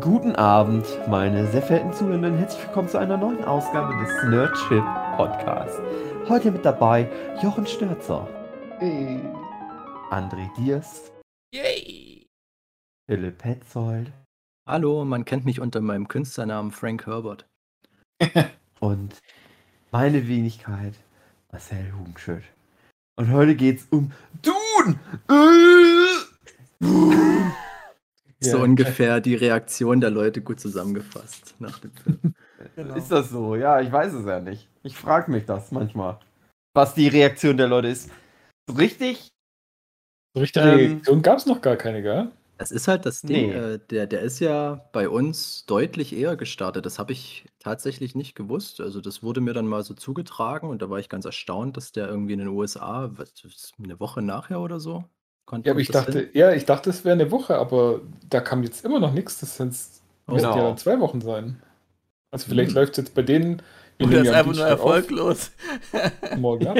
Guten Abend, meine sehr verehrten Zuhörenden. Herzlich willkommen zu einer neuen Ausgabe des Nerdship Podcasts. Heute mit dabei Jochen Störzer, Hey. André Diers, Yay! Philipp Petzold Hallo, man kennt mich unter meinem Künstlernamen Frank Herbert. und meine Wenigkeit Marcel Hugenschild. Und heute geht's um Dune! Äh! So Ja. ungefähr die Reaktion der Leute gut zusammengefasst nach dem Film. Genau. Ist das so? Ja, ich weiß es ja nicht. Ich frage mich das manchmal. Was die Reaktion der Leute ist. So richtig? So richtige Ähm, Reaktion gab es noch gar keine, gell? Das ist halt das Ding, Nee. äh, der, der ist ja bei uns deutlich eher gestartet. Das habe ich tatsächlich nicht gewusst. Also das wurde mir dann mal so zugetragen und da war ich ganz erstaunt, dass der irgendwie in den USA, was, eine Woche nachher oder so, konnte Ja, aber ich dachte, hin? ja, ich dachte, es wäre eine Woche, aber da kam jetzt immer noch nichts. Das sind Oh. müssten Genau. ja dann zwei Wochen sein. Also vielleicht Hm. läuft es jetzt bei denen Oder ist ja einfach nur auf, erfolglos. morgen ab.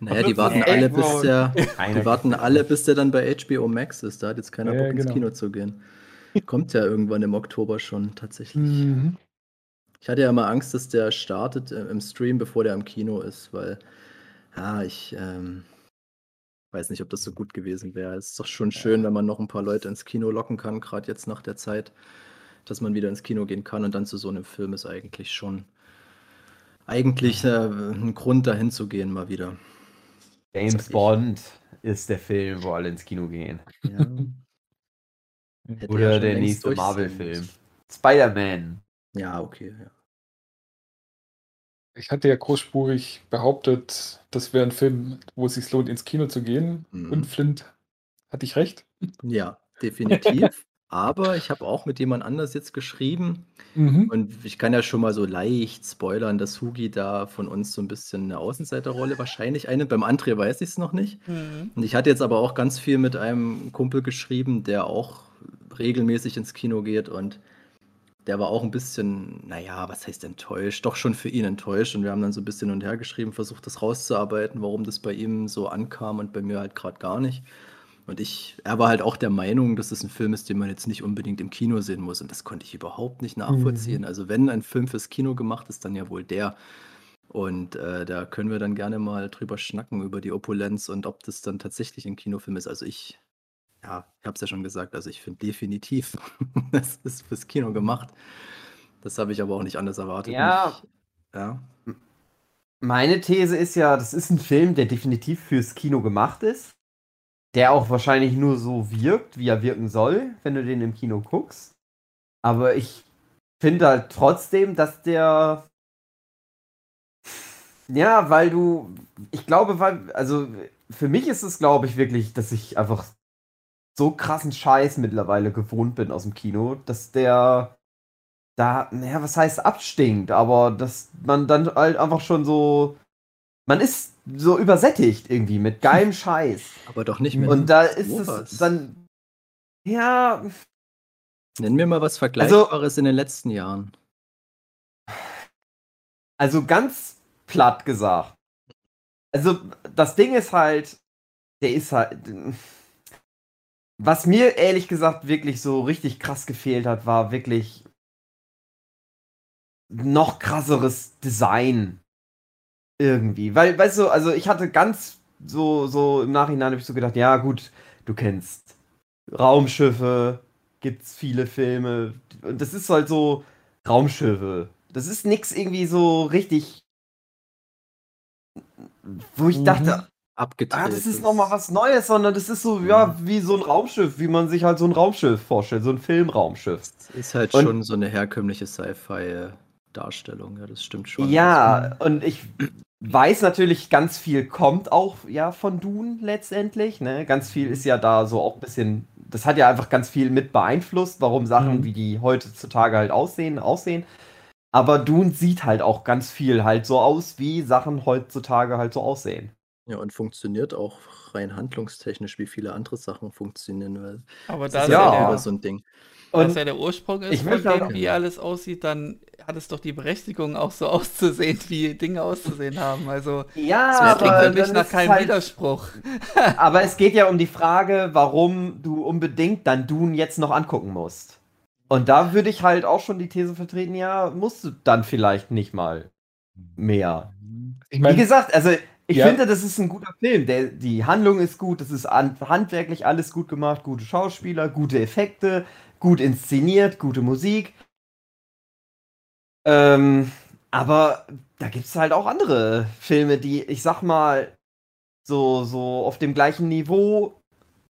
Naja, die warten alle, bis der, die warten alle, bis der dann bei HBO Max ist. Da hat jetzt keiner Ja, Bock ins genau. Kino zu gehen. Kommt ja irgendwann im Oktober schon tatsächlich. Mhm. Ich hatte ja immer Angst, dass der startet äh, im Stream, bevor der im Kino ist, weil ja, ich ähm, weiß nicht, ob das so gut gewesen wäre. Es ist doch schon schön, wenn man noch ein paar Leute ins Kino locken kann, gerade jetzt nach der Zeit, dass man wieder ins Kino gehen kann und dann zu so einem Film ist eigentlich schon eigentlich äh, ein Grund, dahin zu gehen mal wieder. James. Bond ist der Film, wo alle ins Kino gehen. Ja. Oder ja der nächste Marvel-Film. Spider-Man. Ja, okay. Ja. Ich hatte ja großspurig behauptet, das wäre ein Film, wo es sich lohnt, ins Kino zu gehen. Mhm. Und Flint, hatte ich recht? Ja, definitiv. Aber ich habe auch mit jemand anders jetzt geschrieben Mhm. und ich kann ja schon mal so leicht spoilern, dass Hugi da von uns so ein bisschen eine Außenseiterrolle wahrscheinlich einnimmt. Beim André weiß ich es noch nicht. Mhm. Und ich hatte jetzt aber auch ganz viel mit einem Kumpel geschrieben, der auch regelmäßig ins Kino geht und der war auch ein bisschen, naja, was heißt enttäuscht? Doch schon für ihn enttäuscht. Und wir haben dann so ein bisschen hin und her geschrieben, versucht das rauszuarbeiten, warum das bei ihm so ankam und bei mir halt gerade gar nicht. Und ich, er war halt auch der Meinung, dass es ein Film ist, den man jetzt nicht unbedingt im Kino sehen muss. Und das konnte ich überhaupt nicht nachvollziehen. Also wenn ein Film fürs Kino gemacht ist, dann ja wohl der. Und äh, da können wir dann gerne mal drüber schnacken, über die Opulenz und ob das dann tatsächlich ein Kinofilm ist. Also ich, ja, ich habe es ja schon gesagt, also ich finde definitiv, das ist fürs Kino gemacht. Das habe ich aber auch nicht anders erwartet. Ja. Und Ich, ja. Meine These ist ja, das ist ein Film, der definitiv fürs Kino gemacht ist. Der auch wahrscheinlich nur so wirkt, wie er wirken soll, wenn du den im Kino guckst. Aber ich finde halt trotzdem, dass der. Ja, weil du. Ich glaube, weil. Also, für mich ist es, glaube ich, wirklich, dass ich einfach so krassen Scheiß mittlerweile gewohnt bin aus dem Kino, dass der da, naja, was heißt abstinkt, aber dass man dann halt einfach schon so, man ist so übersättigt irgendwie mit geilem Scheiß. Aber doch nicht mit. Und da ist es dann, ja, Nenn mir mal was Vergleichbares in den letzten Jahren. also ganz platt gesagt. Also das Ding ist halt, der ist halt, was mir ehrlich gesagt wirklich so richtig krass gefehlt hat, war wirklich noch krasseres Design irgendwie. Weil, weißt du, also ich hatte ganz so, so im Nachhinein habe ich so gedacht, ja gut, du kennst Raumschiffe, gibt's viele Filme und das ist halt so Raumschiffe. Das ist nix irgendwie so richtig, wo ich Mhm. dachte, Abgedreht. ah, das ist nochmal was Neues, sondern das ist so, ja, wie so ein Raumschiff, wie man sich halt so ein Raumschiff vorstellt, so ein Filmraumschiff. Das ist halt Und- schon so eine herkömmliche Sci-Fi-Darstellung, ja, das stimmt schon. Ja, und ich weiß natürlich, ganz viel kommt auch ja von Dune letztendlich. Ne? Ganz viel ist ja da so auch ein bisschen, das hat ja einfach ganz viel mit beeinflusst, warum Sachen, Mhm. wie die heutzutage halt aussehen, aussehen. Aber Dune sieht halt auch ganz viel halt so aus, wie Sachen heutzutage halt so aussehen. Ja, und funktioniert auch rein handlungstechnisch, wie viele andere Sachen funktionieren. Weil Aber das da ist ja ja, der, immer so ein Ding. Und ja der Ursprung ist ich von möchte dem, wie alles aussieht, dann hat es doch die Berechtigung, auch so auszusehen, wie Dinge auszusehen haben. Also, ja, das klingt aber für mich nach ist keinem halt- Widerspruch. Aber es geht ja um die Frage, warum du unbedingt dann Dune jetzt noch angucken musst. Und da würde ich halt auch schon die These vertreten, ja, musst du dann vielleicht nicht mal mehr. Ich Wie meine, gesagt, also ich Ja. finde, das ist ein guter Film. Der, die Handlung ist gut, das ist an, handwerklich alles gut gemacht, gute Schauspieler, gute Effekte, gut inszeniert, gute Musik. Ähm, aber da gibt es halt auch andere Filme, die, ich sag mal, so, so auf dem gleichen Niveau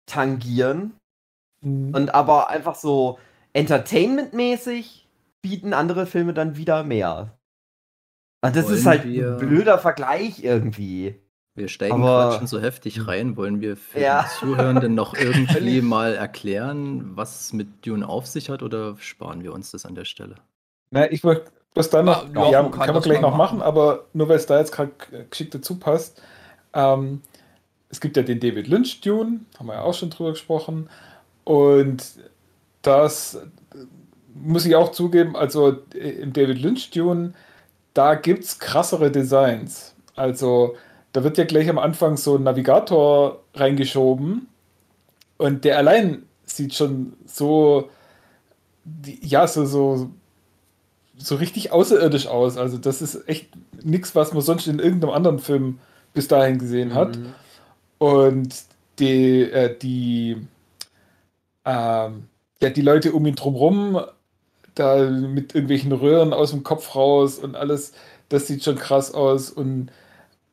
tangieren Mhm. und aber einfach so entertainmentmäßig bieten andere Filme dann wieder mehr. Und das ist Wollen halt wir- ein blöder Vergleich irgendwie. Wir steigen Aber- gerade schon so heftig rein. Wollen wir für Ja. die Zuhörenden noch irgendwie mal erklären, was es mit Dune auf sich hat oder sparen wir uns das an der Stelle? Na, ich wollte was dann noch, Ja, ja, man kann, man das gleich noch machen, machen. aber nur weil es da jetzt gerade geschickt dazu passt. Ähm, es gibt ja den David Lynch Dune, haben wir ja auch schon drüber gesprochen. Und das muss ich auch zugeben, also äh, im David Lynch Dune, da gibt es krassere Designs. Also da wird ja gleich am Anfang so ein Navigator reingeschoben und der allein sieht schon so, ja, so, so, so richtig außerirdisch aus. Also das ist echt nichts, was man sonst in irgendeinem anderen Film bis dahin gesehen hat. Mhm. Und die, äh, die, ähm, ja, die Leute um ihn drumherum, da mit irgendwelchen Röhren aus dem Kopf raus und alles, das sieht schon krass aus. Und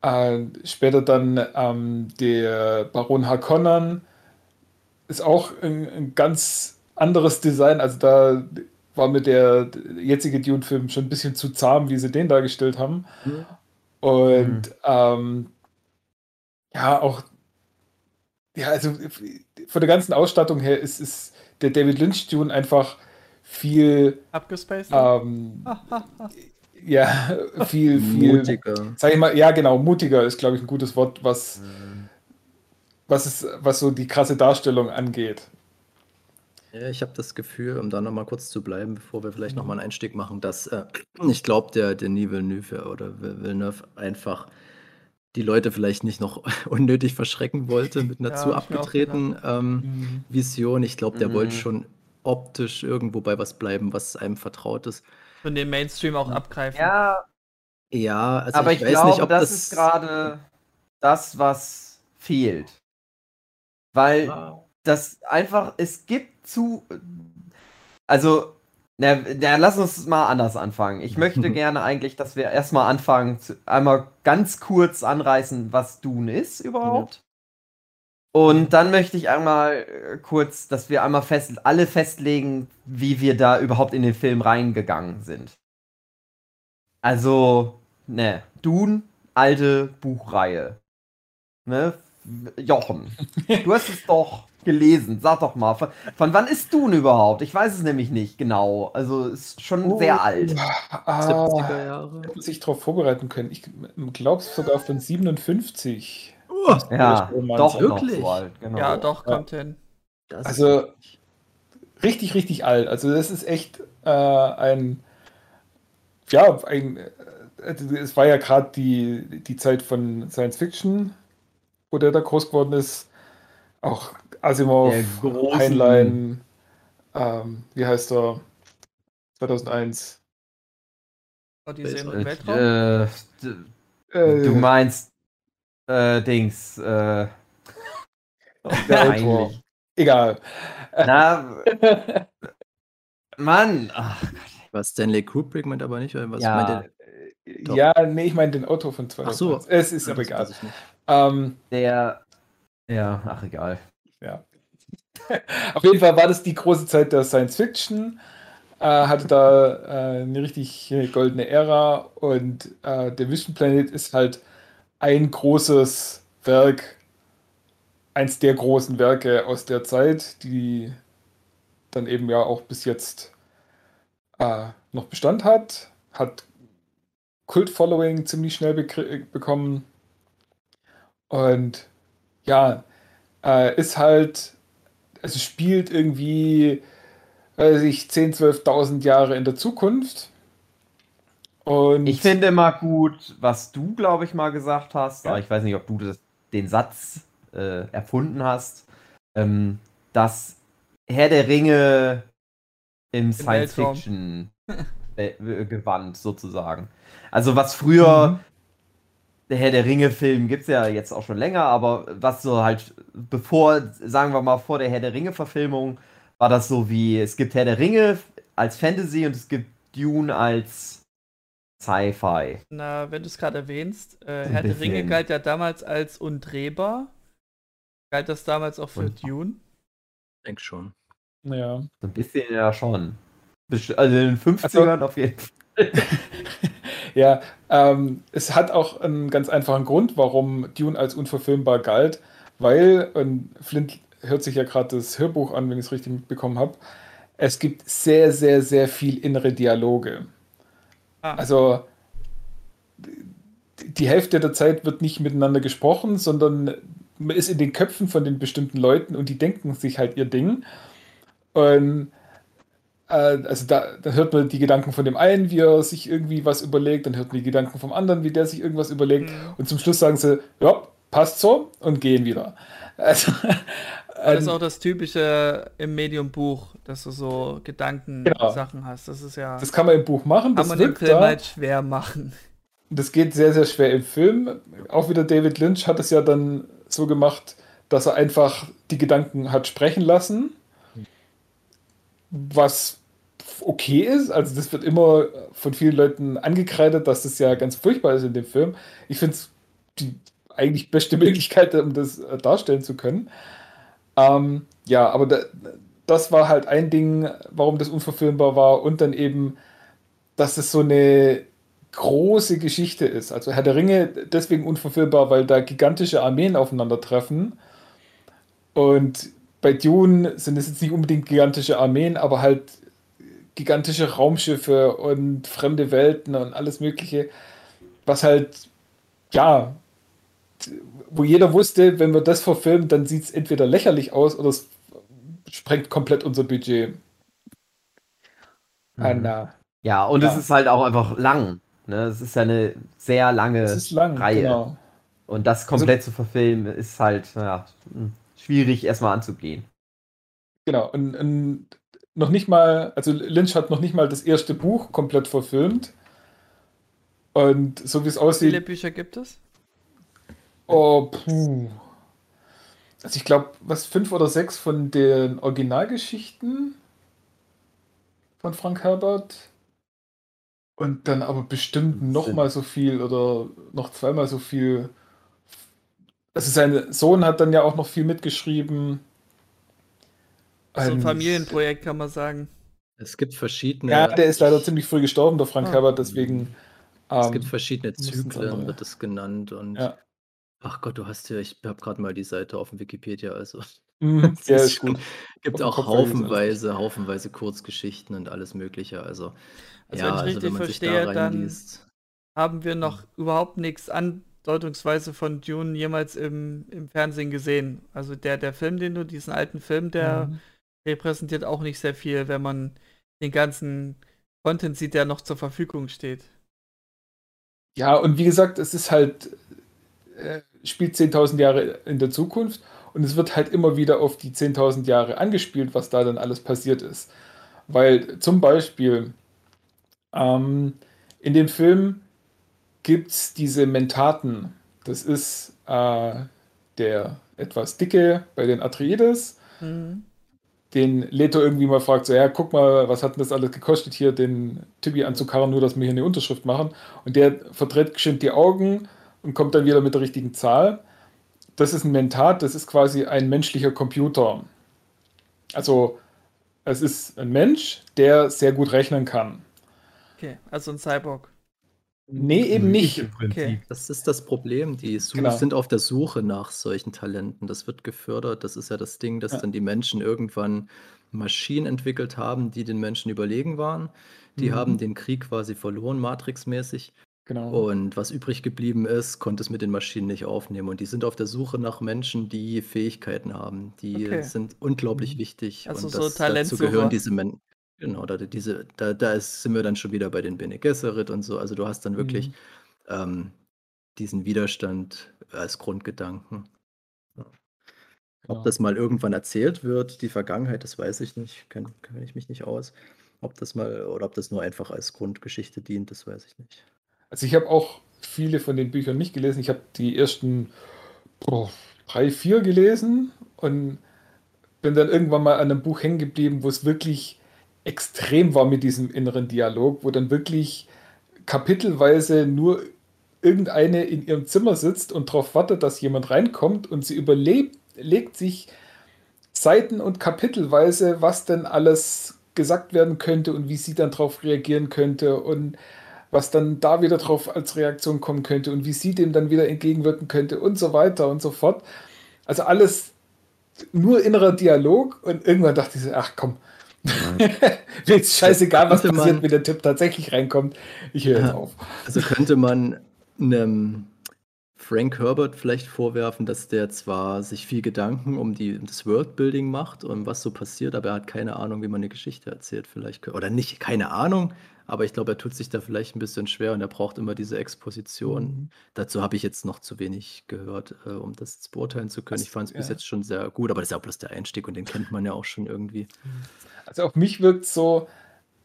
äh, später dann ähm, der Baron Harkonnen ist auch ein, ein ganz anderes Design. Also da war mir der jetzige Dune-Film schon ein bisschen zu zahm, wie sie den dargestellt haben. Und ähm, ja, auch, ja, also von der ganzen Ausstattung her ist, ist der David Lynch Dune einfach viel, Abgespaced? ähm, ja, viel, viel, Mutiger. sag ich mal, ja, genau, mutiger ist, glaube ich, ein gutes Wort, was, was, ist, was so die krasse Darstellung angeht. Ja, ich habe das Gefühl, um da nochmal kurz zu bleiben, bevor wir vielleicht nochmal einen Einstieg machen, dass äh, ich glaube, der Denis Villeneuve oder Vil- Villeneuve einfach die Leute vielleicht nicht noch unnötig verschrecken wollte mit einer Ja, zu abgedrehten ähm, Vision. Ich glaube, der Mhm. wollte schon optisch irgendwo bei was bleiben, was einem vertraut ist. Und den Mainstream auch abgreifen. Ja, Ja, also aber ich, ich, weiß glaube, nicht, ob das, das, ist gerade das, was fehlt. Weil Ah, das einfach, es gibt zu. Also, na, na, lass uns mal anders anfangen. Ich möchte gerne eigentlich, dass wir erstmal anfangen, zu, einmal ganz kurz anreißen, was Dune ist überhaupt. Und dann möchte ich einmal äh, kurz, dass wir einmal fest, alle festlegen, wie wir da überhaupt in den Film reingegangen sind. Also, ne, Dune, alte Buchreihe. Ne? Jochen, du hast es doch gelesen. Sag doch mal, von, von wann ist Dune überhaupt? Ich weiß es nämlich nicht genau. Also ist schon Oh. sehr alt. Ah, 70er Jahre. hätte man sich darauf vorbereiten können. Ich glaube es sogar von 57. Oh, Ja, doch Wirklich? so alt. Genau. Ja, doch, Ja. kommt hin. das Also- Richtig, richtig alt. Also das ist echt äh, ein, ja, ein, äh, es war ja gerade die, die Zeit von Science Fiction, wo der da groß geworden ist. Auch Asimov, Heinlein, ähm, wie heißt er? 2001. Odyssee im Weltraum. Weltraum. Äh, d- Äh, du meinst äh, Dings. Äh, der Autor. eigentlich. Egal. Na, Mann. Ach, war Stanley Kubrick meint aber nicht, weil was Ja. meint Doch. Ja, nee, ich meine den Autor von Ach so. 2001. Es ist er? aber egal. Ähm, der. Ja, ach egal. Ja. Auf jeden Fall war das die große Zeit der Science Fiction. Äh, hatte da äh, eine richtig äh, goldene Ära und äh, der Vision Planet ist halt ein großes Werk, eins der großen Werke aus der Zeit, die dann eben ja auch bis jetzt äh, noch Bestand hat, hat Kult-Following ziemlich schnell bekri- bekommen und ja, äh, ist halt, also spielt irgendwie, weiß ich, 10.000, 12.000 Jahre in der Zukunft. Und Ich finde immer gut, was du, glaube ich, mal gesagt hast, Ja. aber ich weiß nicht, ob du das, den Satz äh, erfunden hast, ähm, dass Herr der Ringe im. Science-Fiction-Gewand sozusagen. Also was früher, Mhm. der Herr der Ringe-Film gibt es ja jetzt auch schon länger, aber was so halt, bevor, sagen wir mal, vor der Herr der Ringe-Verfilmung, war das so wie, es gibt Herr der Ringe als Fantasy und es gibt Dune als Sci-Fi. Na, wenn du es gerade erwähnst, äh, Herr der Ringe galt ja damals als undrehbar. Galt das damals auch für Und- Dune? Denk schon. Ja. So ein bisschen ja schon. Also in den 50ern auf jeden Fall. Ja, ähm, es hat auch einen ganz einfachen Grund, warum Dune als unverfilmbar galt, weil, und Flint hört sich ja gerade das Hörbuch an, wenn ich es richtig mitbekommen habe, es gibt sehr, sehr, sehr viel innere Dialoge. Ah, Also die Hälfte der Zeit wird nicht miteinander gesprochen, sondern man ist in den Köpfen von den bestimmten Leuten und die denken sich halt ihr Ding. Und äh, also da, da hört man die Gedanken von dem einen, wie er sich irgendwie was überlegt, dann hört man die Gedanken vom anderen, wie der sich irgendwas überlegt. Mhm. Und zum Schluss sagen sie, ja, passt so und gehen wieder. Also, das ist ähm, auch das Typische im Medium-Buch, dass du so Gedankensachen hast. Das ist ja. das kann man im Buch machen. kann Das man im Film da. halt schwer machen. Das geht sehr, sehr schwer im Film. Auch wieder David Lynch hat es ja dann so gemacht, dass er einfach die Gedanken hat sprechen lassen. Was okay ist. Also das wird immer von vielen Leuten angekreidet, dass das ja ganz furchtbar ist in dem Film. Ich finde es die eigentlich beste Möglichkeit, um das äh, darstellen zu können. Ähm, ja, aber da, das war halt ein Ding, warum das unverfilmbar war. Und dann eben, dass es so eine große Geschichte ist. Also Herr der Ringe deswegen unverfilmbar, weil da gigantische Armeen aufeinandertreffen. Und bei Dune sind es jetzt nicht unbedingt gigantische Armeen, aber halt gigantische Raumschiffe und fremde Welten und alles Mögliche, was halt, ja, wo jeder wusste, wenn wir das verfilmen, dann sieht es entweder lächerlich aus oder es sprengt komplett unser Budget. Mhm. Anna. Ja, und Ja. es ist halt auch einfach lang. Ne? Es ist ja eine sehr lange lang, Reihe. genau. Und das komplett zu verfilmen, ist halt ja, hm, schwierig erstmal anzugehen. Genau, und, und noch nicht mal, also Lynch hat noch nicht mal das erste Buch komplett verfilmt. Und so wie es Wie viele aussieht, Bücher gibt es? Oh, puh. Also ich glaube, was fünf oder sechs von den Originalgeschichten von Frank Herbert. Und dann aber bestimmt noch Sind- mal so viel oder noch zweimal so viel. Also sein Sohn hat dann ja auch noch viel mitgeschrieben. So ein Und- Familienprojekt kann man sagen. Es gibt verschiedene, Ja, der ist leider ziemlich früh gestorben, der Frank Ah. Herbert, deswegen. es ähm, gibt verschiedene Zyklen, andere. wird es genannt. Und Ja. Ach Gott, du hast ja, ich habe gerade mal die Seite auf dem Wikipedia, also mhm, es der ist ist schon- gut. gibt auch haufenweise, haufenweise Kurzgeschichten und alles Mögliche. Also, Also ja, wenn ich also richtig wenn man sich da verstehe, dann reinliest. haben wir noch Mhm. überhaupt nichts andeutungsweise von Dune jemals im, im Fernsehen gesehen. Also der, der Film, den du, diesen alten Film, der Mhm. repräsentiert auch nicht sehr viel, wenn man den ganzen Content sieht, der noch zur Verfügung steht. Ja, und wie gesagt, es ist halt, äh, spielt 10.000 Jahre in der Zukunft und es wird halt immer wieder auf die 10.000 Jahre angespielt, was da dann alles passiert ist. Weil zum Beispiel ähm, in dem Film gibt es diese Mentaten. Das ist äh, der etwas dicke bei den Atreides, Mhm. den Leto irgendwie mal fragt, so, ja, guck mal, was hat denn das alles gekostet, hier den Tibi anzukarren, nur dass wir hier eine Unterschrift machen. Und der verdreht geschwind die Augen und kommt dann wieder mit der richtigen Zahl. Das ist ein Mentat, das ist quasi ein menschlicher Computer. Also, es ist ein Mensch, der sehr gut rechnen kann. Okay, also ein Cyborg. Nee, eben nicht. Okay. Das ist das Problem. Die Su Genau. sind auf der Suche nach solchen Talenten. Das wird gefördert. Das ist ja das Ding, dass Ja. dann die Menschen irgendwann Maschinen entwickelt haben, die den Menschen überlegen waren. Die Mhm. haben den Krieg quasi verloren, Matrix-mäßig. Genau. Und was übrig geblieben ist, konnte es mit den Maschinen nicht aufnehmen. Und die sind auf der Suche nach Menschen, die Fähigkeiten haben. Die Okay. sind unglaublich Mhm. wichtig. Also und so das, dazu gehören diese Menschen. Genau, da, diese, da, da ist, sind wir dann schon wieder bei den Bene Gesserit und so. Also du hast dann wirklich Mhm. ähm, diesen Widerstand als Grundgedanken. Ja. Genau. Ob das mal irgendwann erzählt wird, die Vergangenheit, das weiß ich nicht, kenne kenn ich mich nicht aus. Ob das mal, oder ob das nur einfach als Grundgeschichte dient, das weiß ich nicht. Also ich habe auch viele von den Büchern nicht gelesen. Ich habe die ersten boah, drei, vier gelesen und bin dann irgendwann mal an einem Buch hängen geblieben, wo es wirklich extrem war mit diesem inneren Dialog, wo dann wirklich kapitelweise nur irgendeine in ihrem Zimmer sitzt und darauf wartet, dass jemand reinkommt und sie überlebt, legt sich Seiten- und Kapitelweise, was denn alles gesagt werden könnte und wie sie dann darauf reagieren könnte und was dann da wieder drauf als Reaktion kommen könnte und wie sie dem dann wieder entgegenwirken könnte und so weiter und so fort. Also alles nur innerer Dialog und irgendwann dachte ich so, ach komm, mir ist scheißegal, was passiert, wenn der Typ tatsächlich reinkommt. Ich höre jetzt auf. Also könnte man einem Frank Herbert vielleicht vorwerfen, dass der zwar sich viel Gedanken um, die, um das Worldbuilding macht und was so passiert, aber er hat keine Ahnung, wie man eine Geschichte erzählt. Vielleicht oder nicht, keine Ahnung, aber ich glaube, er tut sich da vielleicht ein bisschen schwer und er braucht immer diese Exposition. Mhm. Dazu habe ich jetzt noch zu wenig gehört, äh, um das beurteilen zu können. Ich fand es bis jetzt schon sehr gut, aber das ist ja auch bloß der Einstieg und den kennt man ja auch schon irgendwie. Also auf mich wirkt so,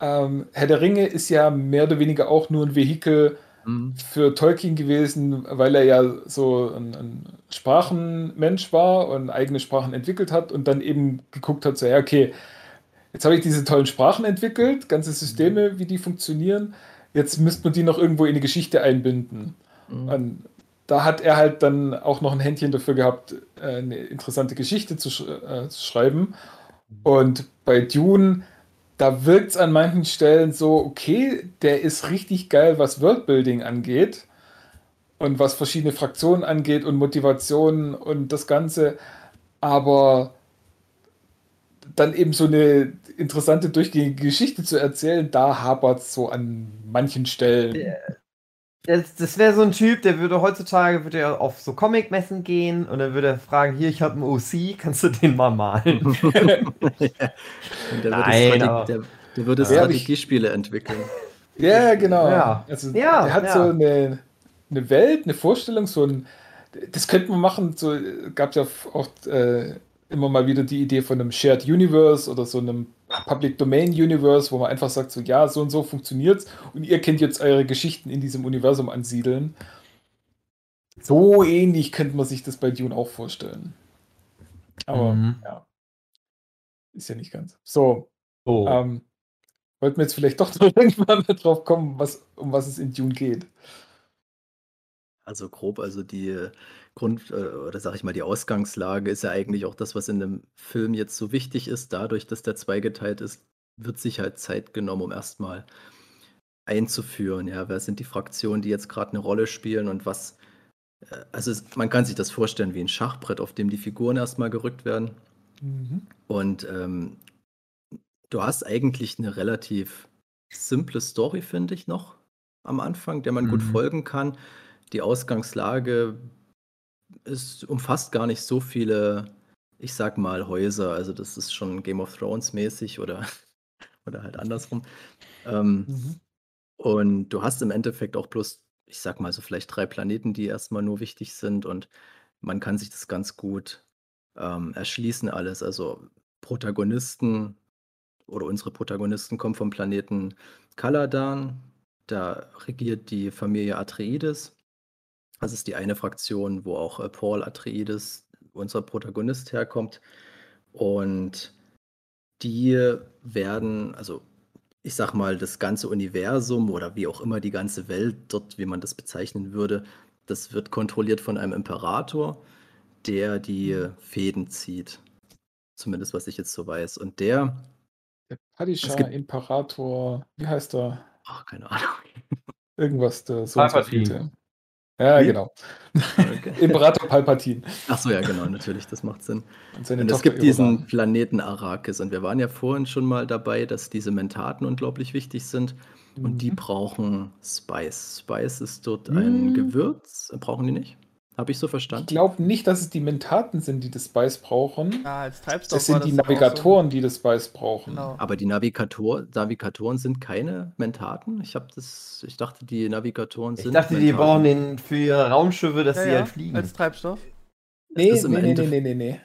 ähm, Herr der Ringe ist ja mehr oder weniger auch nur ein Vehikel mhm. für Tolkien gewesen, weil er ja so ein, ein, Sprachenmensch war und eigene Sprachen entwickelt hat und dann eben geguckt hat, so, ja, okay, jetzt habe ich diese tollen Sprachen entwickelt, ganze Systeme, wie die funktionieren. Jetzt müsste man die noch irgendwo in die Geschichte einbinden. Mhm. Und da hat er halt dann auch noch ein Händchen dafür gehabt, äh, eine interessante Geschichte zu, sch äh, zu schreiben. Und bei Dune, da wirkt es an manchen Stellen so, okay, der ist richtig geil, was Worldbuilding angeht und was verschiedene Fraktionen angeht und Motivationen und das Ganze. Aber dann eben so eine interessante durchgehende Geschichte zu erzählen, da hapert es so an manchen Stellen. Das, das wäre so ein Typ, der würde heutzutage würde er auf so Comic-Messen gehen und dann würde er fragen, hier, ich habe einen OC, kannst du den mal malen? ja. der, Nein, würde der, der würde Strategiespiele entwickeln. Ja, genau. Ja. Also, ja, der hat ja. so eine, eine Welt, eine Vorstellung, so ein, das könnte man machen, so gab es ja auch äh, immer mal wieder die Idee von einem Shared Universe oder so einem Public Domain Universe, wo man einfach sagt, so ja, so und so funktioniert's und ihr könnt jetzt eure Geschichten in diesem Universum ansiedeln. So ähnlich könnte man sich das bei Dune auch vorstellen. Aber mhm. ja, ist ja nicht ganz. So, oh. ähm, wollten wir jetzt vielleicht doch irgendwann mal drauf kommen, was, um was es in Dune geht. Also grob, also die Grund, äh, oder sage ich mal, die Ausgangslage ist ja eigentlich auch das, was in dem Film jetzt so wichtig ist. Dadurch, dass der zweigeteilt ist, wird sich halt Zeit genommen, um erstmal einzuführen. Ja, wer sind die Fraktionen, die jetzt gerade eine Rolle spielen und was. Äh, also es, man kann sich das vorstellen wie ein Schachbrett, auf dem die Figuren erstmal gerückt werden. Mhm. Und ähm, du hast eigentlich eine relativ simple Story, finde ich, noch am Anfang, der man mhm. gut folgen kann. Die Ausgangslage es umfasst gar nicht so viele, ich sag mal, Häuser. Also das ist schon Game of Thrones mäßig oder, oder halt andersrum. Ähm, mhm. Und du hast im Endeffekt auch bloß, ich sag mal, so vielleicht drei Planeten, die erstmal nur wichtig sind und man kann sich das ganz gut ähm, erschließen alles. Also Protagonisten oder unsere Protagonisten kommen vom Planeten Kaladan. Da regiert die Familie Atreides. Das ist die eine Fraktion, wo auch äh, Paul Atreides, unser Protagonist, herkommt. Und die werden, also ich sag mal, das ganze Universum oder wie auch immer die ganze Welt dort, wie man das bezeichnen würde, das wird kontrolliert von einem Imperator, der die mhm. Fäden zieht. Zumindest was ich jetzt so weiß. Und der. Der Padishah Imperator, wie heißt er? Ach, keine Ahnung. Irgendwas, der so ja, Wie? genau. Okay. Imperator Palpatine. Ach so, ja, genau, natürlich, das macht Sinn. Und, und es gibt diesen Planeten Arrakis und wir waren ja vorhin schon mal dabei, dass diese Mentaten unglaublich wichtig sind und mhm. die brauchen Spice. Spice ist dort mhm. ein Gewürz, brauchen die nicht? Habe ich so verstanden? Ich glaube nicht, dass es die Mentaten sind, die das Spice brauchen. Ja, als Treibstoff. Das sind die Navigatoren, so. die das Spice brauchen. Genau. Aber die Navigator Navigatoren sind keine Mentaten? Ich habe das, ich dachte, die Navigatoren sind. Ich dachte, Mentaten. die brauchen den für ihre Raumschiffe, dass ja, sie ja, halt fliegen. Als Treibstoff? Nee, nee, nee, nee, nee, nee,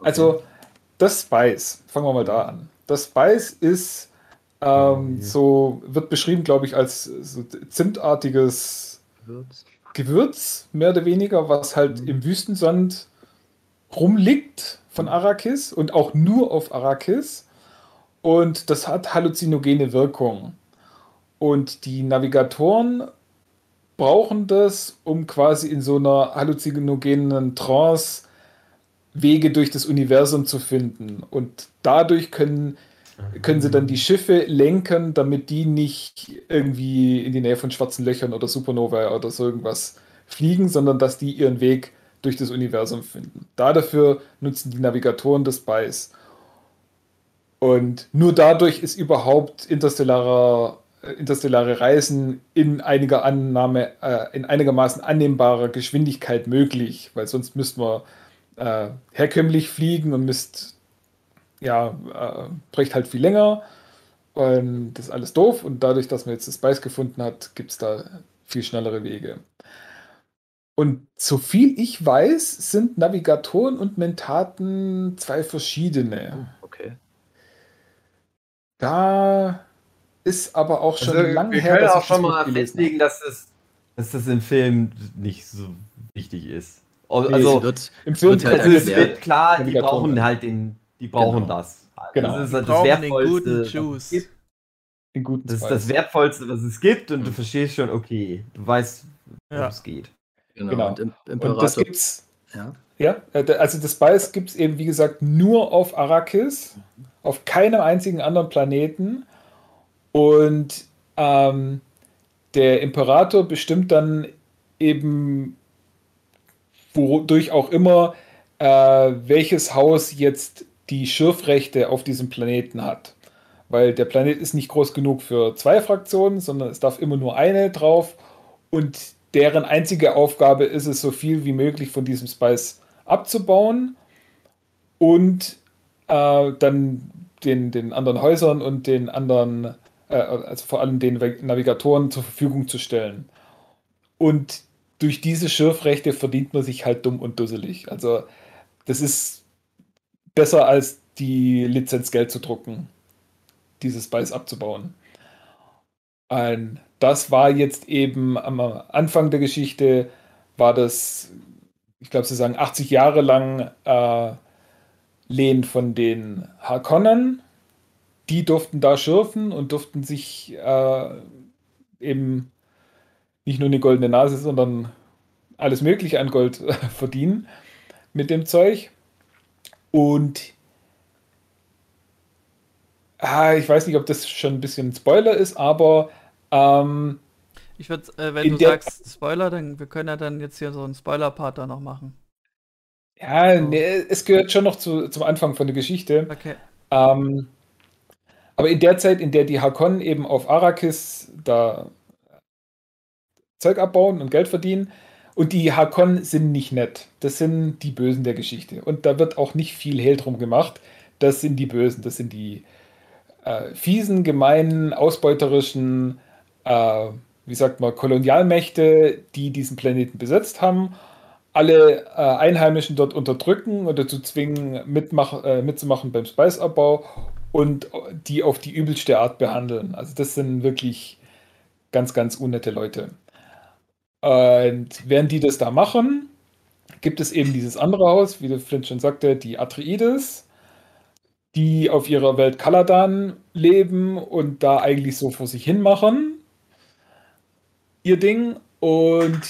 Also, das Spice, fangen wir mal da an. Das Spice ist Ähm, so wird beschrieben, glaube ich, als so zimtartiges Gewürz. Gewürz, mehr oder weniger, was halt Mhm. im Wüstensand rumliegt von Arrakis und auch nur auf Arrakis. Und das hat halluzinogene Wirkung. Und die Navigatoren brauchen das, um quasi in so einer halluzinogenen Trance Wege durch das Universum zu finden. Und dadurch können, können sie dann die Schiffe lenken, damit die nicht irgendwie in die Nähe von schwarzen Löchern oder Supernova oder so irgendwas fliegen, sondern dass die ihren Weg durch das Universum finden. Da dafür nutzen die Navigatoren das Spice. Und nur dadurch ist überhaupt interstellarer, äh, interstellare Reisen in einiger Annahme, äh, in einigermaßen annehmbarer Geschwindigkeit möglich, weil sonst müssten wir äh, herkömmlich fliegen und müsst, ja, äh, bräuchte halt viel länger. Und das ist alles doof. Und dadurch, dass man jetzt das Spice gefunden hat, gibt es da viel schnellere Wege. Und so viel ich weiß, sind Navigatoren und Mentaten zwei verschiedene. Okay. Da ist aber auch schon Also, lange wir her, können dass auch ich schon das mal festlegen, dass das, dass das im Film nicht so wichtig ist. Nee, Also, es wird, Im Film wird halt also es wird klar, die brauchen halt den, die brauchen Genau. das. Genau. Das ist halt das den Wertvollste. guten was es Juice. gibt. in guten Das ist das Wertvollste, was es gibt, und du Mhm. verstehst schon, okay, du weißt, worum Ja. es geht. Genau. Genau. Und im, Und das gibt's, ja. ja, äh, also das Spice gibt es eben, wie gesagt, nur auf Arrakis, auf keinem einzigen anderen Planeten. Und ähm, der Imperator bestimmt dann eben, wodurch auch immer, äh, welches Haus jetzt die Schürfrechte auf diesem Planeten hat. Weil der Planet ist nicht groß genug für zwei Fraktionen, sondern es darf immer nur eine drauf. Und deren einzige Aufgabe ist es, so viel wie möglich von diesem Spice abzubauen und äh, dann den, den anderen Häusern und den anderen, äh, also vor allem den Navigatoren zur Verfügung zu stellen. Und durch diese Schürfrechte verdient man sich halt dumm und dusselig. Also das ist besser als die Lizenz Geld zu drucken, dieses Spice abzubauen. Und das war jetzt eben am Anfang der Geschichte, war das, ich glaube, sie sagen 80 Jahre lang äh, Lehen von den Harkonnen. Die durften da schürfen und durften sich äh, eben nicht nur eine goldene Nase, sondern alles Mögliche an Gold verdienen mit dem Zeug. Und ah, ich weiß nicht, ob das schon ein bisschen ein Spoiler ist, aber ähm, Ich würde, äh, wenn du sagst Spoiler, dann wir können ja dann jetzt hier so einen Spoiler-Part da noch machen. ja, So. nee, es gehört schon noch zu, zum Anfang von der Geschichte. Okay. Ähm, aber in der Zeit, in der die Hakonnen eben auf Arrakis da Zeug abbauen und Geld verdienen, und die Hakonnen sind nicht nett. Das sind die Bösen der Geschichte. Und da wird auch nicht viel Hehl drum gemacht. Das sind die Bösen. Das sind die äh, fiesen, gemeinen, ausbeuterischen, äh, wie sagt man, Kolonialmächte, die diesen Planeten besetzt haben alle äh, Einheimischen dort unterdrücken oder zu zwingen, mitmach, äh, mitzumachen beim Speisabbau und die auf die übelste Art behandeln. Also das sind wirklich ganz, ganz unnette Leute. Und während die das da machen, gibt es eben dieses andere Haus, wie der Flint schon sagte, die Atreides, die auf ihrer Welt Kaladan leben und da eigentlich so vor sich hin machen. Ihr Ding. Und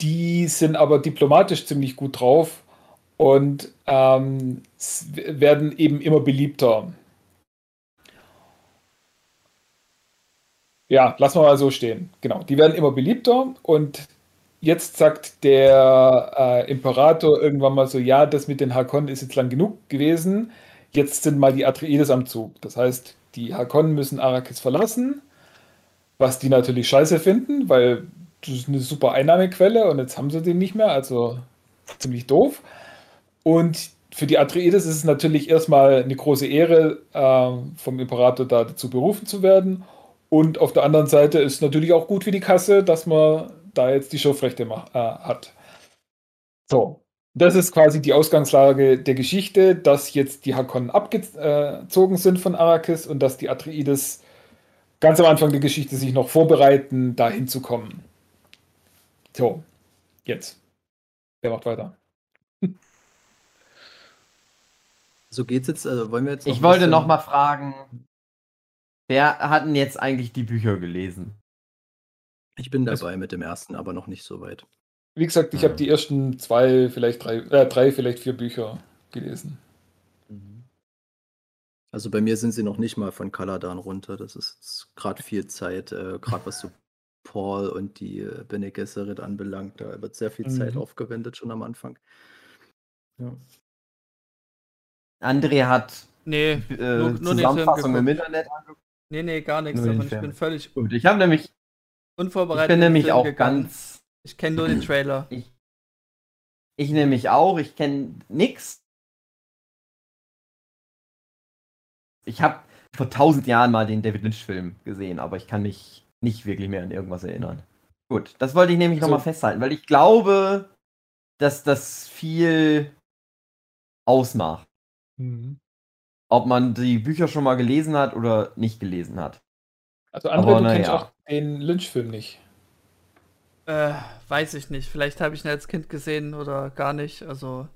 die sind aber diplomatisch ziemlich gut drauf und ähm, werden eben immer beliebter. Ja, lassen wir mal so stehen. Genau, die werden immer beliebter und jetzt sagt der äh, Imperator irgendwann mal so, ja, das mit den Hakonnen ist jetzt lang genug gewesen. Jetzt sind mal die Atreides am Zug. Das heißt, die Hakonnen müssen Arrakis verlassen, was die natürlich scheiße finden, weil das ist eine super Einnahmequelle und jetzt haben sie den nicht mehr, also ziemlich doof. Und für die Atreides ist es natürlich erstmal eine große Ehre, äh, vom Imperator da dazu berufen zu werden. Und auf der anderen Seite ist es natürlich auch gut für die Kasse, dass man da jetzt die Schürfrechte äh, hat. So, das ist quasi die Ausgangslage der Geschichte, dass jetzt die Hakonnen abgezogen sind von Arrakis und dass die Atreides ganz am Anfang der Geschichte sich noch vorbereiten, da hinzukommen. So, jetzt. Wer macht weiter? So geht's jetzt, also wollen wir jetzt. Ich wollte bisschen- noch mal fragen, wer hat denn jetzt eigentlich die Bücher gelesen? Ich bin Das- dabei mit dem ersten, aber noch nicht so weit. Wie gesagt, ich Ah. habe die ersten zwei, vielleicht drei, äh, drei, vielleicht vier Bücher gelesen. Also bei mir sind sie noch nicht mal von Kaladan runter. Das ist gerade viel Zeit, äh, gerade was so Paul und die äh, Bene Gesserit anbelangt. Da wird sehr viel Zeit Mhm. aufgewendet schon am Anfang. Ja. André hat Nee, äh, nur, nur Zusammenfassung im. Internet angeguckt. Nee, nee, gar nichts davon. Ich bin völlig Gut, ich habe nämlich, ich unvorbereitet. bin in den nämlich Film auch gegangen. ganz, Ich kenne nur den Trailer. ich nämlich auch, ich kenne nix. Ich habe vor tausend Jahren mal den David Lynch-Film gesehen, aber ich kann mich nicht wirklich mehr an irgendwas erinnern. Gut, das wollte ich nämlich So. nochmal festhalten, weil ich glaube, dass das viel ausmacht. Ob man die Bücher schon mal gelesen hat oder nicht gelesen hat. Also Aber André, du na kennst ja. auch den Lynch-Film nicht. Äh, weiß ich nicht. Vielleicht habe ich ihn als Kind gesehen oder gar nicht. Also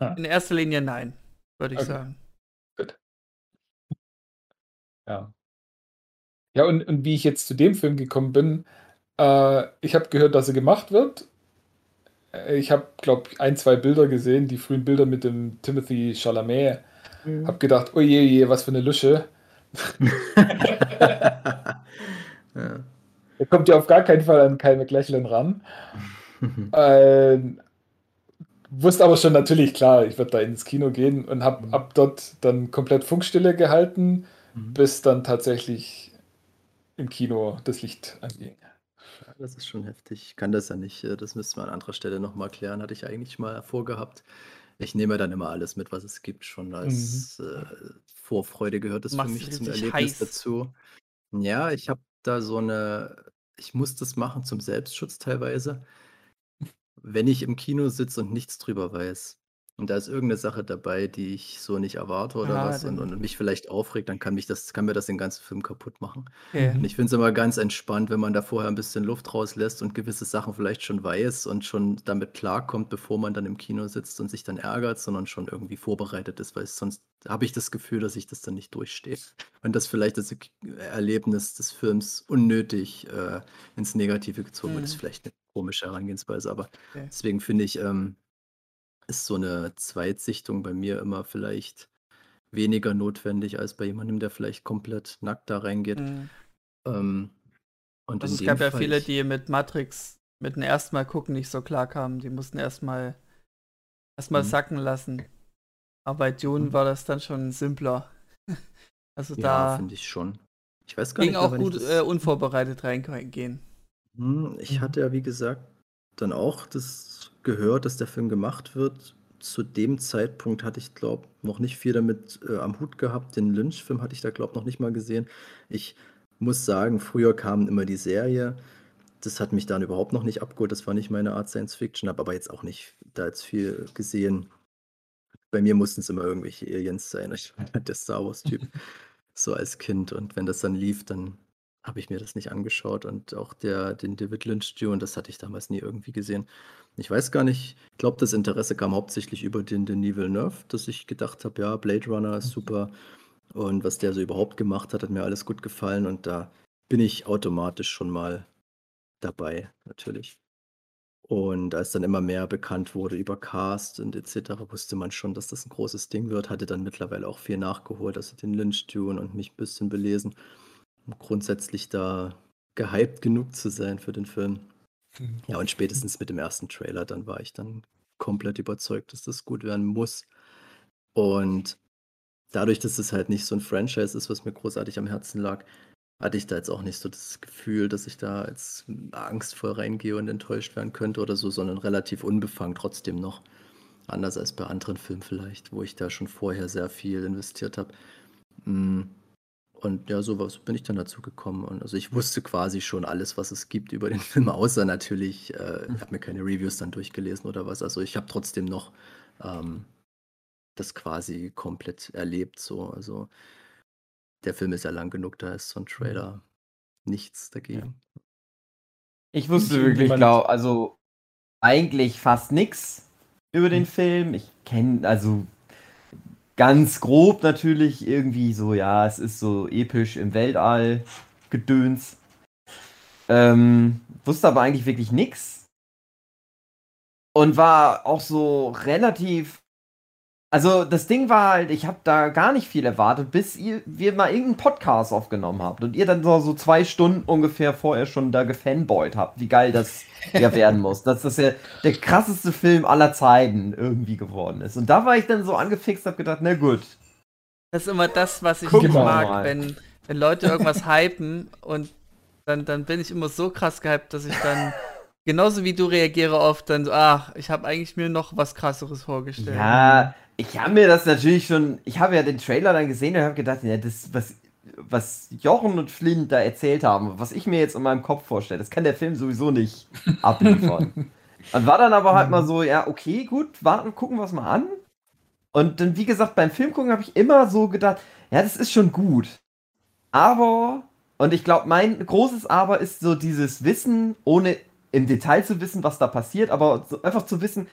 Ah. in erster Linie nein, würde ich Okay. sagen. Ja. Ja, und, und wie ich jetzt zu dem Film gekommen bin, äh, ich habe gehört, dass er gemacht wird. Äh, Ich habe, glaube ich, ein, zwei Bilder gesehen, die frühen Bilder mit dem Timothy Chalamet. Hab gedacht, oh je, je, was für eine Lusche. ja. Er kommt ja auf gar keinen Fall an Kyle MacLachlan ran. Ähm, wusste aber schon natürlich, klar, ich werde da ins Kino gehen und habe Mhm. ab dort dann komplett Funkstille gehalten, Mhm. bis dann tatsächlich im Kino das Licht anging. Ja, Das ist schon heftig. Ich kann das ja nicht. äh, Das müsste man an anderer Stelle nochmal klären. Hatte ich eigentlich mal vorgehabt. Ich nehme dann immer alles mit, was es gibt. Schon als äh, Vorfreude gehört das für mich zum Erlebnis heiß. dazu. Ja, ich habe da so eine. Ich muss das machen zum Selbstschutz teilweise. Wenn ich im Kino sitze und nichts drüber weiß. Und da ist irgendeine Sache dabei, die ich so nicht erwarte oder Ah, was und, und mich vielleicht aufregt, dann kann mich das, kann mir das den ganzen Film kaputt machen. Okay. Und ich finde es immer ganz entspannt, wenn man da vorher ein bisschen Luft rauslässt und gewisse Sachen vielleicht schon weiß und schon damit klarkommt, bevor man dann im Kino sitzt und sich dann ärgert, sondern schon irgendwie vorbereitet ist, weil sonst habe ich das Gefühl, dass ich das dann nicht durchstehe. Und dass vielleicht das Erlebnis des Films unnötig äh, ins Negative gezogen wird, ist Mhm. vielleicht eine komische Herangehensweise, aber Okay. deswegen finde ich, ähm, ist so eine Zweitsichtung bei mir immer vielleicht weniger notwendig als bei jemandem, der vielleicht komplett nackt da reingeht. Mhm. Ähm, und Also es gab ja Fall viele, ich- die mit Matrix mit dem ersten Mal gucken nicht so klar kamen. Die mussten erstmal erstmal Mhm. sacken lassen. Aber bei Dune Mhm. war das dann schon simpler. Also ja, da finde ich schon. Ich weiß gar ging nicht, auch gut das- äh, unvorbereitet reingehen. Hm, Ich Mhm. hatte ja, wie gesagt, dann auch das gehört, dass der Film gemacht wird. Zu dem Zeitpunkt hatte ich, glaube noch nicht viel damit äh, am Hut gehabt. Den Lynch-Film hatte ich da, glaube noch nicht mal gesehen. Ich muss sagen, früher kam immer die Serie. Das hat mich dann überhaupt noch nicht abgeholt. Das war nicht meine Art Science Fiction, habe aber jetzt auch nicht da jetzt viel gesehen. Bei mir mussten es immer irgendwelche Aliens sein. Ich war halt der Star Wars-Typ, so als Kind. Und wenn das dann lief, dann habe ich mir das nicht angeschaut und auch der, den David Lynch Dune, das hatte ich damals nie irgendwie gesehen. Ich weiß gar nicht, ich glaube, das Interesse kam hauptsächlich über den Denis Villeneuve, dass ich gedacht habe, ja, Blade Runner ist super und was der so überhaupt gemacht hat, hat mir alles gut gefallen und da bin ich automatisch schon mal dabei, natürlich. Und als dann immer mehr bekannt wurde über Cast und etc., wusste man schon, dass das ein großes Ding wird, hatte dann mittlerweile auch viel nachgeholt, also den Lynch Dune und mich ein bisschen belesen um grundsätzlich da gehypt genug zu sein für den Film. Ja, und spätestens mit dem ersten Trailer, dann war ich dann komplett überzeugt, dass das gut werden muss. Und dadurch, dass es halt nicht so ein Franchise ist, was mir großartig am Herzen lag, hatte ich da jetzt auch nicht so das Gefühl, dass ich da jetzt angstvoll reingehe und enttäuscht werden könnte oder so, sondern relativ unbefangen trotzdem noch. Anders als bei anderen Filmen vielleicht, wo ich da schon vorher sehr viel investiert habe. Mm. Und ja, so was bin ich dann dazu gekommen. Und also ich wusste quasi schon alles, was es gibt über den Film, außer natürlich, äh, ich habe mir keine Reviews dann durchgelesen oder was. Also ich habe trotzdem noch ähm, das quasi komplett erlebt. So. Also der Film ist ja lang genug, da ist so ein Trailer nichts dagegen. Ich wusste wirklich, irgendjemand- glaub, also eigentlich fast nichts über den Film. Ich kenne, also ganz grob natürlich irgendwie so, ja, es ist so episch im Weltall gedöns. Ähm, wusste aber eigentlich wirklich nichts. Und war auch so relativ. Also das Ding war halt, ich habe da gar nicht viel erwartet, bis ihr, wir mal irgendeinen Podcast aufgenommen habt und ihr dann so, so zwei Stunden ungefähr vorher schon da gefanboyt habt, wie geil das ja werden muss. Dass das ja der krasseste Film aller Zeiten irgendwie geworden ist. Und da war ich dann so angefixt, hab gedacht, na gut. Das ist immer das, was ich nicht mag, wenn, wenn Leute irgendwas hypen und dann, dann bin ich immer so krass gehypt, dass ich dann genauso wie du reagiere oft dann so, ach, ich habe eigentlich mir noch was krasseres vorgestellt. Ja, ich habe mir das natürlich schon, ich habe ja den Trailer dann gesehen und habe gedacht, ja, das, was, was Jochen und Flint da erzählt haben, was ich mir jetzt in meinem Kopf vorstelle, das kann der Film sowieso nicht abliefern. und war dann aber halt mal so, ja, okay, gut, warten, gucken wir es mal an. Und dann, wie gesagt, beim Film gucken habe ich immer so gedacht, ja, das ist schon gut. Aber, und ich glaube, mein großes Aber ist so dieses Wissen, ohne im Detail zu wissen, was da passiert, aber so einfach zu wissen,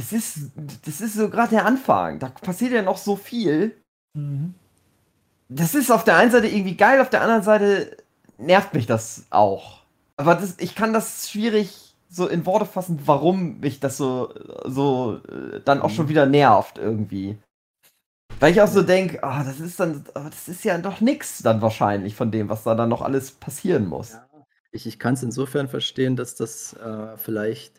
das ist, das ist so gerade der Anfang. Da passiert ja noch so viel. Mhm. Das ist auf der einen Seite irgendwie geil, auf der anderen Seite nervt mich das auch. Aber das, ich kann das schwierig so in Worte fassen, warum mich das so, so äh, dann auch schon wieder nervt irgendwie. Weil ich auch so denke, ah, das ist dann, ah, das ist ja doch nix dann wahrscheinlich von dem, was da dann noch alles passieren muss. Ich, ich kann es insofern verstehen, dass das äh, vielleicht,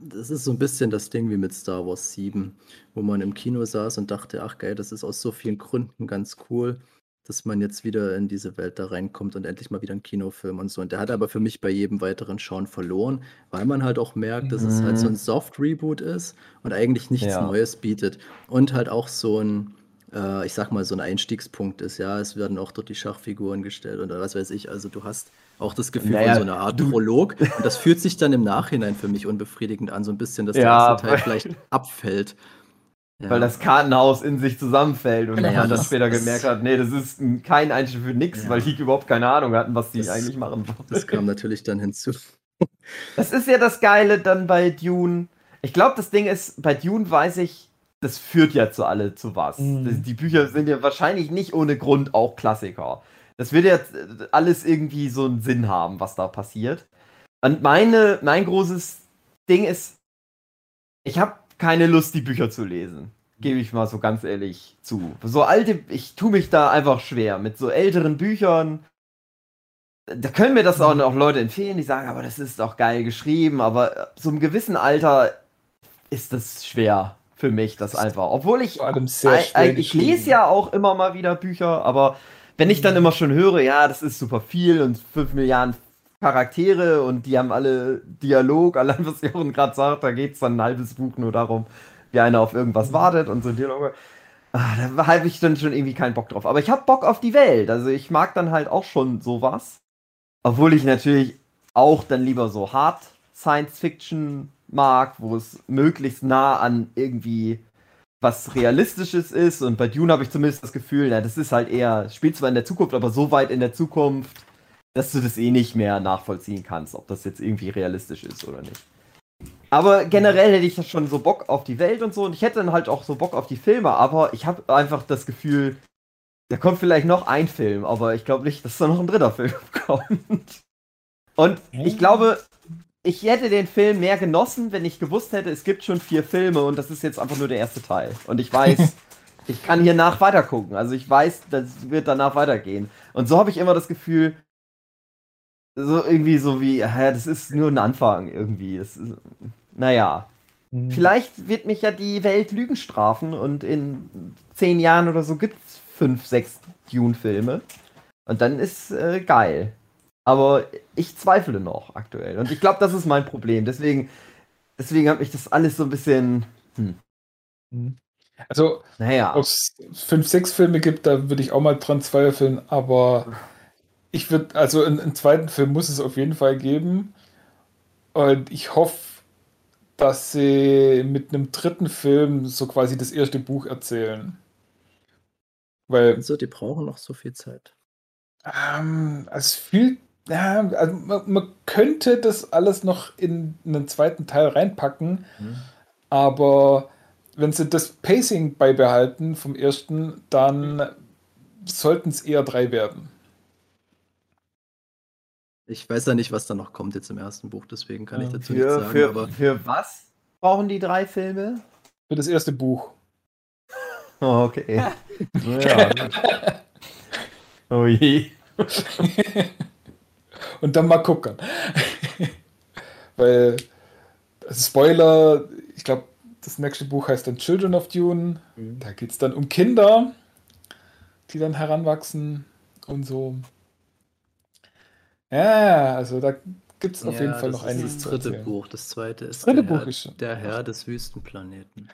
das ist so ein bisschen das Ding wie mit Star Wars 7, wo man im Kino saß und dachte, ach geil, das ist aus so vielen Gründen ganz cool, dass man jetzt wieder in diese Welt da reinkommt und endlich mal wieder einen Kinofilm und so. Und der hat aber für mich bei jedem weiteren Schauen verloren, weil man halt auch merkt, dass es halt so ein Soft-Reboot ist und eigentlich nichts Ja. Neues bietet. Und halt auch so ein, äh, ich sag mal, so ein Einstiegspunkt ist. Ja, es werden auch dort die Schachfiguren gestellt oder was weiß ich. Also du hast auch das Gefühl Naja, von so einer Art du- Prolog. Und das fühlt sich dann im Nachhinein für mich unbefriedigend an, so ein bisschen, dass der Ja, erste Teil vielleicht abfällt. Ja. Weil das Kartenhaus in sich zusammenfällt und Naja, man dann das- später das- gemerkt hat, nee, das ist ein- kein Einstieg für nix, Ja. weil die überhaupt keine Ahnung hatten, was die Das- eigentlich machen das wollten. kam natürlich dann hinzu. Das ist ja das Geile dann bei Dune. Ich glaube, das Ding ist, bei Dune weiß ich, das führt ja zu alle zu was. Mhm. Das, die Bücher sind ja wahrscheinlich nicht ohne Grund auch Klassiker. Das wird ja äh, alles irgendwie so einen Sinn haben, was da passiert. Und meine, mein großes Ding ist, ich habe keine Lust, die Bücher zu lesen. Gebe ich mal so ganz ehrlich zu. So alte, ich tue mich da einfach schwer mit so älteren Büchern. Da können mir das auch noch Leute empfehlen, die sagen, aber das ist doch geil geschrieben, aber so im gewissen Alter ist das schwer für mich, das einfach. Obwohl ich, ei- ich lese ja auch immer mal wieder Bücher, aber wenn ich dann immer schon höre, ja, das ist super viel und 5 Milliarden Charaktere und die haben alle Dialog, allein was Jochen gerade sagt, da geht es dann ein halbes Buch nur darum, wie einer auf irgendwas wartet und so Dialoge. Ah, da habe ich dann schon irgendwie keinen Bock drauf. Aber ich habe Bock auf die Welt. Also ich mag dann halt auch schon sowas. Obwohl ich natürlich auch dann lieber so Hard Science Fiction mag, wo es möglichst nah an irgendwie was Realistisches ist. Und bei Dune habe ich zumindest das Gefühl, na, das ist halt eher, spielt zwar in der Zukunft, aber so weit in der Zukunft, dass du das eh nicht mehr nachvollziehen kannst, ob das jetzt irgendwie realistisch ist oder nicht. Aber generell hätte ich schon so Bock auf die Welt und so. Und ich hätte dann halt auch so Bock auf die Filme, aber ich habe einfach das Gefühl, da kommt vielleicht noch ein Film, aber ich glaube nicht, dass da noch ein dritter Film kommt. Und ich glaube, ich hätte den Film mehr genossen, wenn ich gewusst hätte, es gibt schon vier Filme und das ist jetzt einfach nur der erste Teil. Und ich weiß, ich kann hier nach weiter gucken. Also ich weiß, das wird danach weitergehen. Und so habe ich immer das Gefühl, so irgendwie so wie, ja, das ist nur ein Anfang irgendwie. Das ist, naja. Mhm. Vielleicht wird mich ja die Welt Lügen strafen und in zehn Jahren oder so gibt es fünf, sechs Dune-Filme. Und dann ist äh, geil. Aber ich zweifle noch aktuell. Und ich glaube, das ist mein Problem. Deswegen, deswegen hat mich das alles so ein bisschen. Hm, Mhm. Also, naja. ob es fünf, sechs Filme gibt, da würde ich auch mal dran zweifeln, aber ich würde, also einen, einen zweiten Film muss es auf jeden Fall geben. Und ich hoffe, dass sie mit einem dritten Film so quasi das erste Buch erzählen. Weil Also, die brauchen noch so viel Zeit. Ähm, also viel, ja, also man, man könnte das alles noch in einen zweiten Teil reinpacken, Hm. aber wenn sie das Pacing beibehalten vom ersten, dann sollten es eher drei werden. Ich weiß ja nicht, was da noch kommt jetzt im ersten Buch, deswegen kann ich Ja. dazu nichts Für, sagen, für, aber für was brauchen die drei Filme? Für das erste Buch. Oh, okay. ja. Oh je. Und dann mal gucken. Weil, also Spoiler, ich glaube, das nächste Buch heißt dann Children of Dune. Mhm. Da geht es dann um Kinder, die dann heranwachsen und so. Ja, also da gibt es auf Ja, jeden Fall das noch ist einiges das dritte erzählen. Buch. Das zweite ist dritte der, Buch Herr, ist schon- der Herr des Wüstenplaneten.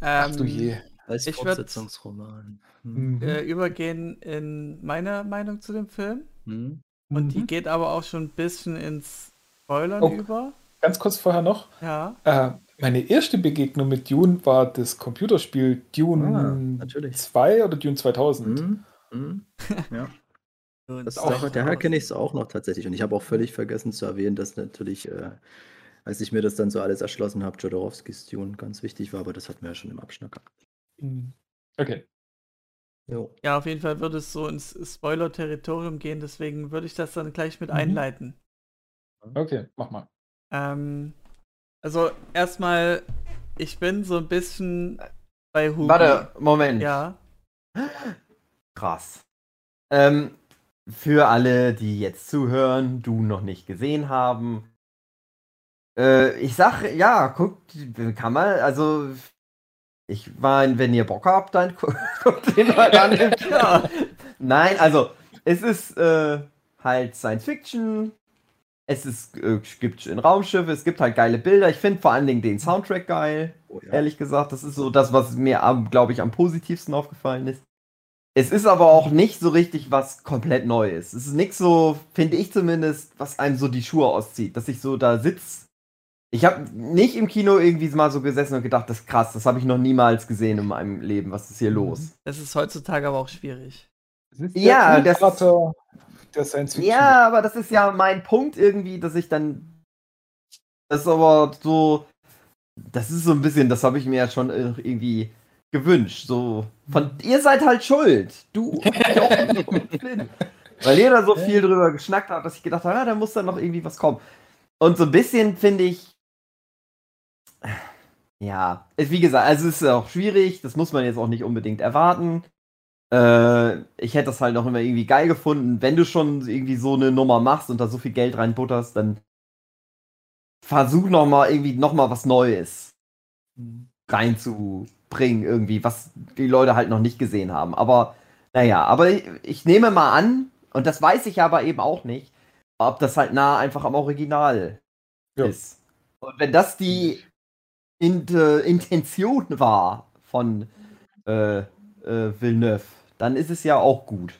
Ach du Ähm, je. Als Ich Fortsetzungsroman. Hm. Mhm. äh, übergehen in meine Meinung zu dem Film. Hm. Und die Mhm. geht aber auch schon ein bisschen ins Spoilern Oh. über. Ganz kurz vorher noch. Ja. Äh, meine erste Begegnung mit Dune war das Computerspiel Dune Ah, natürlich. 2 oder Dune 2000. Hm. Hm. Ja. Das auch- auch, daher kenne ich es auch noch tatsächlich. Und ich habe auch völlig vergessen zu erwähnen, dass natürlich, äh, als ich mir das dann so alles erschlossen habe, Jodorowskis Dune ganz wichtig war, aber das hatten wir ja schon im Abschnack gehabt. Mhm. Okay. Jo. ja, auf jeden Fall würde es so ins Spoiler-Territorium gehen, deswegen würde ich das dann gleich mit Mhm. einleiten. Okay, mach mal. Ähm, also erstmal, ich bin so ein bisschen bei Hugo. Warte, Moment. Ja. Krass. Ähm, für alle, die jetzt zuhören, du noch nicht gesehen haben. Äh, ich sag, ja, guckt, kann man, also, ich meine, wenn ihr Bock habt, dann gu guckt den mal an. Ja. Nein, also, es ist äh, halt Science Fiction. Es ist, äh, gibt ein Raumschiff, es gibt halt geile Bilder. Ich finde vor allen Dingen den Soundtrack geil. Oh, ja. Ehrlich gesagt, das ist so das, was mir, glaube ich, am positivsten aufgefallen ist. Es ist aber auch nicht so richtig was komplett Neues. Es ist nichts so, finde ich zumindest, was einem so die Schuhe auszieht, dass ich so da sitze. Ich habe nicht im Kino irgendwie mal so gesessen und gedacht, das ist krass, das habe ich noch niemals gesehen in meinem Leben. Was ist hier los? Das ist heutzutage aber auch schwierig. Das ist Ja, das- Vater der Science Fiction. Ja, aber das ist ja mein Punkt irgendwie, dass ich dann. Das ist aber so. Das ist so ein bisschen, das habe ich mir ja schon irgendwie gewünscht. So. Von ihr seid halt schuld. Du. Weil ihr da so viel drüber geschnackt habt, dass ich gedacht habe, ja, da muss dann noch irgendwie was kommen. Und so ein bisschen finde ich. Ja, wie gesagt, also es ist auch schwierig, das muss man jetzt auch nicht unbedingt erwarten. Äh, ich hätte das halt noch immer irgendwie geil gefunden, wenn du schon irgendwie so eine Nummer machst und da so viel Geld reinbutterst, dann versuch noch mal irgendwie noch mal was Neues Mhm. reinzubringen irgendwie, was die Leute halt noch nicht gesehen haben. Aber naja, aber ich, ich nehme mal an, und das weiß ich aber eben auch nicht, ob das halt nah einfach am Original Ja. ist. Und wenn das die In äh, Intention war von äh, äh, Villeneuve, dann ist es ja auch gut.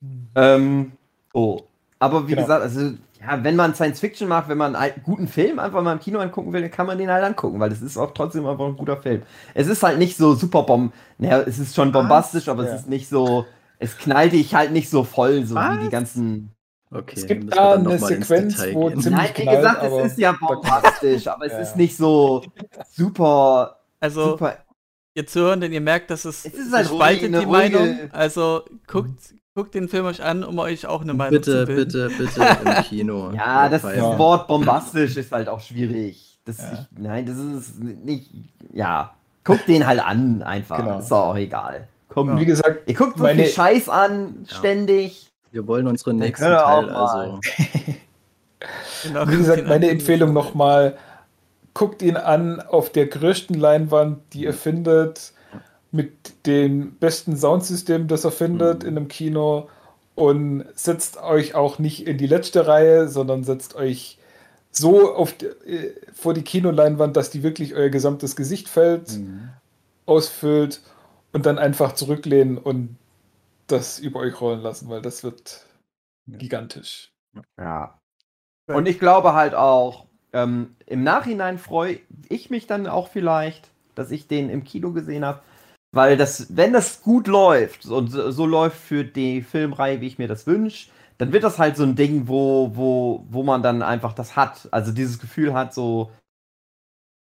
Mhm. Ähm, oh. Aber wie Genau. gesagt, also, ja, wenn man Science Fiction mag, wenn man einen guten Film einfach mal im Kino angucken will, dann kann man den halt angucken, weil das ist auch trotzdem einfach ein guter Film. Es ist halt nicht so super bomb. Naja, es ist schon bombastisch, aber Ja. es ist nicht so. Es knallt dich halt nicht so voll, so wie Was? die ganzen. Okay, Es gibt da eine Sequenz, wo gehen. ziemlich Nein, wie knallt, gesagt, aber es ist ja bombastisch, aber es Ja. ist nicht so super. Also, super. ihr zuhören, denn ihr merkt, dass es, Es ist halt spaltet ruhig, eine die Meinung. ruhige- Also guckt, guckt den Film euch an, um euch auch eine Meinung Bitte, zu bilden. bitte, bitte im Kino. Ja, das Ja. Wort bombastisch ist halt auch schwierig. Das, Ja. ich, nein, das ist nicht. Ja, guckt den halt an, einfach. Genau. Ist doch auch egal. Komm, Wie gesagt, ihr guckt so meine- viel Scheiß an, Ja. ständig. Wir wollen unseren nächsten Teil, mal. also. Genau, wie gesagt, ihn meine. Empfehlung nochmal, guckt ihn an auf der größten Leinwand, die ihr findet, mit dem besten Soundsystem, das er findet Mhm. in einem Kino und setzt euch auch nicht in die letzte Reihe, sondern setzt euch so auf die, äh, vor die Kinoleinwand, dass die wirklich euer gesamtes Gesichtfeld Mhm. ausfüllt und dann einfach zurücklehnen und das über euch rollen lassen, weil das wird Ja. gigantisch. Ja. Und ich glaube halt auch, ähm, im Nachhinein freue ich mich dann auch vielleicht, dass ich den im Kino gesehen habe. Weil das, wenn das gut läuft und so, so läuft für die Filmreihe, wie ich mir das wünsche, dann wird das halt so ein Ding, wo, wo, wo man dann einfach das hat. Also dieses Gefühl hat, so,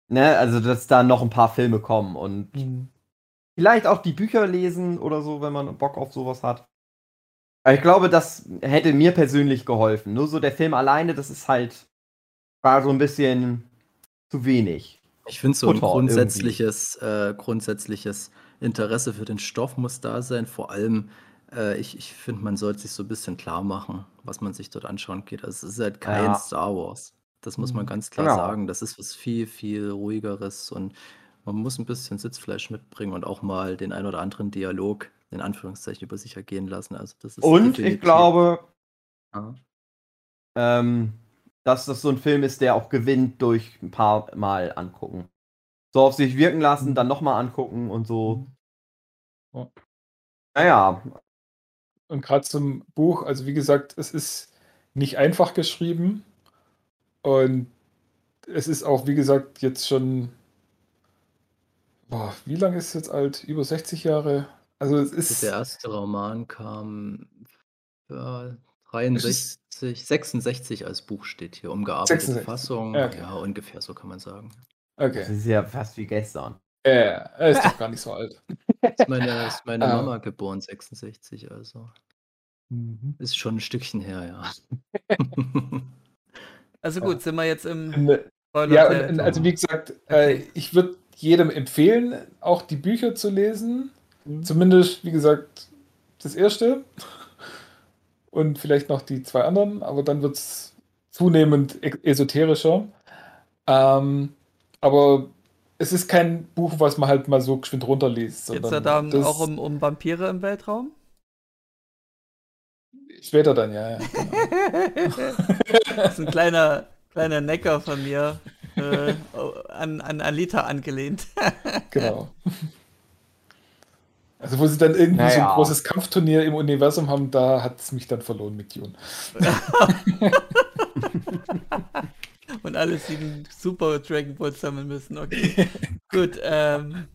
ne, also dass da noch ein paar Filme kommen und vielleicht auch die Bücher lesen oder so, wenn man Bock auf sowas hat. Aber ich glaube, das hätte mir persönlich geholfen. Nur so der Film alleine, das ist halt, war so ein bisschen zu wenig. Ich finde so ein grundsätzliches, äh, grundsätzliches Interesse für den Stoff muss da sein. Vor allem, äh, ich, ich finde, man sollte sich so ein bisschen klar machen, was man sich dort anschauen geht. Also es ist halt kein Ja. Star Wars. Das muss man Mhm. ganz klar Genau. sagen. Das ist was viel, viel ruhigeres und man muss ein bisschen Sitzfleisch mitbringen und auch mal den ein oder anderen Dialog in Anführungszeichen über sich ergehen lassen. Also das ist Und ich glaube, Ja. ähm, dass das so ein Film ist, der auch gewinnt durch ein paar Mal angucken. So auf sich wirken lassen, dann nochmal angucken und so. Ja. Naja, Und gerade zum Buch, also wie gesagt, es ist nicht einfach geschrieben und es ist auch, wie gesagt, jetzt schon, boah, wie lange ist es jetzt alt? Über 60 Jahre? Also es ist, Der erste Roman kam äh, 63, 66 als Buch steht hier, umgearbeitete 66, Fassung. ja, okay. Ja, ungefähr so kann man sagen. das okay, ist ja fast wie gestern. ja, er ist doch gar nicht so alt. Ist meine, ist meine Ah. Mama geboren, 66, also ist schon ein Stückchen her, ja. Also Ja. gut, sind wir jetzt im äh, Spoiler Ja, und, und also wie gesagt, äh, Okay. ich würde jedem empfehlen, auch die Bücher zu lesen. Mhm. Zumindest, wie gesagt, das erste und vielleicht noch die zwei anderen, aber dann wird es zunehmend esoterischer. Ähm, aber es ist kein Buch, was man halt mal so geschwind runterliest. Geht's da sondern dann auch um, um Vampire im Weltraum? Später dann, ja. ja genau. Das ist ein kleiner, kleiner Necker von mir äh, an, an Alita angelehnt. genau. Also, wo sie dann irgendwie so Naja. ein großes Kampfturnier im Universum haben, da hat es mich dann verloren mit Dune. Und alle sieben Super Dragon Balls sammeln müssen. Okay. Gut, ähm,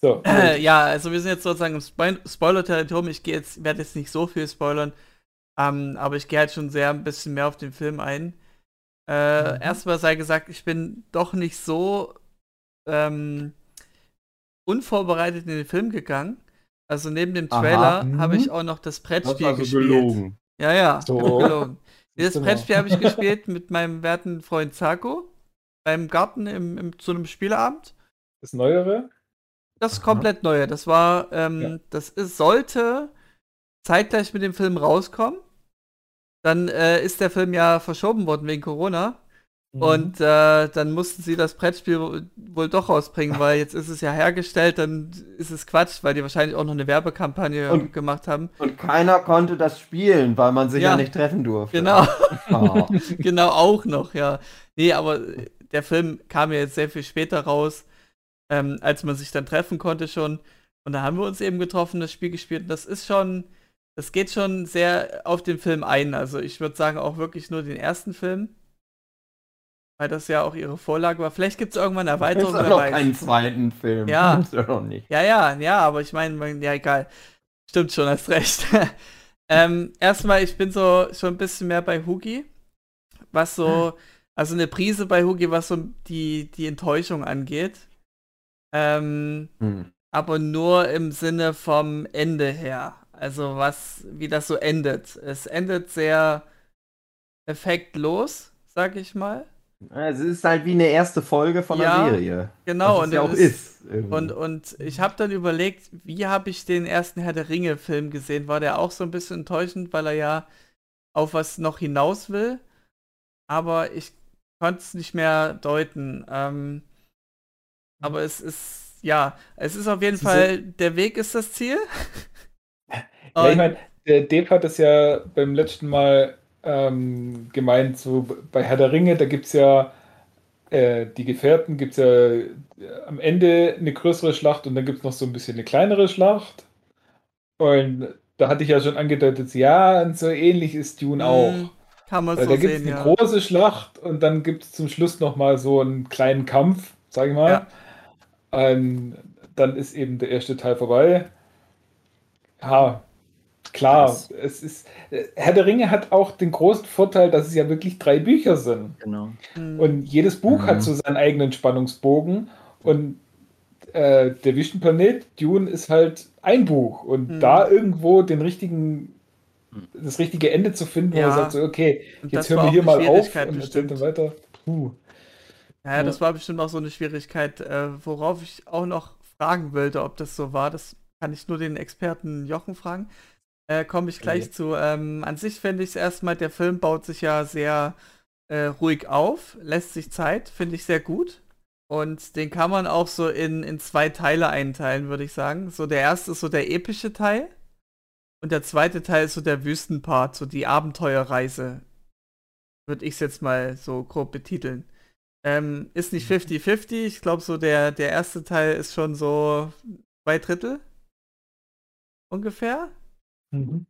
So, äh, ja, also wir sind jetzt sozusagen im Spoil- Spoiler-Territorium. Ich gehe jetzt, werde jetzt nicht so viel spoilern, ähm, aber ich gehe halt schon sehr ein bisschen mehr auf den Film ein. Äh, Mhm. Erstmal sei gesagt, ich bin doch nicht so ähm, unvorbereitet in den Film gegangen. Also neben dem. Trailer Mhm. habe ich auch noch das Das Brettspiel war so gespielt. gelogen. Ja, ja, So. gelogen. Dieses Genau. Brettspiel habe ich gespielt mit meinem werten Freund Zako beim Garten im, im, zu einem Spieleabend. das Neuere. Das komplett neue. Das war, ähm, Ja. das ist, sollte zeitgleich mit dem Film rauskommen. Dann äh, ist der Film ja verschoben worden wegen Corona. Mhm. Und äh, dann mussten sie das Brettspiel wo- wohl doch rausbringen, weil jetzt ist es ja hergestellt, dann ist es Quatsch, weil die wahrscheinlich auch noch eine Werbekampagne Und- gemacht haben. Und keiner konnte das spielen, weil man sich ja, Ja. nicht treffen durfte. Genau. Oh. genau auch noch, ja. Nee, aber der Film kam ja jetzt sehr viel später raus, ähm, als man sich dann treffen konnte schon. Und da haben wir uns eben getroffen, das Spiel gespielt. Und das ist schon, das geht schon sehr auf den Film ein. Also ich würde sagen, auch wirklich nur den ersten Film. Weil das ja auch ihre Vorlage war. Vielleicht gibt es irgendwann eine Es Erweiterung, wer noch keinen zweiten Film. Ja. Ja. Ja, ja, ja, aber ich meine, ja, egal. Stimmt schon, hast recht. ähm, erstmal, ich bin so schon ein bisschen mehr bei Hugi. Was so, also eine Prise bei Hugi, was so die, die Enttäuschung angeht. Ähm, Hm. aber nur im Sinne vom Ende her. Also was, wie das so endet. Es endet sehr effektlos, sag ich mal. Es ist halt wie eine erste Folge von Ja, einer Serie. Genau, und ja auch ist. irgendwie. Und, und ich habe dann überlegt, wie habe ich den ersten Herr der Ringe-Film gesehen? War der auch so ein bisschen enttäuschend, weil er ja auf was noch hinaus will? Aber ich konnte es nicht mehr deuten. Ähm, aber es ist, ja, es ist auf jeden Fall, der Weg ist das Ziel. Ja, ich meine, der Dave hat das ja beim letzten Mal ähm, gemeint, so bei Herr der Ringe, da gibt es ja äh, die Gefährten, gibt es ja äh, am Ende eine größere Schlacht und dann gibt es noch so ein bisschen eine kleinere Schlacht. Und da hatte ich ja schon angedeutet, ja, und so ähnlich ist Dune auch. Mm, Kann man Weil so da gibt es sehen, eine ja. große Schlacht und dann gibt es zum Schluss nochmal so einen kleinen Kampf, sag ich mal. Ja. Ähm, dann ist eben der erste Teil vorbei. Ja, klar, Das- es ist. äh, Herr der Ringe hat auch den großen Vorteil, dass es ja wirklich drei Bücher sind. Genau. Mhm. Und jedes Buch Mhm. hat so seinen eigenen Spannungsbogen. Und äh, der Wüstenplanet, Dune, ist halt ein Buch. Und Mhm. da irgendwo den richtigen, das richtige Ende zu finden, wo Ja. man sagt, so, okay, jetzt hören wir hier mal auf und dann weiter. Puh. Ja, Ja. das war bestimmt auch so eine Schwierigkeit, äh, worauf ich auch noch fragen wollte, ob das so war. Das kann ich nur den Experten Jochen fragen. Äh, Komme ich gleich Ja. zu. Ähm, an sich finde ich es erstmal, der Film baut sich ja sehr äh, ruhig auf, lässt sich Zeit, finde ich sehr gut. Und den kann man auch so in, in zwei Teile einteilen, würde ich sagen. So der erste ist so der epische Teil und der zweite Teil ist so der Wüstenpart, so die Abenteuerreise. Würde ich es jetzt mal so grob betiteln. Ähm, ist nicht 50-50. Ich glaube, so der, der erste Teil ist schon so zwei Drittel. Ungefähr. Mhm.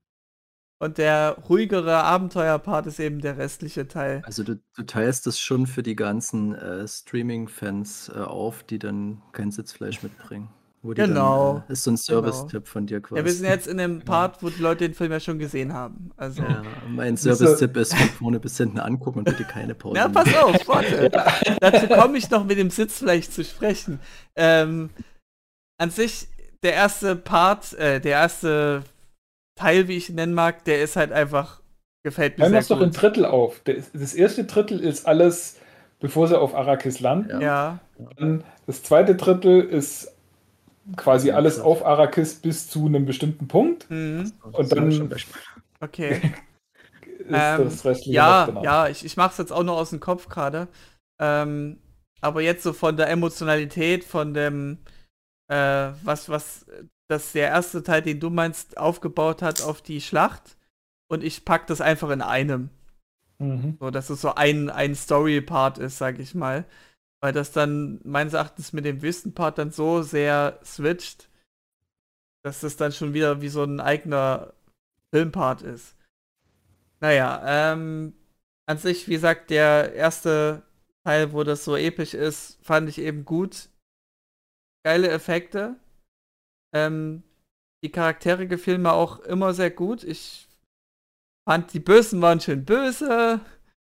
Und der ruhigere Abenteuerpart ist eben der restliche Teil. Also du, du teilst das schon für die ganzen äh, Streaming-Fans äh, auf, die dann kein Sitzfleisch mitbringen. Wo die Genau. Dann, äh, ist so ein Service-Tipp von dir quasi. Ja, wir sind jetzt in dem Part, wo die Leute den Film ja schon gesehen haben. Also. Ja, mein Service-Tipp ist von vorne bis hinten angucken und bitte keine Pause. Na, pass auf, warte. Dazu komme ich noch mit dem Sitzfleisch zu sprechen. Ähm, an sich, der erste Part, äh, der erste Teil, wie ich ihn nennen mag, der ist halt einfach, gefällt mir wir sehr es doch in gut. Drittel auf. Das erste Drittel ist alles, bevor sie auf Arrakis landen. Ja, Dann das zweite Drittel ist quasi alles auf Arrakis bis zu einem bestimmten Punkt. mhm. Und dann- okay. Ist Ähm, das restliche Ja, ja, ich, ich mache es jetzt auch nur aus dem Kopf gerade. Ähm, aber jetzt so von der Emotionalität, von dem, äh, was, was das der erste Teil, den du meinst, aufgebaut hat auf die Schlacht. Und ich pack das einfach in einem. Mhm. So, dass es so ein, ein Story-Part ist, sag ich mal. Weil das dann meines Erachtens mit dem Wüsten-Part dann so sehr switcht, dass das dann schon wieder wie so ein eigener Filmpart ist. Naja, ähm, an sich, wie gesagt, der erste Teil, wo das so episch ist, fand ich eben gut. Geile Effekte. Ähm, die Charaktere gefielen mir auch immer sehr gut. Ich fand, die Bösen waren schön böse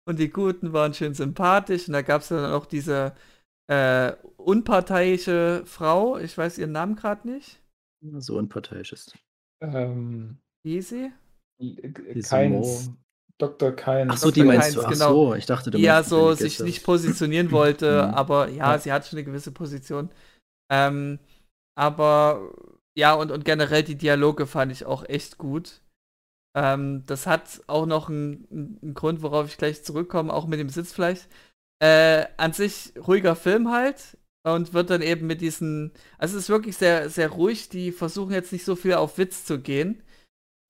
und die Guten waren schön sympathisch. Und da gab es dann auch diese äh, unparteiische Frau, ich weiß ihren Namen gerade nicht. So unparteiisch ist. Ähm, Wie hieß sie? Keins, Dr. Keins. Ach so, die Dr. meinst du. Keins, Ach genau. so, ich dachte, du ja so sich nicht positionieren wollte, Mhm. aber ja, Ja. sie hat schon eine gewisse Position. Ähm, aber ja, und, und generell die Dialoge fand ich auch echt gut. Ähm, das hat auch noch einen, einen Grund, worauf ich gleich zurückkomme, auch mit dem Sitzfleisch. Äh, an sich ruhiger Film halt und wird dann eben mit diesen, also es ist wirklich sehr, sehr ruhig, die versuchen jetzt nicht so viel auf Witz zu gehen.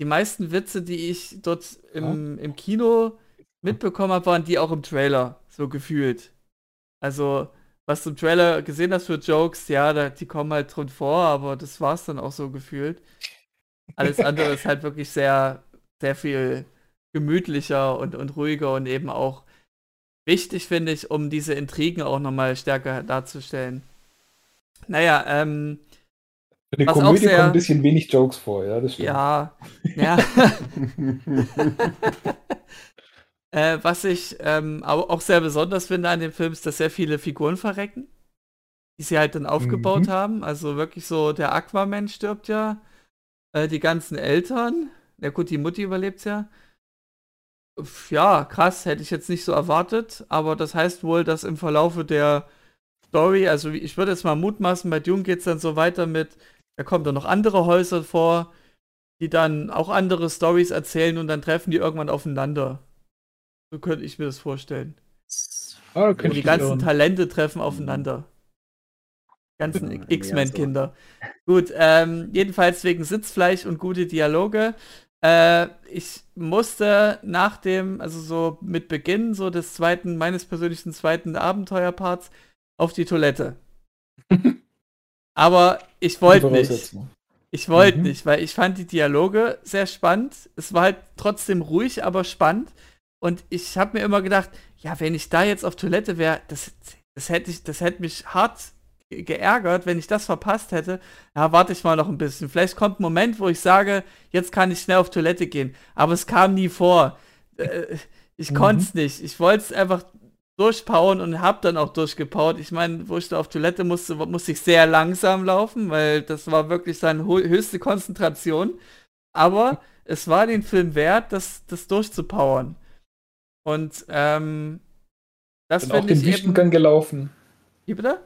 Die meisten Witze, die ich dort im, im Kino mitbekommen habe, waren die auch im Trailer, so gefühlt. Also, was du im Trailer gesehen hast für Jokes, ja, da, die kommen halt drin vor, aber das war's dann auch so gefühlt. Alles andere ist halt wirklich sehr, sehr viel gemütlicher und, und ruhiger und eben auch wichtig, finde ich, um diese Intrigen auch nochmal stärker darzustellen. Naja, ähm, was auch Komödie sehr- kommen ein bisschen wenig Jokes vor, ja, das stimmt. ja, ja. Äh, was ich ähm, au- auch sehr besonders finde an dem Film ist, dass sehr viele Figuren verrecken, die sie halt dann aufgebaut Mhm. haben. Also wirklich so, der Aquaman stirbt ja, äh, die ganzen Eltern, ja gut, die Mutti überlebt ja. Ja, krass, hätte ich jetzt nicht so erwartet, aber das heißt wohl, dass im Verlaufe der Story, also ich würde jetzt mal mutmaßen, bei Dune geht es dann so weiter mit, da kommen dann noch andere Häuser vor, die dann auch andere Stories erzählen und dann treffen die irgendwann aufeinander. So könnte ich mir das vorstellen. Und könnte die ganzen irren. Talente treffen aufeinander. Ja, Ganzen X-Men-Kinder. Gut, ähm, jedenfalls wegen Sitzfleisch und gute Dialoge. Äh, ich musste nach dem, also so mit Beginn so des zweiten, meines persönlichen zweiten Abenteuerparts auf die Toilette. Aber ich wollte Die nicht. Ich wollte Mhm. nicht, weil ich fand die Dialoge sehr spannend. Es war halt trotzdem ruhig, aber spannend. Und ich habe mir immer gedacht, ja, wenn ich da jetzt auf Toilette wäre, das, das hätte ich, das hätte mich hart geärgert, wenn ich das verpasst hätte. Ja, warte ich mal noch ein bisschen. Vielleicht kommt ein Moment, wo ich sage, jetzt kann ich schnell auf Toilette gehen. Aber es kam nie vor. Äh, ich mhm. konnte es nicht. Ich wollte es einfach durchpauen und hab dann auch durchgepaut. Ich meine, wo ich da auf Toilette musste, musste ich sehr langsam laufen, weil das war wirklich seine höchste Konzentration. Aber es war den Film wert, das, das durchzupowern. Und ähm, das ich. auch den Wüstengang eben... gelaufen. Wie bitte?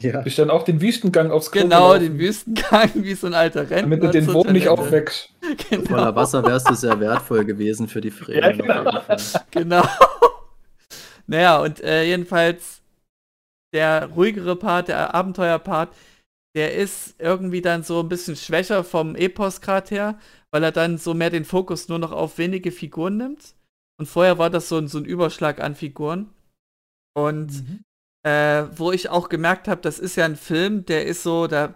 Ja. Bist dann auch den Wüstengang aufs Klo Genau, gelaufen. den Wüstengang, wie so ein alter Rentner. Damit du den Wurm nicht aufwächst. Genau. Voller Wasser wärst du sehr wertvoll gewesen für die Fremen. Ja, genau. genau. naja, und äh, jedenfalls der ruhigere Part, der Abenteuerpart, der ist irgendwie dann so ein bisschen schwächer vom Epos grad her, weil er dann so mehr den Fokus nur noch auf wenige Figuren nimmt. Und vorher war das so ein, so ein Überschlag an Figuren. Und mhm. äh, wo ich auch gemerkt habe, das ist ja ein Film, der ist so, da,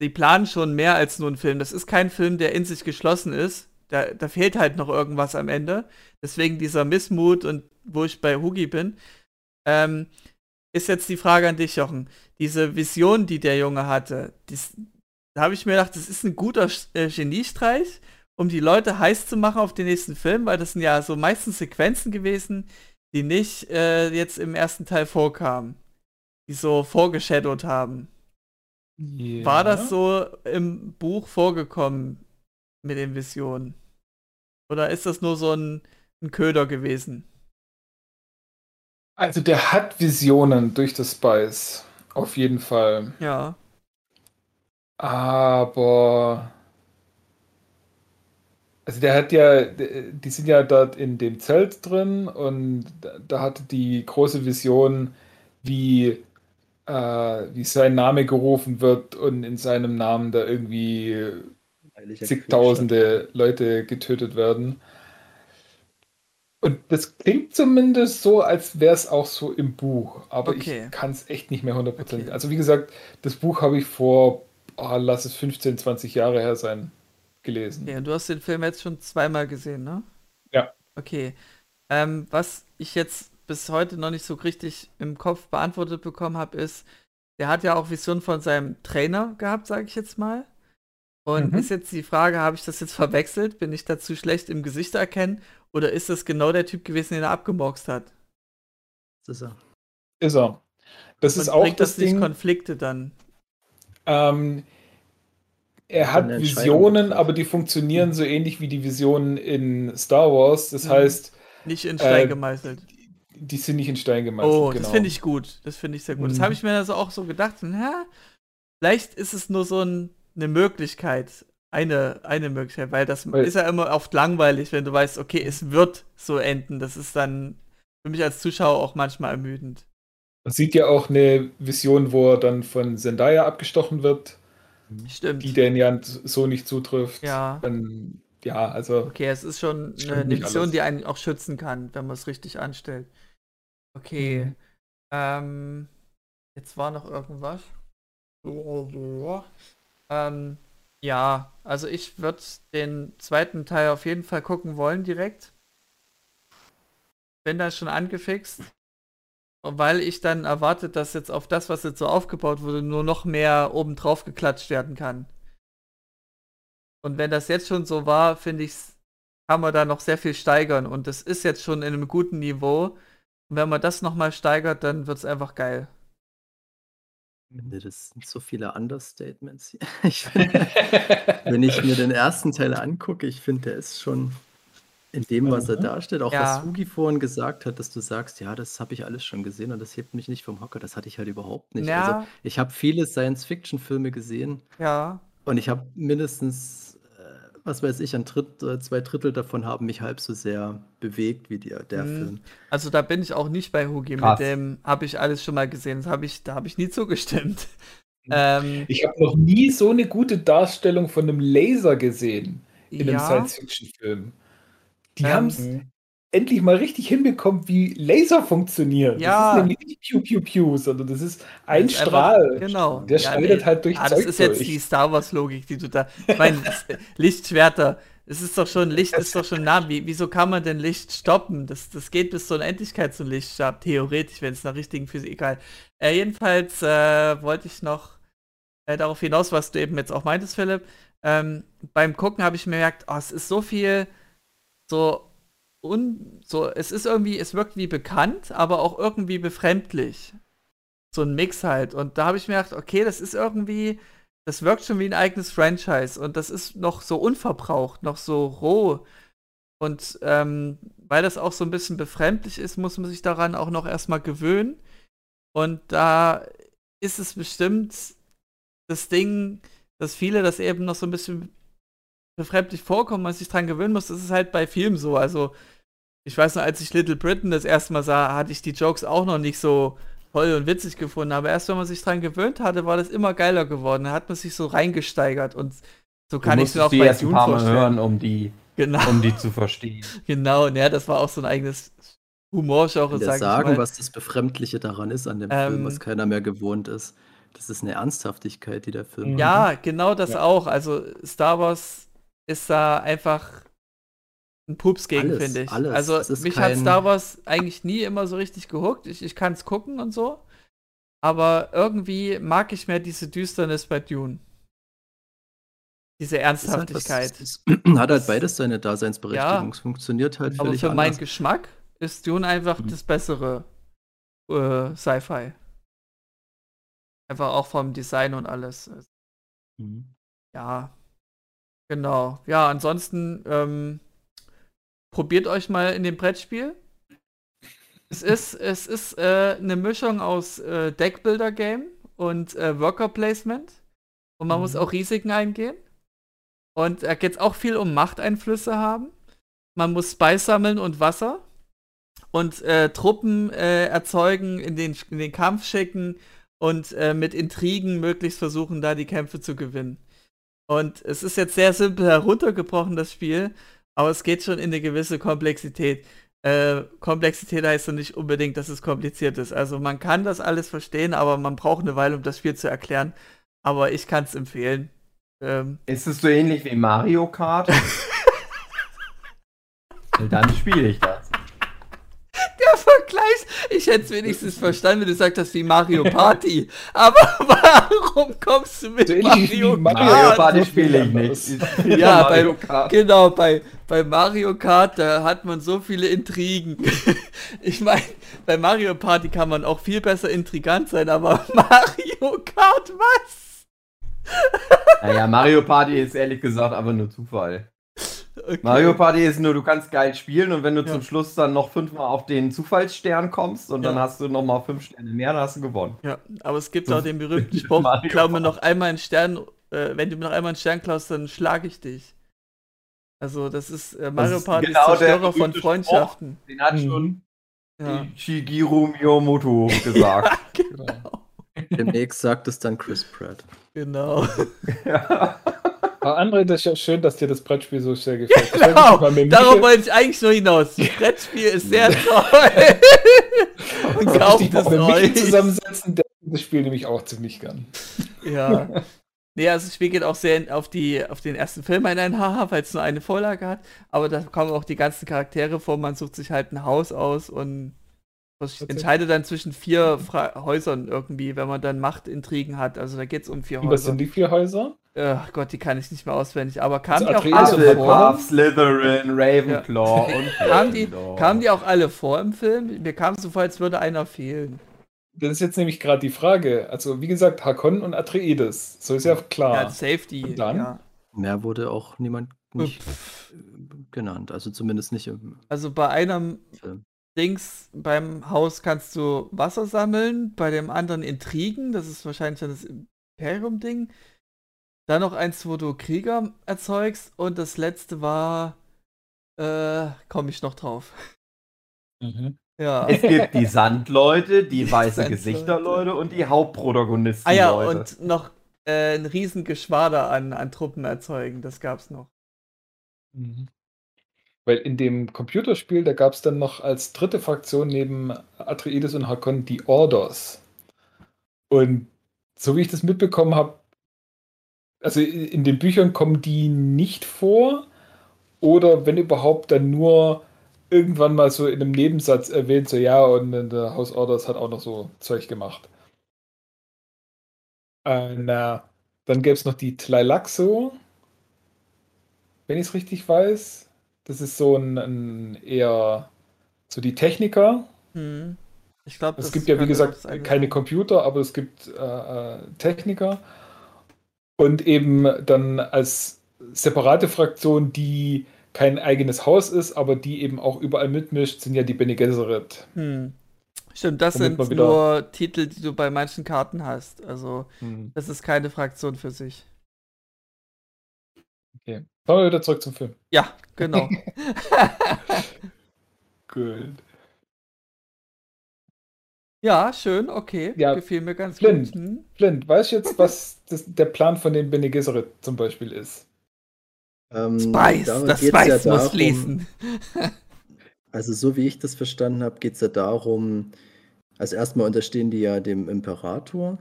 die planen schon mehr als nur ein Film. Das ist kein Film, der in sich geschlossen ist. Da, da fehlt halt noch irgendwas am Ende. Deswegen dieser Missmut und wo ich bei Hugi bin. Ähm, ist jetzt die Frage an dich, Jochen. Diese Vision, die der Junge hatte, dies, da habe ich mir gedacht, das ist ein guter äh, Geniestreich, um die Leute heiß zu machen auf den nächsten Film, weil das sind ja so meistens Sequenzen gewesen, die nicht äh, jetzt im ersten Teil vorkamen, die so vorgeshadowt haben. Yeah. War das so im Buch vorgekommen mit den Visionen? Oder ist das nur so ein, ein Köder gewesen? Also der hat Visionen durch das Spice. Auf jeden Fall. Ja. Aber also der hat ja, die sind ja dort in dem Zelt drin und da hatte die große Vision, wie, äh, wie sein Name gerufen wird und in seinem Namen da irgendwie zigtausende Leute getötet werden. Und das klingt zumindest so, als wäre es auch so im Buch, aber okay. ich kann es echt nicht mehr hundertprozentig. Okay. Also wie gesagt, das Buch habe ich vor, oh, lass es 15, 20 Jahre her sein gelesen. Ja, du hast den Film jetzt schon zweimal gesehen, ne? Ja. Okay. Ähm, was ich jetzt bis heute noch nicht so richtig im Kopf beantwortet bekommen habe, ist, der hat ja auch Vision von seinem Trainer gehabt, sage ich jetzt mal. Und mhm. ist jetzt die Frage, habe ich das jetzt verwechselt? Bin ich dazu schlecht im Gesicht erkennen? Oder ist das genau der Typ gewesen, den er abgemorxt hat? Das ist er. Ist er. Das Und ist auch das, das Ding. nicht Konflikte dann? Ähm, er hat Visionen, aber die funktionieren so ähnlich wie die Visionen in Star Wars. Das mhm. heißt. Nicht in Stein äh, gemeißelt. Die sind nicht in Stein gemeißelt. Oh, genau. das finde ich gut. Das finde ich sehr gut. Mhm. Das habe ich mir also auch so gedacht. Na, vielleicht ist es nur so ein, eine Möglichkeit. Eine, eine Möglichkeit, weil das weil, ist ja immer oft langweilig, wenn du weißt, okay, es wird so enden. Das ist dann für mich als Zuschauer auch manchmal ermüdend. Man sieht ja auch eine Vision, wo er dann von Zendaya abgestochen wird Stimmt. die den ja so nicht zutrifft. Ja. Dann, ja, also. Okay, es ist schon eine Mission, die einen auch schützen kann, wenn man es richtig anstellt. Okay. Mhm. Ähm, jetzt war noch irgendwas. Ähm, ja, also ich würde den zweiten Teil auf jeden Fall gucken wollen direkt. Bin da schon angefixt weil ich dann erwartet, dass jetzt auf das, was jetzt so aufgebaut wurde, nur noch mehr obendrauf geklatscht werden kann. Und wenn das jetzt schon so war, finde ich, kann man da noch sehr viel steigern. Und das ist jetzt schon in einem guten Niveau. Und wenn man das nochmal steigert, dann wird es einfach geil. Das sind so viele Understatements. Ich find, wenn ich mir den ersten Teil angucke, ich finde, der ist schon in dem, was er darstellt, auch was Hugi vorhin gesagt hat, dass du sagst, ja, das habe ich alles schon gesehen und das hebt mich nicht vom Hocker, das hatte ich halt überhaupt nicht. Also, Ja, ich habe viele Science-Fiction-Filme gesehen ja. und ich habe mindestens, äh, was weiß ich, ein Dritt, äh, zwei Drittel davon haben mich halb so sehr bewegt wie der, der Mhm. Film. Also da bin ich auch nicht bei Hugi. Mit dem habe ich alles schon mal gesehen. Das habe ich, da habe ich nie zugestimmt. Mhm. Ähm, Ich habe noch nie so eine gute Darstellung von einem Laser gesehen in einem ja, Science-Fiction-Film. Die ähm, haben es endlich mal richtig hinbekommen, wie Laser funktionieren. Ja. Das ist nämlich nicht Piu Piu Piu, sondern das ist ein das ist Strahl. Einfach, genau. Der ja, schneidet nee. halt durch ah, Das ist jetzt die Star Wars-Logik, die du da. Ich meine, Lichtschwerter es ist doch schon, Licht ist doch schon nah. Wie, wieso kann man denn Licht stoppen? Das, das geht bis zur Unendlichkeit zum Lichtstab, theoretisch, wenn es nach richtigen Physik, egal. Äh, jedenfalls äh, wollte ich noch äh, darauf hinaus, was du eben jetzt auch meintest, Philipp. Ähm, beim Gucken habe ich mir gemerkt, oh, es ist so viel, so, un, so, es ist irgendwie, es wirkt wie bekannt, aber auch irgendwie befremdlich. So ein Mix halt. Und da habe ich mir gedacht, okay, das ist irgendwie, das wirkt schon wie ein eigenes Franchise und das ist noch so unverbraucht, noch so roh. Und ähm, weil das auch so ein bisschen befremdlich ist, muss man sich daran auch noch erstmal gewöhnen. Und da ist es bestimmt das Ding, dass viele das eben noch so ein bisschen befremdlich vorkommen, man sich dran gewöhnen muss. Das ist halt bei Filmen so. Also, ich weiß noch, als ich Little Britain das erste Mal sah, hatte ich die Jokes auch noch nicht so toll und witzig gefunden. Aber erst wenn man sich dran gewöhnt hatte, war das immer geiler geworden. Da hat man sich so reingesteigert und so kann ich es mir auch die bei erst ein Dune paar Mal vorstellen. hören, um die, Genau, um die zu verstehen. genau. Und ja, das war auch so ein eigenes Humorgenre, Will sag der ich sagen, mal. was das Befremdliche daran ist an dem Ähm, Film, was keiner mehr gewohnt ist. Das ist eine Ernsthaftigkeit, die der Film Mhm. Ja, genau das Ja. auch. Also Star Wars ist da einfach ein Pups gegen, finde ich. alles. Also mich hat kein- Star Wars eigentlich nie immer so richtig gehuckt. Ich, ich kann es gucken und so. Aber irgendwie mag ich mehr diese Düsternis bei Dune. Diese ist halt was- Ernsthaftigkeit. hat halt beides seine Daseinsberechtigung. Es funktioniert halt Aber völlig für meinen anders. Geschmack ist Dune einfach Mhm. das bessere äh, Sci-Fi. Einfach auch vom Design und alles. Mhm. Ja, genau. Ja, ansonsten ähm, probiert euch mal in dem Brettspiel. Es ist, es ist äh, eine Mischung aus äh, Deckbuilder-Game und äh, Worker-Placement. Und man muss Mhm. auch Risiken eingehen. Und da geht es auch viel um Machteinflüsse haben. Man muss Spice sammeln und Wasser. Und äh, Truppen äh, erzeugen, in den, in den Kampf schicken und äh, mit Intrigen möglichst versuchen, da die Kämpfe zu gewinnen. Und es ist jetzt sehr simpel heruntergebrochen, das Spiel, aber es geht schon in eine gewisse Komplexität. Äh, Komplexität heißt ja nicht unbedingt, dass es kompliziert ist. Also man kann das alles verstehen, aber man braucht eine Weile, um das Spiel zu erklären. Aber ich kann es empfehlen. Ähm, Ist es so ähnlich wie Mario Kart? Dann spiele ich das. Ich hätte es wenigstens verstanden, wenn du sagst, das ist wie Mario Party. Aber warum kommst du mit Mario Mario Mario Kart? Party noch spiele ich nicht. Ja, Mario bei- Kart. Genau, bei, bei Mario Kart, da hat man so viele Intrigen. Ich meine, bei Mario Party kann man auch viel besser intrigant sein, aber Mario Kart, was? Naja, Mario Party ist ehrlich gesagt aber nur Zufall. Okay. Mario Party ist nur, du kannst geil spielen und wenn du Ja. zum Schluss dann noch fünfmal auf den Zufallsstern kommst und dann Ja. hast du nochmal fünf Sterne mehr, dann hast du gewonnen. Ja, aber es gibt So auch den berühmten Spruch, klau mir noch einmal einen Stern, äh, wenn du mir noch einmal einen Stern klaust, dann schlage ich dich. Also das ist, äh, Mario ist Party genau ist der Zerstörer von Freundschaften. Den hat Mhm. schon Ja. Shigeru Miyamoto gesagt. Genau. Demnächst sagt es dann Chris Pratt. Genau. ja. Aber André, das ist ja schön, dass dir das Brettspiel so sehr gefällt. Genau, Darauf wollte ich eigentlich nur hinaus. Das Brettspiel ist sehr toll. Und kauft es euch. zusammensetzen, der das Spiel nämlich auch ziemlich gern. Ja. Nee, also das Spiel geht auch sehr auf, die, auf den ersten Film ein, ein Haha, weil es nur eine Vorlage hat. Aber da kommen auch die ganzen Charaktere vor. Man sucht sich halt ein Haus aus und entscheidet dann zwischen vier Fra Häusern irgendwie, wenn man dann Machtintrigen hat. Also da geht es um vier Und was Häuser. sind die vier Häuser? Ach Gott, die kann ich nicht mehr auswendig. Aber kamen Also die auch Atreides alle und vor? Slytherin, Ravenclaw und Kamen die, kamen die auch alle vor im Film? Mir kam es so vor, als würde einer fehlen. Das ist jetzt nämlich gerade die Frage. Also, wie gesagt, Hakon und Atreides. So ist ja klar. Ja, Safety. Und dann? Ja. Mehr wurde auch niemand nicht genannt. Also zumindest nicht im Also bei einem Film. Dings beim Haus kannst du Wasser sammeln, bei dem anderen Intrigen, das ist wahrscheinlich dann das Imperium-Ding. Dann noch eins, wo du Krieger erzeugst und das letzte war, äh, komme ich noch drauf. Mhm. Ja. Es gibt die Sandleute, die weiße Sandleute. Gesichterleute und die Hauptprotagonisten. Ah ja, Leute. und noch äh, ein riesen Geschwader an, an Truppen erzeugen, das gab's noch. Mhm. Weil in dem Computerspiel, da gab es dann noch als dritte Fraktion neben Atreides und Hakon die Orders. Und so wie ich das mitbekommen habe, also in den Büchern kommen die nicht vor oder wenn überhaupt, dann nur irgendwann mal so in einem Nebensatz erwähnt, so ja, und der House Orders hat auch noch so Zeug gemacht. Äh, na, dann gäbe es noch die Tleilaxo, wenn ich es richtig weiß. Das ist so ein, ein, eher so die Techniker. Hm. Ich glaube, es gibt ja wie gesagt keine Computer, aber es gibt äh, Techniker und eben dann als separate Fraktion, die kein eigenes Haus ist, aber die eben auch überall mitmischt, sind ja die Bene Gesserit. Hm. Stimmt, das sind nur Titel, die du bei manchen Karten hast. Also hm. das ist keine Fraktion für sich. Okay. Kommen wir wieder zurück zum Film. Ja, genau. Gut. Ja, schön, okay. Ja, Gefiel mir ganz Flint, gut. Hm? Flint, weißt du jetzt, was das, der Plan von den Bene Gesserit zum Beispiel ist? Ähm, Spice, das Spice ja muss lesen. also so wie ich das verstanden habe, geht es ja darum, also erstmal unterstehen die ja dem Imperator,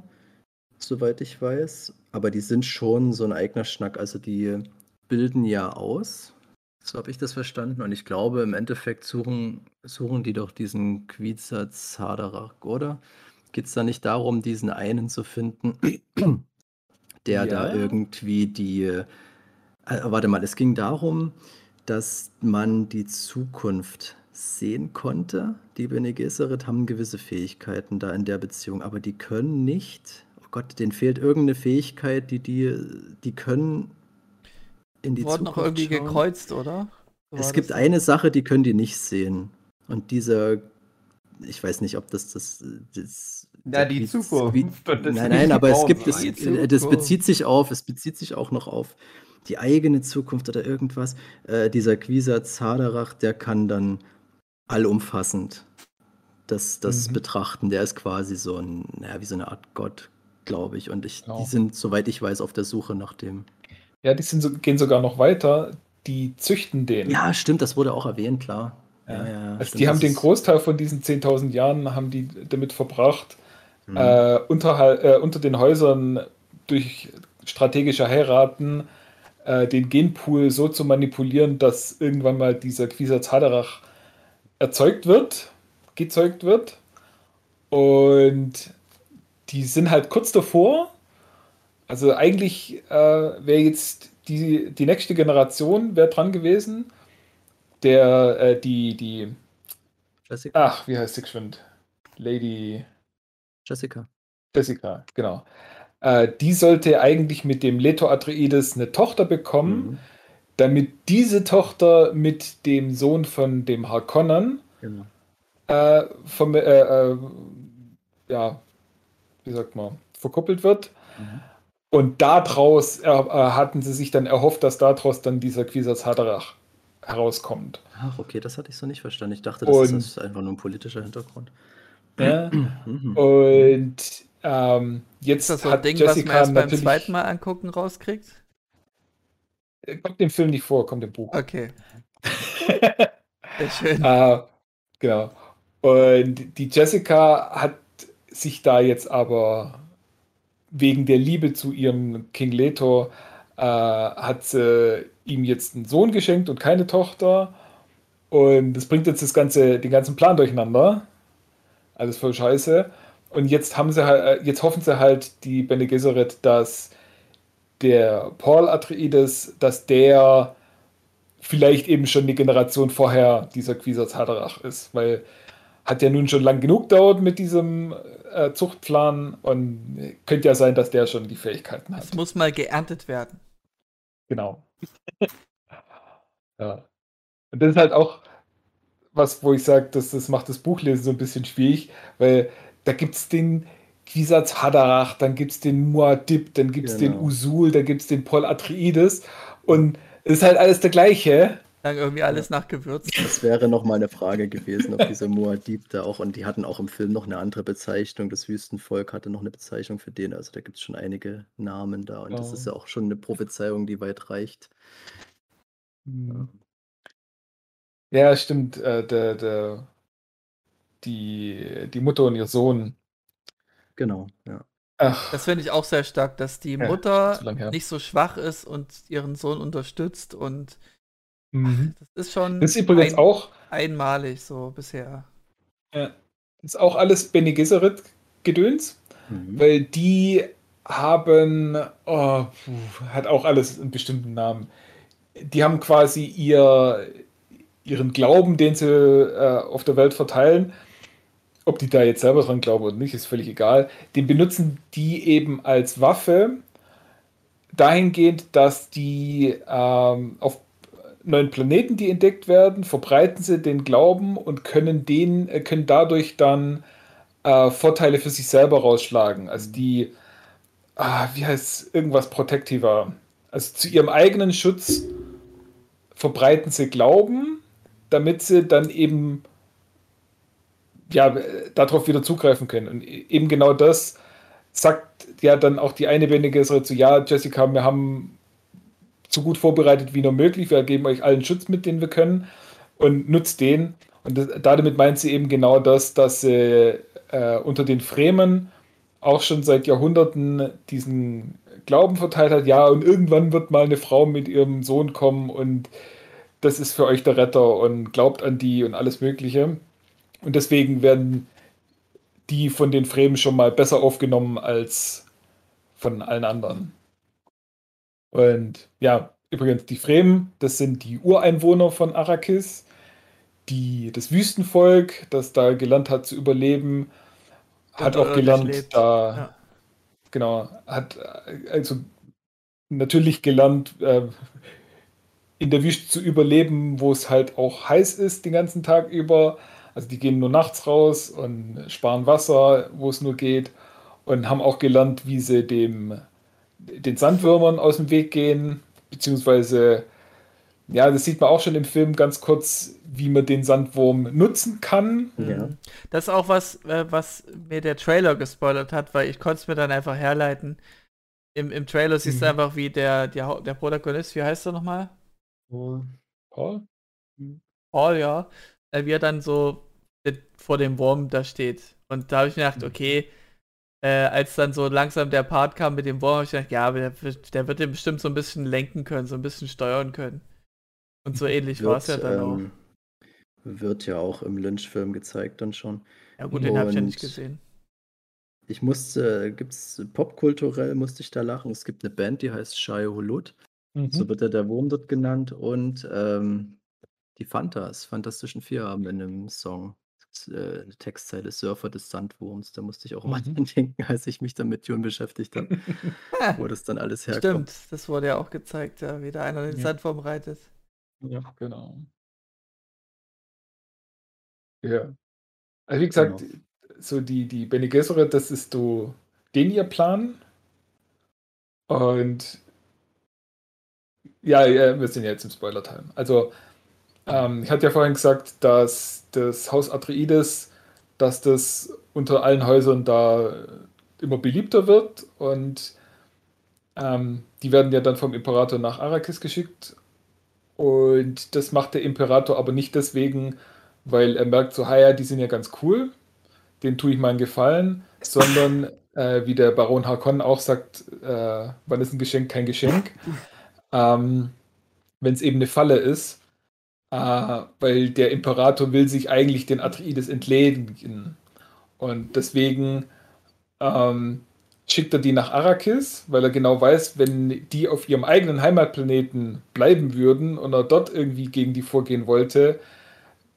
soweit ich weiß, aber die sind schon so ein eigener Schnack, also die bilden ja aus, so habe ich das verstanden und ich glaube im Endeffekt suchen, suchen die doch diesen Quizaz Haderach, oder? Geht es da nicht darum, diesen einen zu finden, der ja. da irgendwie die äh, warte mal, es ging darum, dass man die Zukunft sehen konnte. Die Bene Gesserit haben gewisse Fähigkeiten da in der Beziehung, aber die können nicht, oh Gott, denen fehlt irgendeine Fähigkeit, die die, die können in die Wurden Zukunft noch irgendwie schauen. gekreuzt, oder? War es gibt eine Sache, die können die nicht sehen. Und dieser, ich weiß nicht, ob das das, das ja, die Zukunft. Wie, nein, nein, aber es gibt, es, das bezieht sich auf, es bezieht sich auch noch auf die eigene Zukunft oder irgendwas. Äh, dieser Quisa Zaderach, der kann dann allumfassend das, das mhm. betrachten. Der ist quasi so ein, naja, wie so eine Art Gott, glaube ich. Und ich, genau. die sind, soweit ich weiß, auf der Suche nach dem. Ja, die so, gehen sogar noch weiter. Die züchten den. Ja, stimmt, das wurde auch erwähnt, klar. Ja, ja, ja, also die haben den Großteil von diesen 10.000 Jahren haben die damit verbracht, mhm. äh, unter, äh, unter den Häusern durch strategische Heiraten äh, den Genpool so zu manipulieren, dass irgendwann mal dieser Quisatz Haderach erzeugt wird, gezeugt wird. Und die sind halt kurz davor. Also eigentlich äh, wäre jetzt die, die nächste Generation wäre dran gewesen, der äh, die, die Jessica. Ach, wie heißt sie geschwind? Lady Jessica. Jessica, genau. Äh, die sollte eigentlich mit dem Leto Atreides eine Tochter bekommen, mhm. damit diese Tochter mit dem Sohn von dem Harkonnen genau. äh, vom, äh, äh, ja, wie sagt man, verkuppelt wird. Mhm. Und daraus äh, hatten sie sich dann erhofft, dass daraus dann dieser Quisatz Haderach herauskommt. Ach, okay, das hatte ich so nicht verstanden. Ich dachte, das und, ist einfach nur ein politischer Hintergrund. Mhm. und ähm, jetzt ist das so ein Ding, Jessica was man erst beim zweiten Mal angucken rauskriegt? Äh, kommt dem Film nicht vor, kommt im Buch. Okay. Sehr schön. Äh, genau. Und die Jessica hat sich da jetzt aber wegen der Liebe zu ihrem King Leto äh, hat sie ihm jetzt einen Sohn geschenkt und keine Tochter. Und das bringt jetzt das ganze, den ganzen Plan durcheinander. Alles voll scheiße. Und jetzt haben sie halt, äh, jetzt hoffen sie halt, die Bene Gesserit, dass der Paul Atreides, dass der vielleicht eben schon die Generation vorher dieser Quisatz Haderach ist, weil hat ja nun schon lang genug dauert mit diesem äh, Zuchtplan und könnte ja sein, dass der schon die Fähigkeiten hat. Es muss mal geerntet werden. Genau. ja. Und das ist halt auch was, wo ich sage, das, das macht das Buchlesen so ein bisschen schwierig, weil da gibt es den Quisatz Hadarach, dann gibt es den Muad'Dib, dann gibt es genau. den Usul, dann gibt es den Paul Atreides und es ist halt alles der gleiche. Dann irgendwie alles nach Gewürz. Das wäre noch mal eine Frage gewesen, ob dieser Muad'Dib da auch, und die hatten auch im Film noch eine andere Bezeichnung, das Wüstenvolk hatte noch eine Bezeichnung für den, also da gibt es schon einige Namen da und oh. das ist ja auch schon eine Prophezeiung, die weit reicht. Hm. Ja, stimmt, äh, der, der die, die Mutter und ihr Sohn. Genau, ja. Ach. Das finde ich auch sehr stark, dass die Mutter ja, nicht so schwach ist und ihren Sohn unterstützt und Mhm. Das ist schon Das ist übrigens ein, auch, einmalig so bisher. ja, das ist auch alles Bene Gesserit Gedöns, Mhm. weil die haben, oh, hat auch alles einen bestimmten Namen. Die haben quasi ihr, ihren Glauben, den sie äh, auf der Welt verteilen, ob die da jetzt selber dran glauben oder nicht, ist völlig egal. Den benutzen die eben als Waffe dahingehend, dass die ähm, auf neuen Planeten, die entdeckt werden, verbreiten sie den Glauben und können den, äh, können dadurch dann äh, Vorteile für sich selber rausschlagen. Also die, ah, wie heißt irgendwas protectiver. Also zu ihrem eigenen Schutz verbreiten sie Glauben, damit sie dann eben ja, äh, darauf wieder zugreifen können. Und e- eben genau das sagt ja dann auch die eine Bändige so, ja, Jessica, wir haben so gut vorbereitet wie nur möglich, wir geben euch allen Schutz mit, den wir können und nutzt den. Und das, damit meint sie eben genau das, dass sie äh, unter den Fremen auch schon seit Jahrhunderten diesen Glauben verteilt hat, ja, und irgendwann wird mal eine Frau mit ihrem Sohn kommen und das ist für euch der Retter und glaubt an die und alles Mögliche. Und deswegen werden die von den Fremen schon mal besser aufgenommen als von allen anderen. Und ja, übrigens, die Fremen, das sind die Ureinwohner von Arrakis, die, das Wüstenvolk, das da gelernt hat zu überleben, hat auch gelernt, lebt. da, Ja. genau, hat äh, also natürlich gelernt, äh, in der Wüste zu überleben, wo es halt auch heiß ist den ganzen Tag über. Also die gehen nur nachts raus und sparen Wasser, wo es nur geht. Und haben auch gelernt, wie sie dem, den Sandwürmern aus dem Weg gehen. Beziehungsweise, ja, das sieht man auch schon im Film ganz kurz, wie man den Sandwurm nutzen kann. Ja. Mhm. Das ist auch was, äh, was mir der Trailer gespoilert hat, weil ich konnte es mir dann einfach herleiten. Im, im Trailer siehst du Mhm. einfach, wie der, der, der Protagonist, wie heißt er nochmal? Paul? Paul, ja. Äh, wie er dann so vor dem Wurm da steht. Und da habe ich mir gedacht, okay, äh, als dann so langsam der Part kam mit dem Wurm, habe ich gedacht, ja, der, wird- der wird den bestimmt so ein bisschen lenken können, so ein bisschen steuern können. Und so ähnlich war es ja dann auch. ähm, Wird ja auch im Lynch-Film gezeigt dann schon. Ja gut, den habe ich ja nicht gesehen. Ich musste, gibt's popkulturell musste ich da lachen. Es gibt eine Band, die heißt Shai Hulud. Mhm. So wird ja der Wurm dort genannt. Und ähm, die Fantas, Fantastischen Vier haben in einem Song äh, eine Textzeile Surfer des Sandwurms. Da musste ich auch immer Mhm. dran denken, als ich mich dann mit Dune beschäftigt habe, wo das dann alles herkommt. Stimmt, das wurde ja auch gezeigt, ja, wie da einer den Ja. Sandwurm reitet. Ja, genau. Ja. Also wie gesagt, Genau. so die, die Bene Gesserit, das ist so den ihr Plan. Und ja, ja, wir sind ja jetzt im Spoiler-Time. Also, ähm, ich hatte ja vorhin gesagt, dass das Haus Atreides, dass das unter allen Häusern da immer beliebter wird und ähm, die werden ja dann vom Imperator nach Arrakis geschickt. Und das macht der Imperator aber nicht deswegen, weil er merkt so, ja, die sind ja ganz cool, den tue ich mal einen Gefallen, sondern äh, wie der Baron Harkonnen auch sagt, äh, wann ist ein Geschenk kein Geschenk, ähm, wenn es eben eine Falle ist, äh, weil der Imperator will sich eigentlich den Atreides entledigen und deswegen ähm, schickt er die nach Arrakis, weil er genau weiß, wenn die auf ihrem eigenen Heimatplaneten bleiben würden und er dort irgendwie gegen die vorgehen wollte,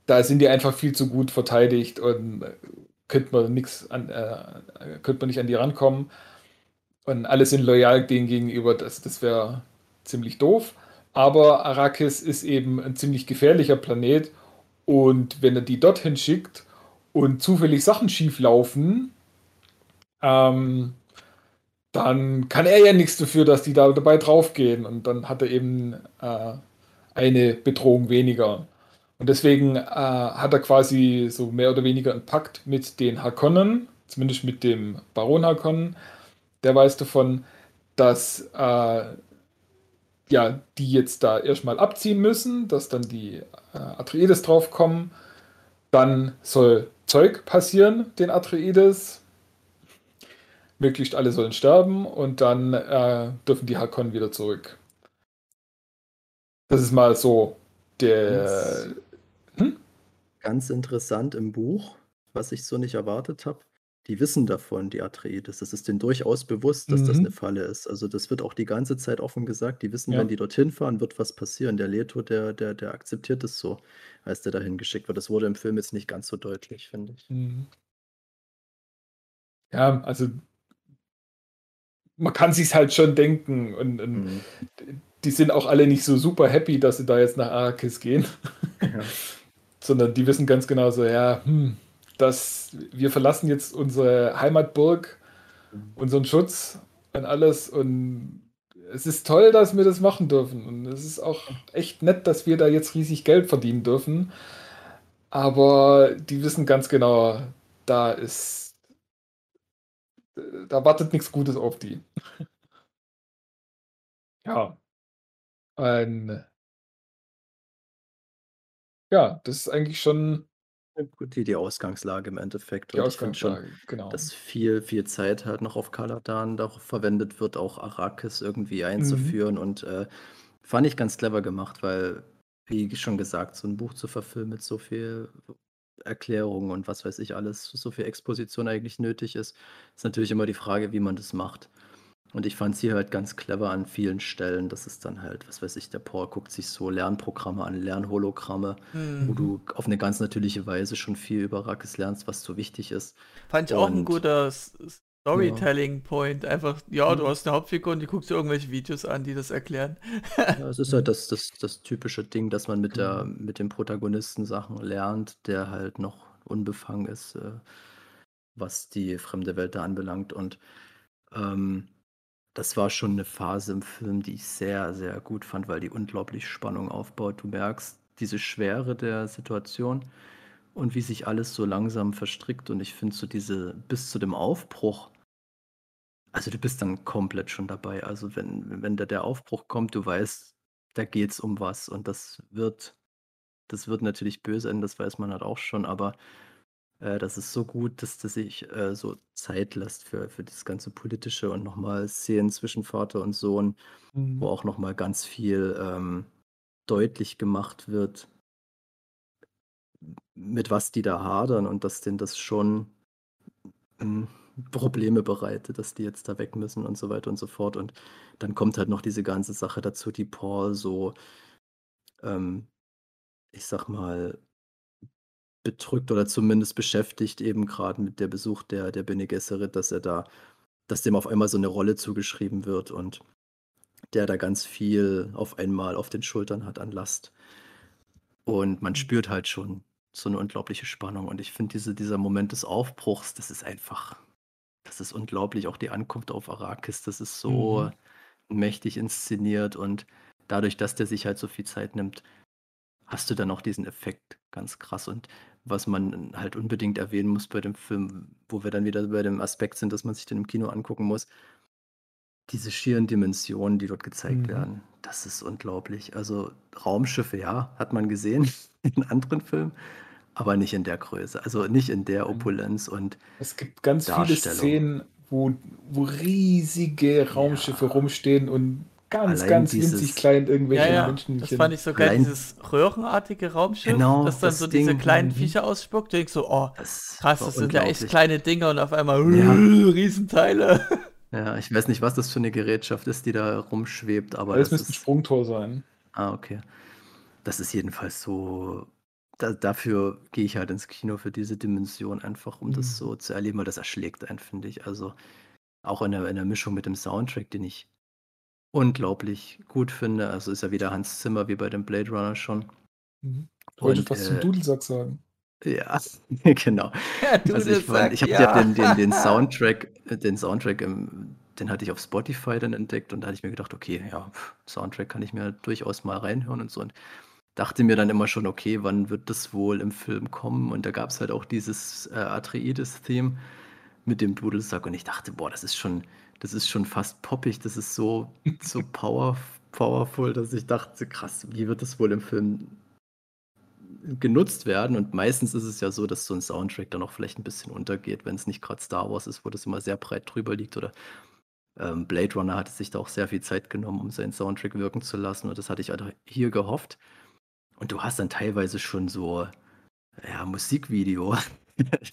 da sind die einfach viel zu gut verteidigt und äh, könnte man nichts an, äh, könnte man nicht an die rankommen. Und alle sind loyal denen gegenüber, das, das wäre ziemlich doof. Aber Arrakis ist eben ein ziemlich gefährlicher Planet und wenn er die dorthin schickt und zufällig Sachen schief laufen, ähm, dann kann er ja nichts dafür, dass die da dabei draufgehen. Und dann hat er eben äh, eine Bedrohung weniger. Und deswegen äh, hat er quasi so mehr oder weniger einen Pakt mit den Harkonnen, zumindest mit dem Baron Harkonnen. Der weiß davon, dass äh, ja, die jetzt da erstmal abziehen müssen, dass dann die äh, Atreides draufkommen. Dann soll Zeug passieren, den Atreides. Möglichst alle sollen sterben und dann äh, dürfen die Harkonnen wieder zurück. Das ist mal so der. Hm? Ganz interessant im Buch, was ich so nicht erwartet habe. Die wissen davon, die Atreides. Das ist denen durchaus bewusst, dass das eine Mhm. Falle ist. Also, das wird auch die ganze Zeit offen gesagt. Die wissen, Ja. wenn die dorthin fahren, wird was passieren. Der Leto, der der der akzeptiert es so, als der dahin geschickt wird. Das wurde im Film jetzt nicht ganz so deutlich, finde ich. Mhm. Ja, also man kann sich's halt schon denken und, und Mhm. die sind auch alle nicht so super happy, dass sie da jetzt nach Arrakis gehen, Ja. sondern die wissen ganz genau so, ja, hm, dass wir verlassen jetzt unsere Heimatburg, unseren Schutz und alles und es ist toll, dass wir das machen dürfen und es ist auch echt nett, dass wir da jetzt riesig Geld verdienen dürfen, aber die wissen ganz genau, da ist da wartet nichts Gutes auf die. Ja. Ein ja, das ist eigentlich schon gut, die die Ausgangslage im Endeffekt. die Und ich finde schon, Ausgangslage, genau. dass viel, viel Zeit halt noch auf Kaladan darauf verwendet wird, auch Arrakis irgendwie Mhm. einzuführen. Und äh, fand ich ganz clever gemacht, weil, wie schon gesagt, so ein Buch zu verfilmen mit so viel Erklärung und was weiß ich alles, so viel Exposition eigentlich nötig ist, ist natürlich immer die Frage, wie man das macht. Und ich fand sie halt ganz clever an vielen Stellen. Das ist dann halt, was weiß ich, der Paul guckt sich so Lernprogramme an, Lernhologramme, wo Hm. du auf eine ganz natürliche Weise schon viel über Arrakis lernst, was so wichtig ist. Fand ich auch ein Und- guter Storytelling-Point. Einfach, ja, du hast eine Hauptfigur und die guckst dir irgendwelche Videos an, die das erklären. Ja, es ist halt das, das, das typische Ding, dass man mit, der, Genau. mit dem Protagonisten Sachen lernt, der halt noch unbefangen ist, äh, was die fremde Welt da anbelangt. Und ähm, das war schon eine Phase im Film, die ich sehr, sehr gut fand, weil die unglaublich Spannung aufbaut. Du merkst diese Schwere der Situation und wie sich alles so langsam verstrickt. Und ich finde so diese, bis zu dem Aufbruch, also du bist dann komplett schon dabei. Also wenn, wenn da der Aufbruch kommt, du weißt, da geht's um was und das wird, das wird natürlich böse enden, das weiß man halt auch schon, aber äh, das ist so gut, dass das sich äh, so Zeit lässt für, für das ganze Politische und nochmal Szenen zwischen Vater und Sohn, wo Mhm. auch nochmal ganz viel ähm, deutlich gemacht wird, mit was die da hadern und dass denen das schon ähm, Probleme bereitet, dass die jetzt da weg müssen und so weiter und so fort. Und dann kommt halt noch diese ganze Sache dazu, die Paul so, ähm, ich sag mal, bedrückt oder zumindest beschäftigt, eben gerade mit der Besuch der, der Bene Gesserit, dass er da, dass dem auf einmal so eine Rolle zugeschrieben wird und der da ganz viel auf einmal auf den Schultern hat an Last. Und man spürt halt schon so eine unglaubliche Spannung. Und ich finde, diese, dieser Moment des Aufbruchs, das ist einfach, das ist unglaublich. Auch die Ankunft auf Arrakis, das ist so mächtig inszeniert. Und dadurch, dass der sich halt so viel Zeit nimmt, hast du dann auch diesen Effekt ganz krass. Und was man halt unbedingt erwähnen muss bei dem Film, wo wir dann wieder bei dem Aspekt sind, dass man sich den im Kino angucken muss, diese schieren Dimensionen, die dort gezeigt Mhm. werden, das ist unglaublich. Also Raumschiffe, ja, hat man gesehen in anderen Filmen, aber nicht in der Größe, also nicht in der Nein. Opulenz und Es gibt ganz viele. Szenen, wo, wo riesige Raumschiffe Ja. rumstehen und ganz, Allein ganz dieses- winzig klein irgendwelche Ja, ja, Menschen. das fand ich so geil, Allein- dieses röhrenartige Raumschiff, Genau, das dann das so diese Ding. kleinen. Viecher ausspuckt. Du denkst so, oh, das krass, das sind ja echt kleine Dinger und auf einmal Ja. Riesenteile. Ja, ich weiß nicht, was das für eine Gerätschaft ist, die da rumschwebt, aber Das das müsste ein ist, Sprungtor sein. ah, okay. Das ist jedenfalls so, da, dafür gehe ich halt ins Kino für diese Dimension einfach, um Mhm. das so zu erleben, weil das erschlägt einen, finde ich. Also auch in der, in der Mischung mit dem Soundtrack, den ich unglaublich gut finde. Also ist ja wieder Hans Zimmer wie bei dem Blade Runner schon. Mhm. Wollte Und, fast äh, zum Dudelsack sagen. Ja, genau. Ja, Also das ich, fand, ich habe ja. ja den, den, den Soundtrack, äh, den Soundtrack, im, den hatte ich auf Spotify dann entdeckt und da hatte ich mir gedacht, okay, ja, Soundtrack kann ich mir durchaus mal reinhören und so und dachte mir dann immer schon, okay, wann wird das wohl im Film kommen? Und da gab es halt auch dieses äh, Atreides-Theme mit dem Dudelsack und ich dachte, boah, das ist schon, das ist schon fast poppig, das ist so, so power, powerful, dass ich dachte, krass, wie wird das wohl im Film genutzt werden. Und meistens ist es ja so, dass so ein Soundtrack dann auch vielleicht ein bisschen untergeht, wenn es nicht gerade Star Wars ist, wo das immer sehr breit drüber liegt. Oder ähm, Blade Runner hatte sich da auch sehr viel Zeit genommen, um seinen Soundtrack wirken zu lassen. Und das hatte ich hier gehofft. Und du hast dann teilweise schon so, ja, Musikvideo.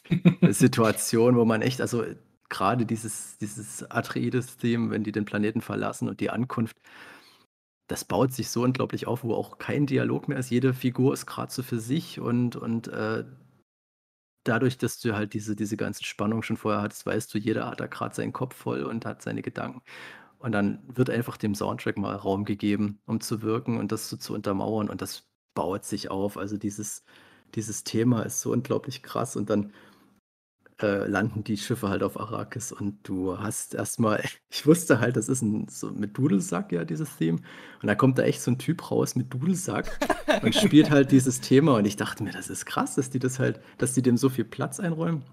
Situation, wo man echt, also gerade dieses, dieses Atreides-Theme, wenn die den Planeten verlassen und die Ankunft, das baut sich so unglaublich auf, wo auch kein Dialog mehr ist. Jede Figur ist gerade so für sich und, und äh, dadurch, dass du halt diese, diese ganze Spannung schon vorher hattest, weißt du, jeder hat da gerade seinen Kopf voll und hat seine Gedanken. Und dann wird einfach dem Soundtrack mal Raum gegeben, um zu wirken und das so zu untermauern. Und das baut sich auf. Also dieses, dieses Thema ist so unglaublich krass. Und dann äh, landen die Schiffe halt auf Arrakis und du hast erstmal, ich wusste halt, das ist ein so mit Dudelsack ja dieses Theme und da kommt da echt so ein Typ raus mit Dudelsack und spielt halt dieses Thema und ich dachte mir, das ist krass, dass die das halt, dass die dem so viel Platz einräumen.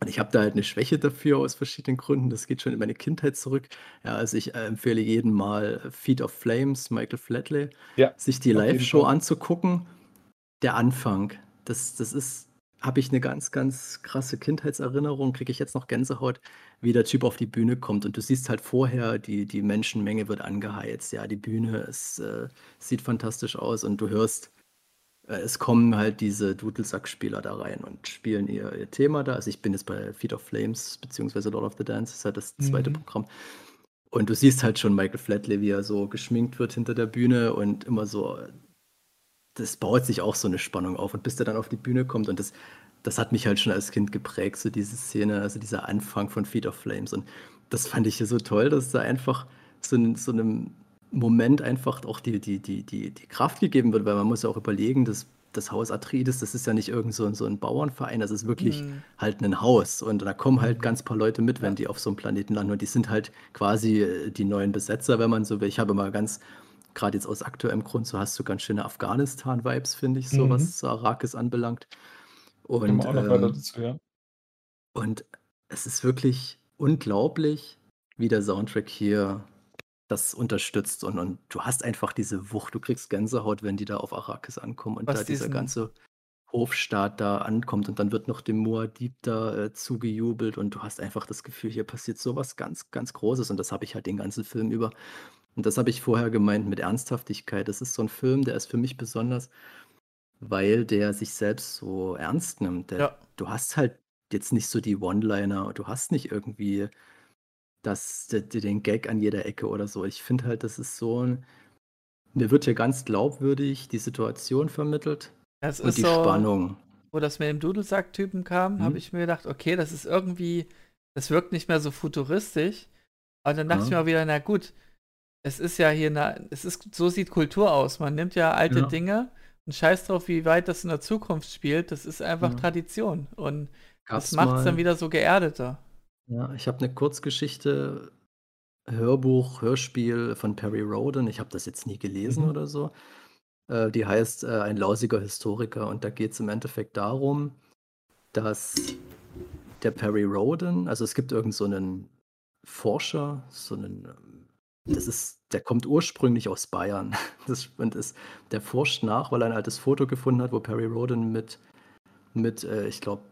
Und ich habe da halt eine Schwäche dafür aus verschiedenen Gründen. Das geht schon in meine Kindheit zurück. Ja, also ich äh, empfehle jedem mal Feet of Flames, Michael Flatley, Ja, sich die Live-Show anzugucken. Der Anfang, das, das ist, habe ich eine ganz, ganz krasse Kindheitserinnerung, kriege ich jetzt noch Gänsehaut, wie der Typ auf die Bühne kommt. Und du siehst halt vorher, die, die Menschenmenge wird angeheizt. Ja, die Bühne, es äh, sieht fantastisch aus und du hörst, äh, es kommen halt diese Dudelsack-Spieler da rein und spielen ihr, ihr Thema da. Also ich bin jetzt bei Feet of Flames, beziehungsweise Lord of the Dance, das ist halt das zweite Mhm. Programm. Und du siehst halt schon Michael Flatley, wie er so geschminkt wird hinter der Bühne und immer so, das baut sich auch so eine Spannung auf. Und bis der dann auf die Bühne kommt und das, das hat mich halt schon als Kind geprägt, so diese Szene, also dieser Anfang von Feet of Flames. Und das fand ich hier so toll, dass da einfach so, in, so einem Moment einfach auch die, die, die, die, die Kraft gegeben wird, weil man muss ja auch überlegen, dass das Haus Atreides, das ist ja nicht irgend so, ein- so ein Bauernverein, das ist wirklich Mhm. halt ein Haus und da kommen halt ganz paar Leute mit, wenn die auf so einem Planeten landen und die sind halt quasi äh, die neuen Besetzer, wenn man so will. Ich habe mal ganz, gerade jetzt aus aktuellem Grund, so hast du ganz schöne Afghanistan-Vibes, finde ich, so Mhm. was Arrakis anbelangt. Und, ähm, dazu, ja. und es ist wirklich unglaublich, wie der Soundtrack hier das unterstützt und, und du hast einfach diese Wucht, du kriegst Gänsehaut, wenn die da auf Arrakis ankommen und Was da dieser ganze Hofstaat da ankommt und dann wird noch dem Muad'Dib da äh, zugejubelt und du hast einfach das Gefühl, hier passiert sowas ganz, ganz Großes und das habe ich halt den ganzen Film über. Und das habe ich vorher gemeint mit Ernsthaftigkeit. Das ist so ein Film, der ist für mich besonders, weil der sich selbst so ernst nimmt. Der, Ja. Du hast halt jetzt nicht so die One-Liner, du hast nicht irgendwie das, den Gag an jeder Ecke oder so. Ich finde halt, das ist so ein. Mir wird hier ganz glaubwürdig die Situation vermittelt Das und ist die so, Spannung. wo das mit dem Dudelsack-Typen kam, Mhm. habe ich mir gedacht, okay, das ist irgendwie, das wirkt nicht mehr so futuristisch. Aber dann dachte Ja. ich mir auch wieder, na gut, es ist ja hier, eine, es ist, so sieht Kultur aus. Man nimmt ja alte Ja. Dinge und scheißt drauf, wie weit das in der Zukunft spielt. Das ist einfach Ja. Tradition. Und Gab's das macht es dann wieder so geerdeter. Ja, ich habe eine Kurzgeschichte, Hörbuch, Hörspiel von Perry Roden. Ich habe das jetzt nie gelesen Mhm. oder so. Äh, die heißt äh, Ein lausiger Historiker. Und da geht es im Endeffekt darum, dass der Perry Roden, also es gibt irgend so einen Forscher, so einen, das ist, der kommt ursprünglich aus Bayern. Das, und ist, der forscht nach, weil er ein altes Foto gefunden hat, wo Perry Roden mit, mit äh, ich glaube,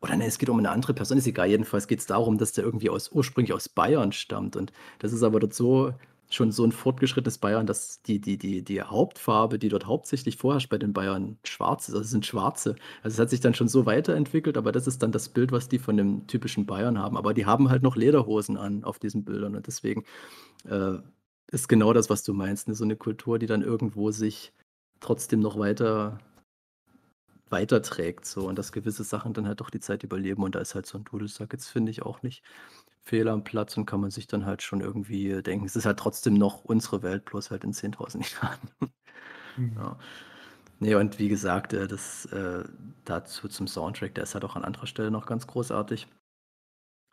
oder nee, es geht um eine andere Person, ist egal. Jedenfalls geht es darum, dass der irgendwie aus, ursprünglich aus Bayern stammt. Und das ist aber dort so schon so ein fortgeschrittenes Bayern, dass die, die, die, die Hauptfarbe, die dort hauptsächlich vorherrscht bei den Bayern, schwarz ist. Also es sind schwarze. Also es hat sich dann schon so weiterentwickelt, aber das ist dann das Bild, was die von dem typischen Bayern haben. Aber die haben halt noch Lederhosen an auf diesen Bildern. Und deswegen äh, ist genau das, was du meinst. Ne? So eine Kultur, die dann irgendwo sich trotzdem noch weiter weiterträgt so und dass gewisse Sachen dann halt doch die Zeit überleben und da ist halt so ein Dudelsack jetzt finde ich auch nicht fehl am Platz und kann man sich dann halt schon irgendwie denken, es ist halt trotzdem noch unsere Welt, bloß halt in 10.000 Jahren. Mhm. ja. Nee, und wie gesagt, äh, das äh, dazu zum Soundtrack, der ist halt auch an anderer Stelle noch ganz großartig.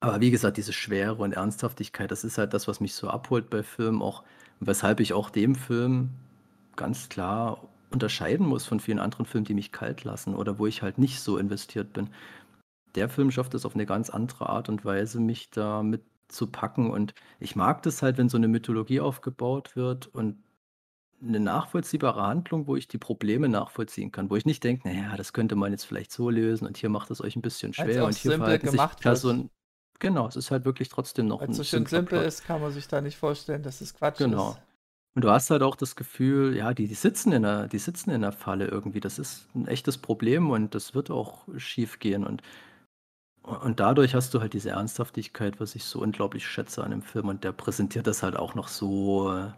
Aber wie gesagt, diese Schwere und Ernsthaftigkeit, das ist halt das, was mich so abholt bei Filmen, auch weshalb ich auch dem Film ganz klar unterscheiden muss von vielen anderen Filmen, die mich kalt lassen oder wo ich halt nicht so investiert bin. Der Film schafft es auf eine ganz andere Art und Weise, mich da mit zu packen. Und ich mag das halt, wenn so eine Mythologie aufgebaut wird und eine nachvollziehbare Handlung, wo ich die Probleme nachvollziehen kann, wo ich nicht denke, naja, das könnte man jetzt vielleicht so lösen und hier macht es euch ein bisschen schwer und hier verhalten sich. Personen. Genau, es ist halt wirklich trotzdem noch Weil es so ein schön simpel ist, kann man sich da nicht vorstellen, dass es Quatsch Genau. ist. Und du hast halt auch das Gefühl, ja, die die sitzen in der die sitzen in der Falle irgendwie. Das ist 'n echtes Problem und das wird auch schiefgehen und u und dadurch hast du halt diese Ernsthaftigkeit, was ich so unglaublich schätze an dem Film und der präsentiert das halt auch noch so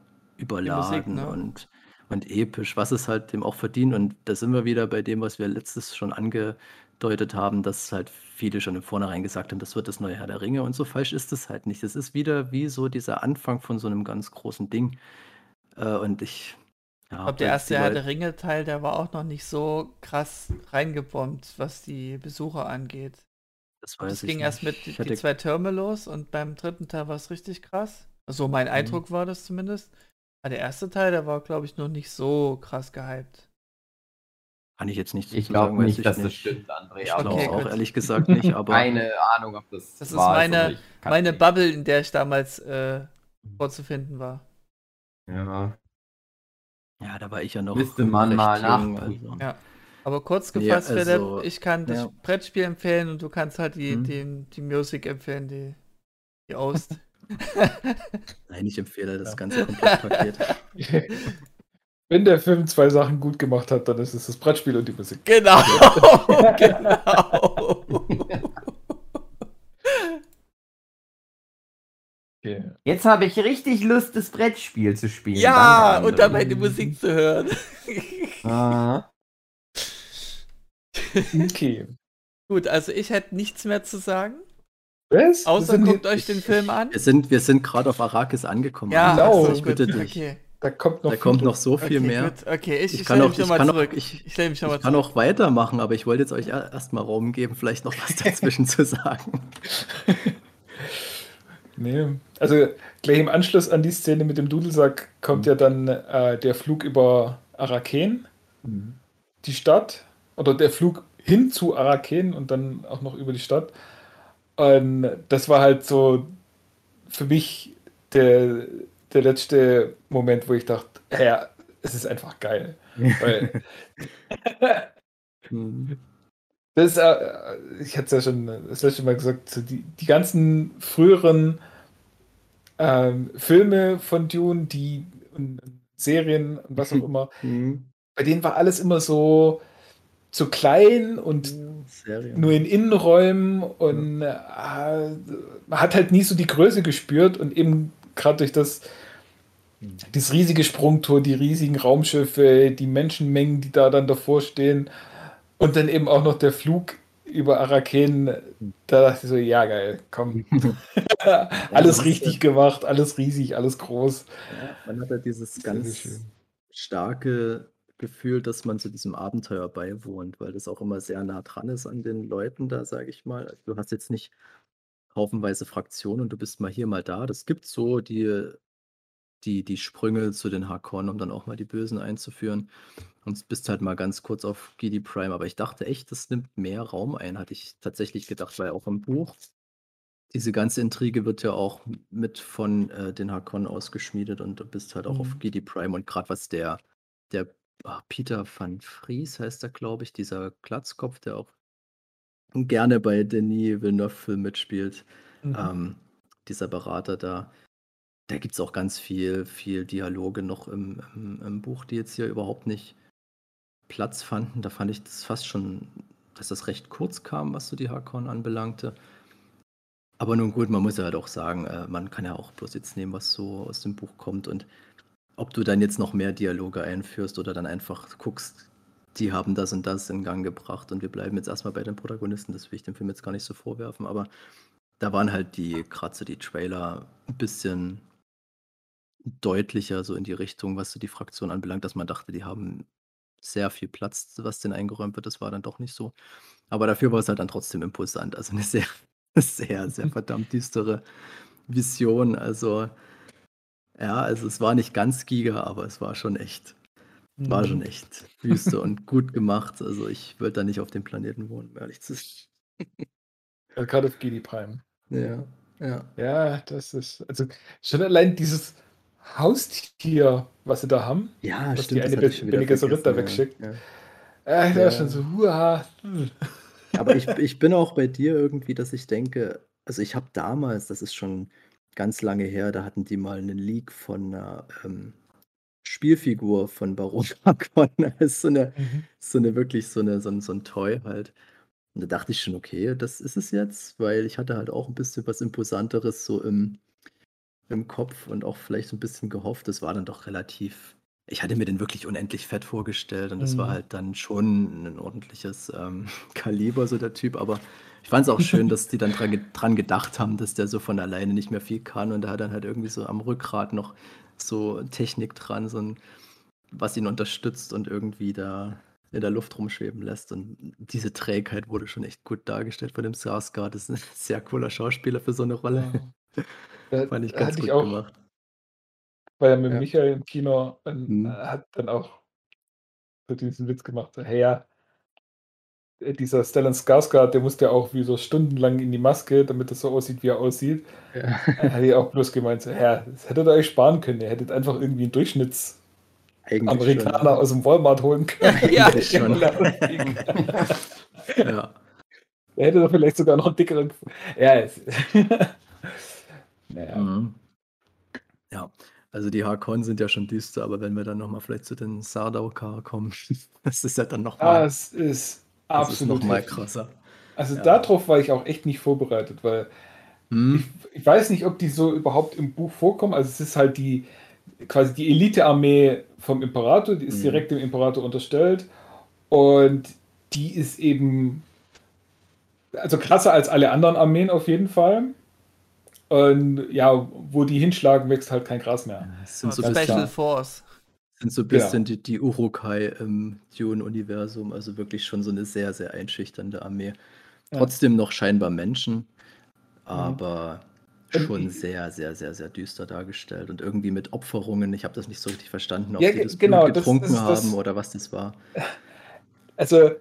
Musik, überladen ne? und und episch, was es halt dem auch verdient. Und da sind wir wieder bei dem, was wir letztes schon angedeutet haben, dass halt viele schon im Vornherein gesagt haben, das wird das neue Herr der Ringe und so falsch ist es halt nicht. Es ist wieder wie so dieser Anfang von so 'nem ganz großen Ding. Äh, und ich Ich ja, glaube, der erste Herr der Ringe-Teil, der war auch noch nicht so krass reingebombt, was die Besucher angeht. Das Ich weiß das ich ging erst nicht. mit die Ich die 2 Türme los und beim 3. Teil war's richtig krass. So mein Mhm. Eindruck war das zumindest. Aber der erste Teil, der war, glaube ich, noch nicht so krass gehypt. Kann ich jetzt nichts Ich dazu sagen, nicht, ich dass das nicht. stimmt, André. Ich glaube Okay, auch gut. ehrlich gesagt nicht, aber Keine Ahnung, ob das Das ist wahr oder meine nicht. Meine nicht. Bubble, in der ich damals, äh, vorzufinden war. Ja. Ja, da war ich ja noch Müsste man mal nachprüfen. also Ja. Aber kurz gefasst, Philipp, also ich kann das ja. Brettspiel empfehlen und du kannst halt die Mhm. den die Musik empfehlen, die die Ost. Nein, ich empfehle das Ja. ganze Komplettpaket. Wenn der Film zwei Sachen gut gemacht hat, dann ist es das Brettspiel und die Musik. Genau, genau. Okay. Jetzt habe ich richtig Lust, das Brettspiel zu spielen. Ja, und dabei die Musik zu hören. Ah. Okay. Gut, also ich hätte nichts mehr zu sagen, Was? Außer guckt hier- euch den Film an. Wir sind, wir sind gerade auf Arrakis angekommen. Ja, Genau. ach so, ich gut, bitte dich. Okay, Da kommt noch Da kommt noch so viel okay, mehr. gut. Okay, ich, Ich ich kann stelle auch- mich schon ich mal kann auch- zurück. ich- ich mich Ich kann zurück. auch weitermachen, aber ich wollte jetzt euch erstmal Raum geben, vielleicht noch was dazwischen zu sagen. Nee. Also gleich im Anschluss an die Szene mit dem Dudelsack kommt ja dann äh, der Flug über Araken, die Stadt, oder der Flug hin zu Araken und dann auch noch über die Stadt. Und das war halt so für mich der, der letzte Moment, wo ich dachte, ja, es ist einfach geil. Weil Mhm. Das äh, ich hatte es ja schon das letzte Mal gesagt, so die, die ganzen früheren ähm, Filme von Dune, die und Serien und was auch immer, Mhm. bei denen war alles immer so, so klein und Serie. nur in Innenräumen und äh, man hat halt nie so die Größe gespürt und eben gerade durch das, das riesige Sprungtor, die riesigen Raumschiffe, die Menschenmengen, die da dann davor stehen und dann eben auch noch der Flug über Araken, da dachte ich so, ja geil, komm. alles richtig gemacht, alles riesig, alles groß. Ja, man hat ja dieses ganz starke Gefühl, dass man zu diesem Abenteuer beiwohnt, weil das auch immer sehr nah dran ist an den Leuten da, sage ich mal. Also, Du hast jetzt nicht haufenweise Fraktionen und du bist mal hier, mal da. Das gibt so die, die, die Sprünge zu den Harkonnen, um dann auch mal die Bösen einzuführen. Und bist halt mal ganz kurz auf Gidi Prime. Aber ich dachte echt, das nimmt mehr Raum ein, hatte ich tatsächlich gedacht, weil auch im Buch diese ganze Intrige wird ja auch mit von äh, den Harkonnen ausgeschmiedet und du bist halt auch auf Mhm. Gidi Prime und gerade was der, der ah, Peter van Vries heißt er, glaube ich, dieser Glatzkopf, der auch gerne bei Denis Villeneuve-Film mitspielt, Mhm. ähm, dieser Berater da. Da gibt es auch ganz viel, viel Dialoge noch im, im, im Buch, die jetzt hier überhaupt nicht Platz fanden. Da fand ich das fast schon, dass das recht kurz kam, was so die Harkonnen anbelangte. Aber nun gut, man muss ja halt auch sagen, äh, man kann ja auch bloß jetzt nehmen, was so aus dem Buch kommt. Und ob du dann jetzt noch mehr Dialoge einführst oder dann einfach guckst, die haben das und das in Gang gebracht und wir bleiben jetzt erstmal bei den Protagonisten, das will ich dem Film jetzt gar nicht so vorwerfen, aber da waren halt die, gerade so die Trailer, ein bisschen deutlicher so in die Richtung, was so die Fraktion anbelangt, dass man dachte, die haben sehr viel Platz, was denen eingeräumt wird. Das war dann doch nicht so. Aber dafür war es halt dann trotzdem imposant. Also eine sehr, sehr, sehr verdammt düstere Vision. Also, ja, also es war nicht ganz Giga, aber es war schon echt, war schon Mhm. echt Wüste und gut gemacht. Also ich würde da nicht auf dem Planeten wohnen, ehrlich zu sein. Ja, Gerade auf GD Prime. Ja, ja. Ja, das ist, also schon allein dieses Haustier, was sie da haben, Ja, Was stimmt. die eine das hatte ich schon wieder Bene Gesserit da vergessen, wegschickt. Ja. äh, da Ja. war schon so, huha. hm. Aber ich, ich bin auch bei dir irgendwie, dass ich denke, also ich habe damals, das ist schon ganz lange her, da hatten die mal einen Leak von einer, ähm, Spielfigur von Baron Harkonnen als so 'ne Mhm. so 'ne wirklich so 'ne so 'n so 'n Toy halt. Und da dachte ich schon: „Okay, das ist es jetzt“, weil ich hatte halt auch 'n bisschen was Imposanteres so im im Kopf und auch vielleicht so 'n bisschen gehofft. Das war dann doch relativ ich hatte mir den wirklich unendlich fett vorgestellt und das war Mhm. halt dann schon 'nen ordentliches, ähm, Kaliber, so der Typ, aber ich fand's auch schön, dass die dann dran dran gedacht haben, dass der so von alleine nicht mehr viel kann und der hat dann halt irgendwie so am Rückgrat noch so Technik dran, so 'n was ihn unterstützt und irgendwie da in der Luft rumschweben lässt und diese Trägheit wurde schon echt gut dargestellt von dem Skarsgård. Das ist 'n sehr cooler Schauspieler für so 'ne Rolle. Ja. Da Fand ich da ganz hatte ich gut auch gemacht. war ja mit Ja. Michael im Kino und er hat dann auch so diesen Witz gemacht, so: „Hey, ja“ äh, dieser Stellan Skarsgård, der musste ja auch wie so stundenlang in die Maske, damit das so aussieht, wie er aussieht. Ja. Er hat ja auch bloß gemeint, so: „Ja, das hättet ihr euch sparen können. Ihr hättet einfach irgendwie 'n Eigentlich schon. Durchschnittsamerikaner aus'm Walmart holen können.“ Ja, Eigentlich schon. Ja. Der hätte da vielleicht sogar noch 'n dickeren ja, es na ja. Mhm. Ja, also die Harkonnen sind ja schon düster, aber wenn wir dann noch mal vielleicht zu den Sardaukar kommen, das ist ja dann noch mal Das ist das ist absolut noch mal krasser. Also, Ja. da drauf war ich auch echt nicht vorbereitet, weil ich Mhm. ich weiß nicht, ob die so überhaupt im Buch vorkommen. Also, es ist halt die quasi die Elitearmee vom Imperator, die ist Mhm. direkt dem Imperator unterstellt und die ist eben also krasser als alle anderen Armeen auf jeden Fall. Und ja, wo die hinschlagen, wächst halt kein Gras mehr. Ja, es sind so Special klar. Force. Sind so Genau. bisschen die die Uruk-hai im Dune-Universum, also wirklich schon so 'ne sehr, sehr einschüchternde Armee. Ja. Trotzdem noch scheinbar Menschen, Mhm. aber Und schon sehr, sehr, sehr, sehr düster dargestellt und irgendwie mit Opferungen. Ich habe das nicht so richtig verstanden, ob Ja, die das genau, Blut das getrunken das haben das oder was das war. Also,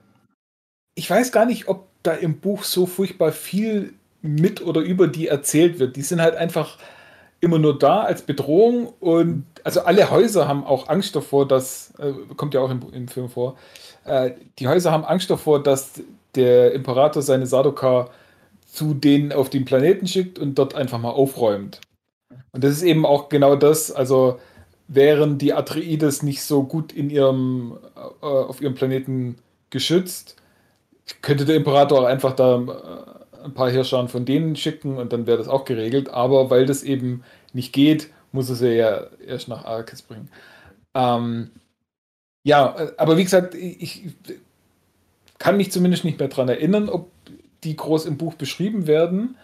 ich weiß gar nicht, ob da im Buch so furchtbar viel mit oder über die erzählt wird. Die sind halt einfach immer nur da als Bedrohung und also alle Häuser haben auch Angst davor, dass äh, kommt ja auch im im Film vor, äh, die Häuser haben Angst davor, dass der Imperator seine Sardaukar zu denen auf den Planeten schickt und dort einfach mal aufräumt. Und das ist eben auch genau das, also wären die Atreides nicht so gut in ihrem äh, auf ihrem Planeten geschützt, könnte der Imperator auch einfach da äh, ein paar Heerscharen von denen schicken und dann wäre das auch geregelt. Aber weil das eben nicht geht, muss sie ja erst nach Arrakis bringen. Ähm, ja, aber wie gesagt, ich, ich kann mich zumindest nicht mehr daran erinnern, ob die groß im Buch beschrieben werden.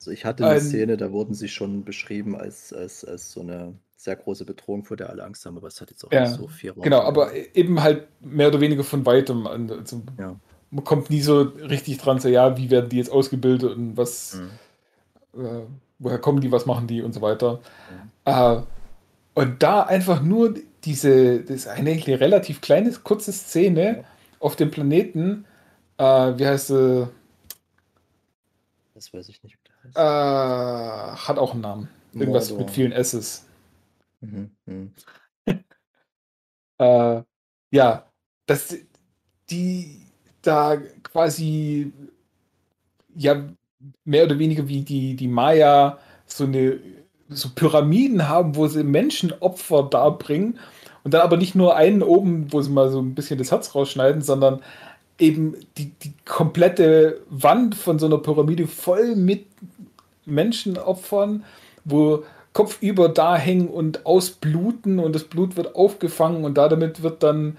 Also, ich hatte 'ne Ähm Szene, da wurden sie schon beschrieben als als als so 'ne sehr große Bedrohung, vor der alle Angst haben, aber es hat jetzt auch nicht Ja, so viel Raum genau, aber eben halt mehr oder weniger von Weitem. Also, Ja. Man kommt nie so richtig dran, so ja, wie werden die jetzt ausgebildet und was, Mhm. äh, woher kommen die, was machen die und so weiter. Mhm. Äh, und da einfach nur diese, das ist eigentlich eine relativ kleine, kurze Szene Ja. auf dem Planeten, äh, wie heißt sie, Das weiß ich nicht, wie der heißt. äh, hat auch einen Namen. Irgendwas Mordor. mit vielen S's. Mhm, mhm. Äh, ja, dass die da quasi ja mehr oder weniger wie die, die Maya so eine so Pyramiden haben, wo sie Menschenopfer darbringen und dann aber nicht nur einen oben, wo sie mal so ein bisschen das Herz rausschneiden, sondern eben die, die komplette Wand von so einer Pyramide voll mit Menschenopfern, wo kopfüber da hängen und ausbluten und das Blut wird aufgefangen und da damit wird dann,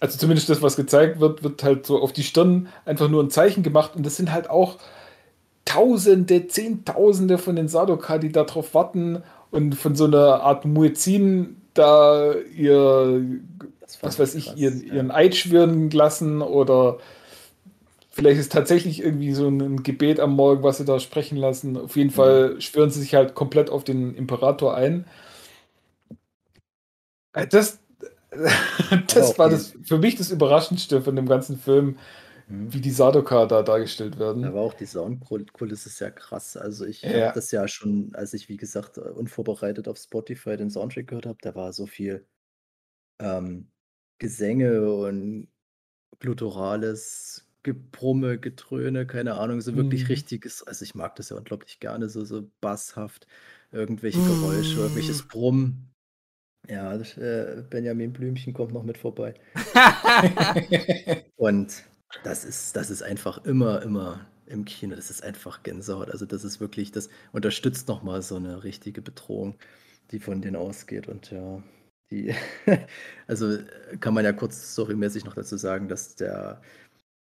also zumindest das, was gezeigt wird, wird halt so auf die Stirn einfach nur ein Zeichen gemacht und das sind halt auch Tausende, Zehntausende von den Sardaukar, die darauf warten und von so einer Art Muezzin da ihr, was weiß ich krass, ihren, ja. ihren Eid schwören lassen oder vielleicht ist tatsächlich irgendwie so ein Gebet am Morgen, was sie da sprechen lassen. Auf jeden Mhm. Fall schwören sie sich halt komplett auf den Imperator ein. Äh, Das, das auch war das für mich das Überraschendste von dem ganzen Film, Mhm. wie die Sardaukar da dargestellt werden. War auch die Soundkulisse sehr krass. Also, ich Ja. habe das ja schon, als ich, wie gesagt, unvorbereitet auf Spotify den Soundtrack gehört habe, da war so viel, ähm, Gesänge und gutturales Gebrumme, Getröne, keine Ahnung, so wirklich Mhm. richtiges also, ich mag das ja unglaublich gerne, so so basshaft, irgendwelche Geräusche, irgendwelches Mm. Brummen. Ja, das, äh, Benjamin Blümchen kommt noch mit vorbei. Und das ist, das ist einfach immer, immer im Kino. Das ist einfach Gänsehaut. Also das ist wirklich, das unterstützt nochmal so eine richtige Bedrohung, die von denen ausgeht. Und ja, die, also äh, kann man ja kurz storymäßig noch dazu sagen, dass der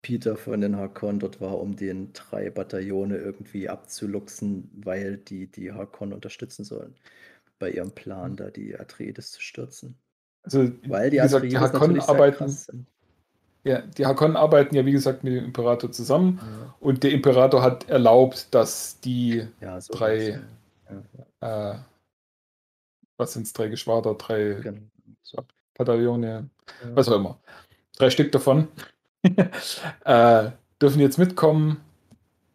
Peter von den Hakon dort war, um den drei Bataillone irgendwie abzuluxen, weil die die Hakon unterstützen sollen bei ihrem Plan, da die Atreides zu stürzen. Also, Weil die wie gesagt, die Atreides Hakon arbeiten, ja, die Hakon arbeiten ja, wie gesagt, mit dem Imperator zusammen Ja, und der Imperator hat erlaubt, dass die, ja, so Drei- ja. äh, was sind es, drei Geschwader, drei genau. so, Bataillone, was auch immer, drei Stück davon, äh, dürfen jetzt mitkommen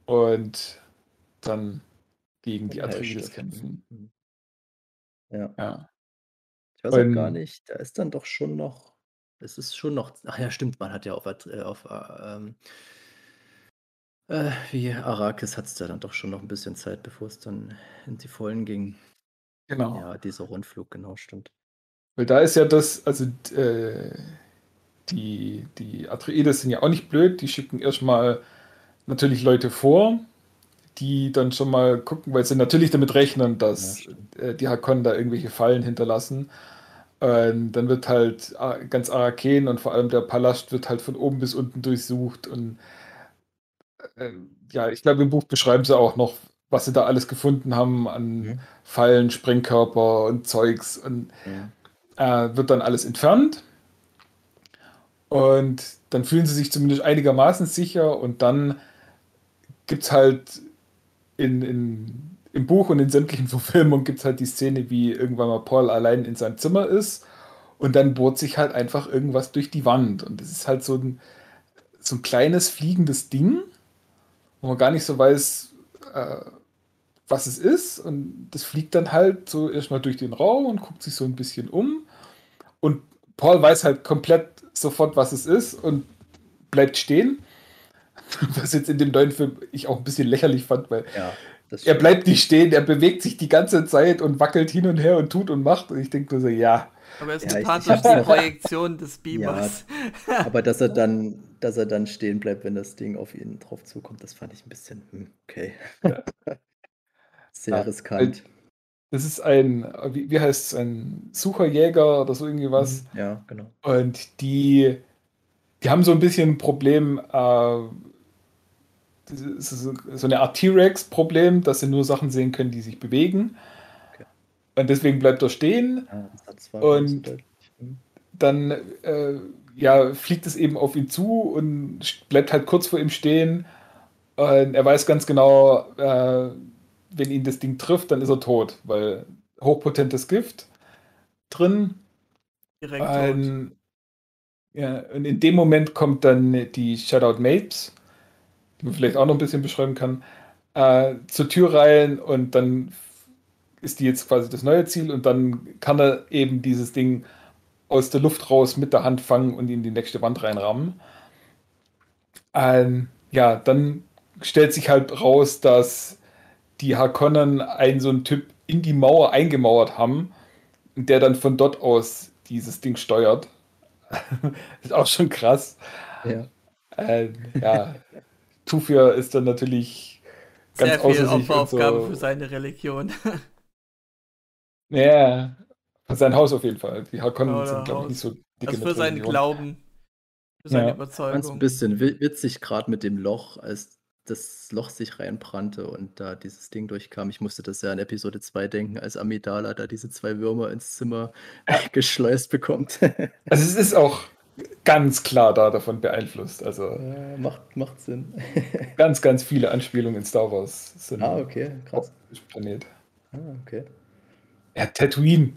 und dann gegen die Atreides kämpfen. Ja. Ja. Ich weiß auch gar Und- nicht, da ist dann doch schon noch, es ist schon noch, ach ja, stimmt, man hat ja auf, äh, auf äh, ähm, äh, wie Arrakis hat es da dann doch schon noch ein bisschen Zeit, bevor es dann in die Vollen ging. Genau. Ja, dieser Rundflug, genau, stimmt. Weil da ist ja das, also äh, die, die Atreides sind ja auch nicht blöd, die schicken erstmal natürlich Leute vor, die dann schon mal gucken, weil sie natürlich damit rechnen, dass stimmt. äh, die Hakon da irgendwelche Fallen hinterlassen. Ähm, dann wird halt A- ganz Araken und vor allem der Palast wird halt von oben bis unten durchsucht und äh, ja, ich glaube im Buch beschreiben sie auch noch, was sie da alles gefunden haben an Mhm. Fallen, Sprengkörper und Zeugs und Ja. äh, wird dann alles entfernt. Und dann fühlen sie sich zumindest einigermaßen sicher. Und dann gibt es halt in, in, im Buch und in sämtlichen Verfilmungen gibt es halt die Szene, wie irgendwann mal Paul allein in seinem Zimmer ist. Und dann bohrt sich halt einfach irgendwas durch die Wand. Und es ist halt so ein, so ein kleines fliegendes Ding, wo man gar nicht so weiß, äh, was es ist. Und das fliegt dann halt so erstmal durch den Raum und guckt sich so ein bisschen um. Und Paul weiß halt komplett sofort, was es ist und bleibt stehen. Was jetzt in dem neuen Film ich auch ein bisschen lächerlich fand, weil ja das er bleibt nicht stehen, er bewegt sich die ganze Zeit und wackelt hin und her und tut und macht. Und ich denke nur so, ja, Aber er ist Ja, ich durch die Projektion des Beamers. Aber dass er dann, dass er dann stehen bleibt, wenn das Ding auf ihn drauf zukommt, das fand ich ein bisschen, hm, okay. Sehr Ja, riskant. das ist ein, wie, wie heißt es, ein Sucherjäger oder so irgendwie was. Mhm. Ja, genau. Und die, die haben so ein bisschen ein Problem, äh, so so eine Art T-Rex-Problem, dass sie nur Sachen sehen können, die sich bewegen. Okay. Und deswegen bleibt er stehen. Ja, zwar Und-. Dann äh, ja, fliegt es eben auf ihn zu und bleibt halt kurz vor ihm stehen. Und er weiß ganz genau, äh, wenn ihn das Ding trifft, dann ist er tot, weil hochpotentes Gift drin. Direkt tot. Ein, ja, und in dem Moment kommt dann die Shoutout Mapes, die man vielleicht auch noch ein bisschen beschreiben kann, äh, zur Tür rein und dann ist die jetzt quasi das neue Ziel und dann kann er eben dieses Ding aus der Luft raus mit der Hand fangen und in die nächste Wand reinrammen. Ähm, ja, dann stellt sich halt raus, dass die Harkonnen einen so einen Typ in die Mauer eingemauert haben, der dann von dort aus dieses Ding steuert. ist auch schon krass. Ja. Äh, ja, Tufir ist dann natürlich ganz Sehr viel außer sich und Opferaufgabe so. für seine Religion. Ja, für sein Haus auf jeden Fall. Die Harkonnen sind, glaube ich, nicht so dicke Also für seinen. Glauben. Für seine Ja. Fand es ein Überzeugung. bisschen wi- witzig, gerade mit dem Loch, als das Loch sich reinbrannte und da dieses Ding durchkam. Ich musste das ja in Episode 2 denken, als Amidala da diese zwei Würmer ins Zimmer geschleust bekommt. Also es ist auch ganz klar da davon beeinflusst. Also Äh, macht, macht Sinn. ganz, ganz viele Anspielungen in Star Wars sind ah, okay, krass. Planet. Ah, okay. Ja, Tatooine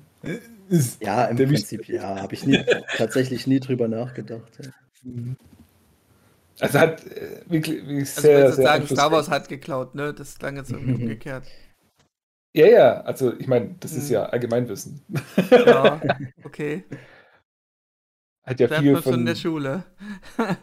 ist Ja, im Der Prinzip, ja, habe ich nie, tatsächlich nie drüber nachgedacht. Ja. Also hat äh, wirklich, wirklich Also sehr, sagen, Star Wars hat geklaut, ne? Das klang jetzt irgendwie umgekehrt. Ja, ja, also ich meine, das ist Mhm. ja Allgemeinwissen. Ja, okay. Hat ja Lernt viel man in von. der Schule.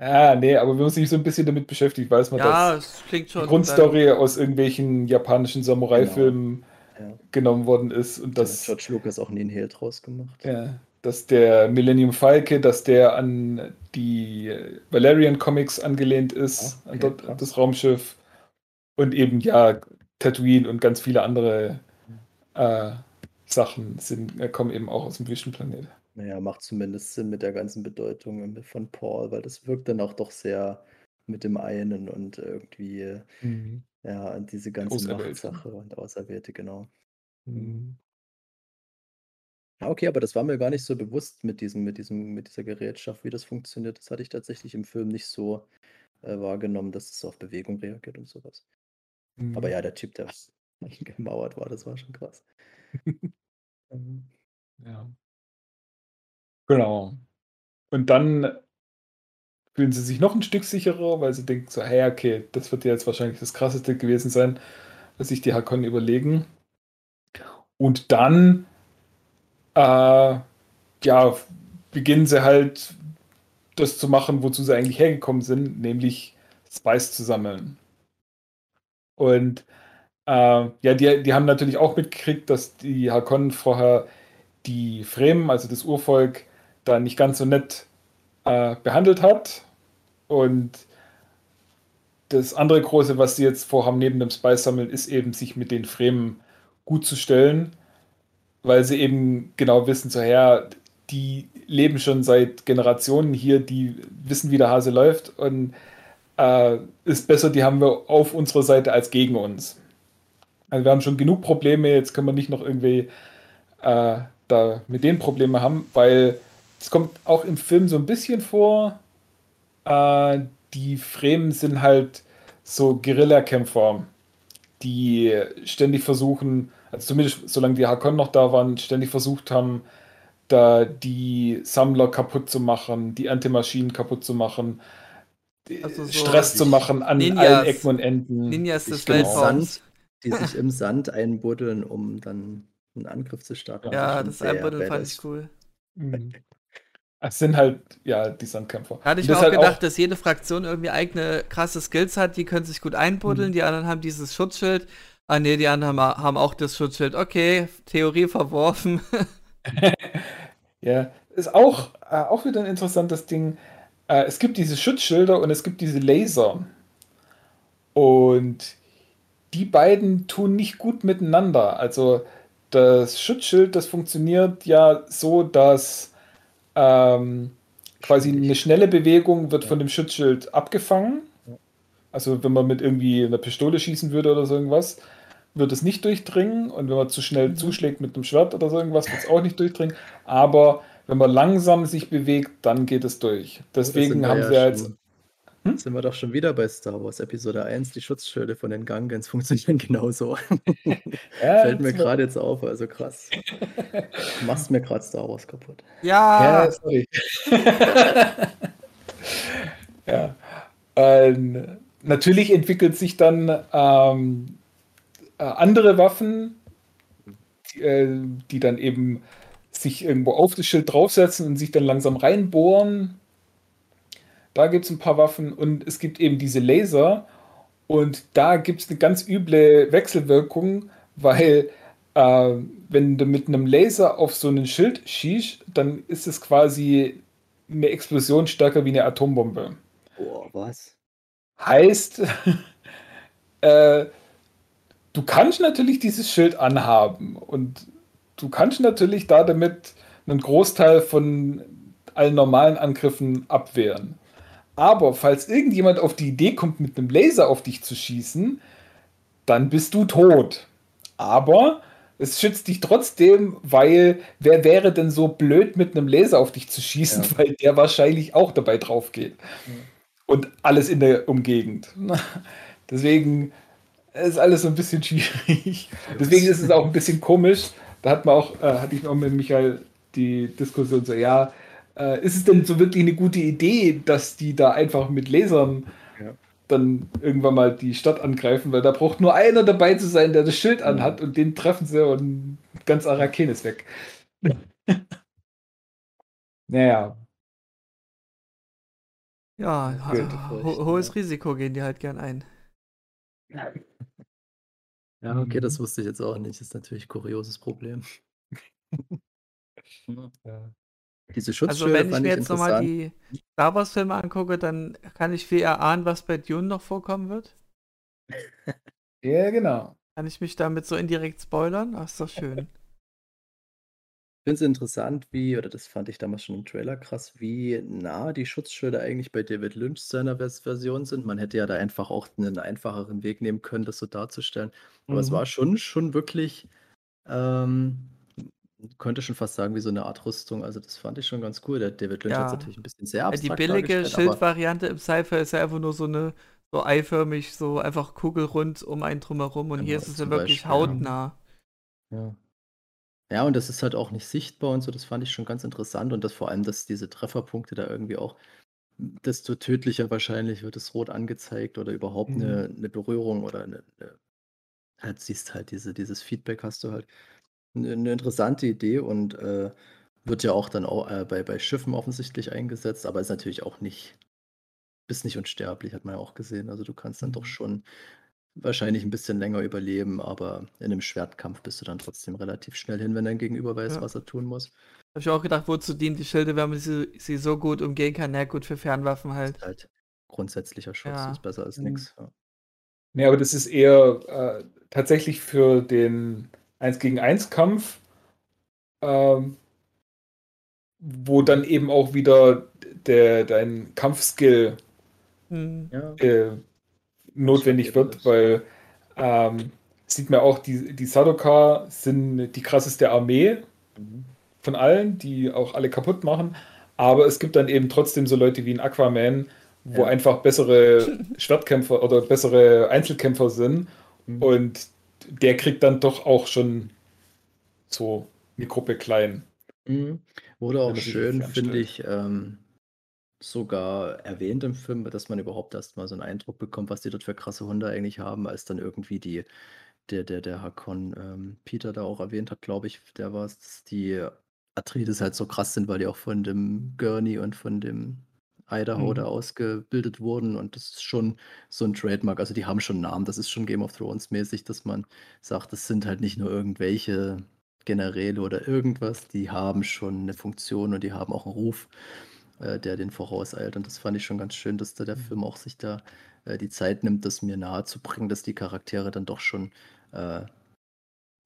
Ah, nee, aber wenn man sich so ein bisschen damit beschäftigt, weiß man, Ja, dass es klingt die. Grundstory aus irgendwelchen japanischen Samurai-Filmen ja. genommen worden ist. Und dass George Lucas auch einen Hehl draus gemacht. Ja, dass der Millennium Falke, dass der an die Valerian Comics angelehnt ist, ah, okay, an, dort, das Raumschiff. Und eben, ja, Tatooine und ganz viele andere äh, Sachen sind, äh, kommen eben auch aus dem Wüstenplanet. Naja, macht zumindest Sinn mit der ganzen Bedeutung von Paul, weil das wirkt dann auch doch sehr mit dem einen und irgendwie, mhm. ja, diese ganze Machtsache und Auserwählte, genau. Mhm. Ja, okay, aber das war mir gar nicht so bewusst mit diesem, mit diesem, mit dieser Gerätschaft, wie das funktioniert. Das hatte ich tatsächlich im Film nicht so äh, wahrgenommen, dass es auf Bewegung reagiert und sowas. Mhm. Aber ja, der Typ, der gemauert war, das war schon krass. Mhm. Ja. Genau. Und dann fühlen sie sich noch ein Stück sicherer, weil sie denken so, hey, okay, das wird jetzt wahrscheinlich das krasseste gewesen sein, was sich die Hakon überlegen. Und dann, äh, ja, beginnen sie halt das zu machen, wozu sie eigentlich hergekommen sind, nämlich Spice zu sammeln. Und äh, ja, die, die haben natürlich auch mitgekriegt, dass die Hakon vorher die Fremen, also das Urvolk, da nicht ganz so nett äh, behandelt hat. Und das andere große, was sie jetzt vorhaben, neben dem Spice sammeln, ist eben, sich mit den Fremen gut zu stellen, weil sie eben genau wissen, so ja, die leben schon seit Generationen hier, die wissen, wie der Hase läuft und äh, ist besser, die haben wir auf unserer Seite als gegen uns. Also wir haben schon genug Probleme, jetzt können wir nicht noch irgendwie äh, da mit den Probleme haben, weil es kommt auch im Film so ein bisschen vor, äh, die Fremen sind halt so Guerillakämpfer, die ständig versuchen, also zumindest solange die Hakon noch da waren, ständig versucht haben, da die Sammler kaputt zu machen, die Antimaschinen kaputt zu machen, also so Stress zu machen an Ninjas, allen Ecken und Enden. Ninjas des Weltraums. Die sich im Sand einbuddeln, um dann einen Angriff zu starten. Ja, das Einbuddeln fand ich cool. Mhm. Es sind halt, ja, die Sandkämpfer. Hatte ich mir auch halt gedacht, auch dass jede Fraktion irgendwie eigene krasse Skills hat, die können sich gut einbuddeln, mhm. die anderen haben dieses Schutzschild. Ah ne, die anderen haben auch das Schutzschild. Okay, Theorie verworfen. ja, ist auch, äh, auch wieder ein interessantes Ding. Äh, es gibt diese Schutzschilder und es gibt diese Laser. Und die beiden tun nicht gut miteinander. Also das Schutzschild, das funktioniert ja so, dass ähm, quasi eine schnelle Bewegung wird von dem Schutzschild abgefangen. Also wenn man mit irgendwie einer Pistole schießen würde oder so irgendwas, wird es nicht durchdringen. Und wenn man zu schnell mhm. zuschlägt mit einem Schwert oder so irgendwas, wird es auch nicht durchdringen. Aber wenn man langsam sich bewegt, dann geht es durch. Deswegen haben ja sie jetzt hm? Sind wir doch schon wieder bei Star Wars Episode 1. Die Schutzschilde von den Gangans funktionieren genauso. Ja, Fällt mir gerade jetzt auf, also krass. Du machst mir gerade Star Wars kaputt. Ja, ja sorry. ja. Ähm, natürlich entwickelt sich dann ähm, äh, andere Waffen, die, äh, die dann eben sich irgendwo auf das Schild draufsetzen und sich dann langsam reinbohren da gibt es ein paar Waffen und es gibt eben diese Laser. Und da gibt es eine ganz üble Wechselwirkung, weil äh, wenn du mit einem Laser auf so ein Schild schießt, dann ist es quasi eine Explosion stärker wie eine Atombombe. Boah, was? Heißt, äh, du kannst natürlich dieses Schild anhaben und du kannst natürlich da damit einen Großteil von allen normalen Angriffen abwehren. Aber falls irgendjemand auf die Idee kommt, mit einem Laser auf dich zu schießen, dann bist du tot. Aber es schützt dich trotzdem, weil wer wäre denn so blöd, mit einem Laser auf dich zu schießen, ja. weil der wahrscheinlich auch dabei drauf geht. Ja. Und alles in der Umgegend. Deswegen ist alles so ein bisschen schwierig. Deswegen ist es auch ein bisschen komisch. Da hat man auch, äh, hatte ich auch mit Michael die Diskussion so, ja, äh, ist es denn so wirklich eine gute Idee, dass die da einfach mit Lasern ja. dann irgendwann mal die Stadt angreifen? Weil da braucht nur einer dabei zu sein, der das Schild anhat und den treffen sie und ganz Araken ist weg. naja. Ja, ho hohes Risiko gehen die halt gern ein. Ja, okay, das Mhm. wusste ich jetzt auch nicht. Ist natürlich 'n kurioses Problem. Ja. Diese Also, Schutzschilde wenn ich mir jetzt noch mal interessant. die Star Wars Filme angucke, dann kann ich viel erahnen, was bei Dune noch vorkommen wird. Ja, genau. Kann ich mich damit so indirekt spoilern? Ach, ist doch schön. Ich finde es interessant, wie oder das fand ich damals schon im Trailer krass, wie nah die Schutzschilde eigentlich bei David Lynch seiner Vers Version sind. Man hätte ja da einfach auch 'nen einfacheren Weg nehmen können, das so darzustellen. Aber es Mhm. war schon schon wirklich, ähm könnte schon fast sagen, wie so 'ne Art Rüstung. Also, das fand ich schon ganz cool. Der David Lynch Ja. natürlich 'n bisschen sehr Ja, die abstrakt billige dargestellt, aber Schildvariante im Sci-Fi ist ja einfach nur so 'ne so eiförmig, so einfach kugelrund um einen drumherum und hier Genau, ist es ja wirklich Beispiel, ja. hautnah. Ja. Ja, und das ist halt auch nicht sichtbar und so, das fand ich schon ganz interessant und dass vor allem, dass diese Trefferpunkte da irgendwie auch desto tödlicher wahrscheinlich wird es rot angezeigt oder überhaupt Mhm. 'ne Berührung oder 'ne 'ne halt siehst halt diese dieses Feedback hast du halt. 'Ne 'ne interessante Idee und, äh, wird ja auch dann au äh, bei bei Schiffen offensichtlich eingesetzt, aber ist natürlich auch nicht bist nicht unsterblich, hat man ja auch gesehen. Also, du kannst dann doch Mhm. schon wahrscheinlich 'n bisschen länger überleben, aber in 'nem Schwertkampf bist du dann trotzdem relativ schnell hin, wenn dein Gegenüber weiß, Ja. was er tun muss. Habe ich auch gedacht, wozu dienen die Schilde, wenn man sie sie so gut umgehen kann? Na ja, gut, für Fernwaffen halt. Ist halt grundsätzlicher Schutz, Ja. ist besser als Mhm. nix, ja. Ne, aber das ist eher, äh, tatsächlich für den Eins-gegen-Eins-Kampf ähm wo dann eben auch wieder der dein Kampfskill. Ja. äh, notwendig wird, weil, ähm, sieht man auch, die die Sardaukar sind die krasseste Armee Mhm. von allen, die auch alle kaputt machen. Aber es gibt dann eben trotzdem so Leute wie 'n Aquaman, wo Ja. einfach bessere Schwertkämpfer oder bessere Einzelkämpfer sind. Mhm. Und der kriegt dann doch auch schon so 'ne Gruppe klein. Mhm. Wurde auch schön, finde ich, ähm, sogar erwähnt im Film, dass man überhaupt erst mal so 'n Eindruck bekommt, was die dort für krasse Hunde eigentlich haben, als dann irgendwie die der der der Hakon, ähm, Peter da auch erwähnt hat, glaube ich, der war's, dass die Atreides halt so krass sind, weil die auch von dem Gurney und von dem Idaho da Mhm. ausgebildet wurden und das ist schon so 'n Trademark. Also, die haben schon 'n Namen. Das ist schon Game of Thrones mäßig, dass man sagt, das sind halt nicht nur irgendwelche Generäle oder irgendwas, die haben schon 'ne Funktion und die haben auch 'n Ruf, äh, der denen vorauseilt. Und das fand ich schon ganz schön, dass da der Mhm. Film auch sich da, äh, die Zeit nimmt, das mir nahezubringen, dass die Charaktere dann doch schon, äh,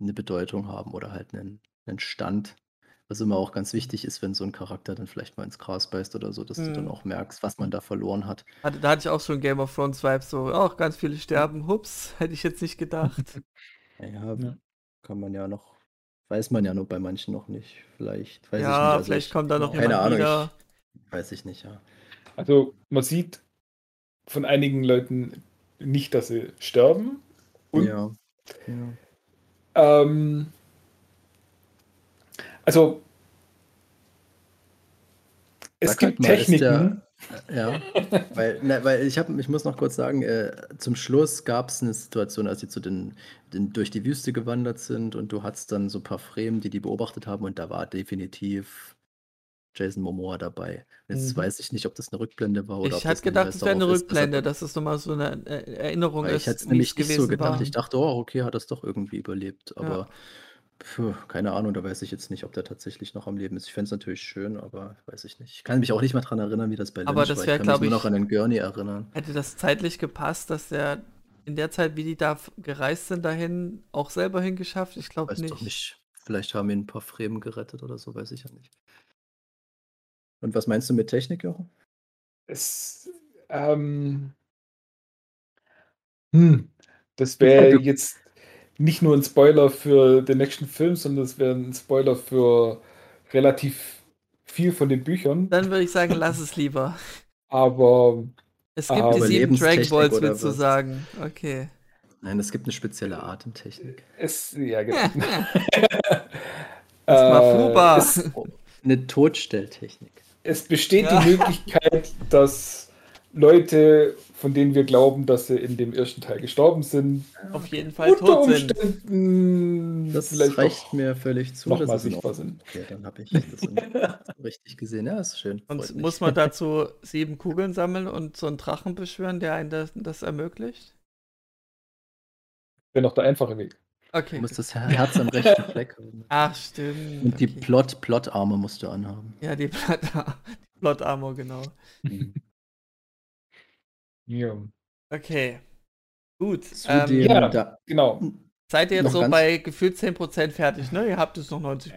'ne Bedeutung haben oder halt 'nen 'nen Stand. Was immer auch ganz wichtig ist, wenn so 'n Charakter dann vielleicht mal ins Gras beißt oder so, dass du dann Mhm. auch merkst, was man da verloren hat. Da hatte ich auch schon Game of Thrones Vibes, so: „Ach, ganz viele sterben. Hups, hätte ich jetzt nicht gedacht.“ Na ja, Ja. kann man ja noch weiß man ja nur bei manchen noch nicht. Vielleicht, weiß ich nicht. Ja, Also, vielleicht ich kommt da noch keine jemand Ahnung, wieder. ich weiß ich nicht, ja. Also, man sieht von einigen Leuten nicht, dass sie sterben und Ja, ja. ähm also es Sag gibt halt mal, ist Techniken der äh, ja, weil ne, weil ich habe ich muss noch kurz sagen, äh, zum Schluss gab's 'ne Situation, als sie zu den den durch die Wüste gewandert sind und du hattest dann so paar Fremen, die die beobachtet haben und da war definitiv Jason Momoa dabei. Jetzt Mhm. weiß ich nicht, ob das 'ne Rückblende war oder ob Ich hatte das gedacht, es wäre 'ne darauf ist, dass Rückblende, es noch mal so 'ne E Erinnerung Weil ich hätte es ist, nämlich nicht so gedacht. war. Ich dachte: „Oh, okay, hat er's doch irgendwie überlebt.“ Ja. Aber puh, keine Ahnung, da weiß ich jetzt nicht, ob der tatsächlich noch am Leben ist. Ich fände es natürlich schön, aber weiß ich nicht. Ich kann mich auch nicht mehr dran erinnern, wie das bei Aber Lynch das war. Ich wäre, kann mich glaube nur noch ich an den Gurney erinnern. hätte das zeitlich gepasst, dass der in der Zeit, wie die da gereist sind dahin, auch selber hingeschafft? Ich glaube nicht. nicht. Vielleicht haben ihn 'n paar Fremen gerettet oder so, weiß ich ja nicht. Und was meinst du mit Technik, Jochen? Es, ähm hm, das wäre jetzt nicht nur 'n Spoiler für den nächsten Film, sondern das wäre 'n Spoiler für relativ viel von den Büchern. Dann würde ich sagen, lass es lieber. Aber, Es gibt die ähm 7 Dragon Balls, willst du sagen? Okay. Nein, es gibt 'ne spezielle Atemtechnik. Es ja, genau. Das war Äh, Fuba. es Oh, 'ne Totstelltechnik. es besteht Ja. die Möglichkeit, dass Leute, von denen wir glauben, dass sie in dem ersten Teil gestorben sind, Auf jeden Fall unter tot sind. Umständen Das vielleicht reicht mir völlig zu. noch das mal ist in sichtbar sind. Okay, dann habe ich das richtig gesehen. Ja, ist schön. Freut Und mich. muss man dazu 7 Kugeln sammeln und so 'n Drachen beschwören, der einen das das ermöglicht? Wäre noch der einfache Weg. Du Okay. musst das Herz am rechten Fleck haben. Ach, stimmt. Und die okay. Plot, Plot-Arme musst du anhaben. Ja, die Plot, die Plot Armor, genau. Ja. Okay. Gut. Ähm, ja. da, Genau, seid ihr jetzt noch so bei gefühlt 10% fertig, ne? Ihr habt es noch 90%.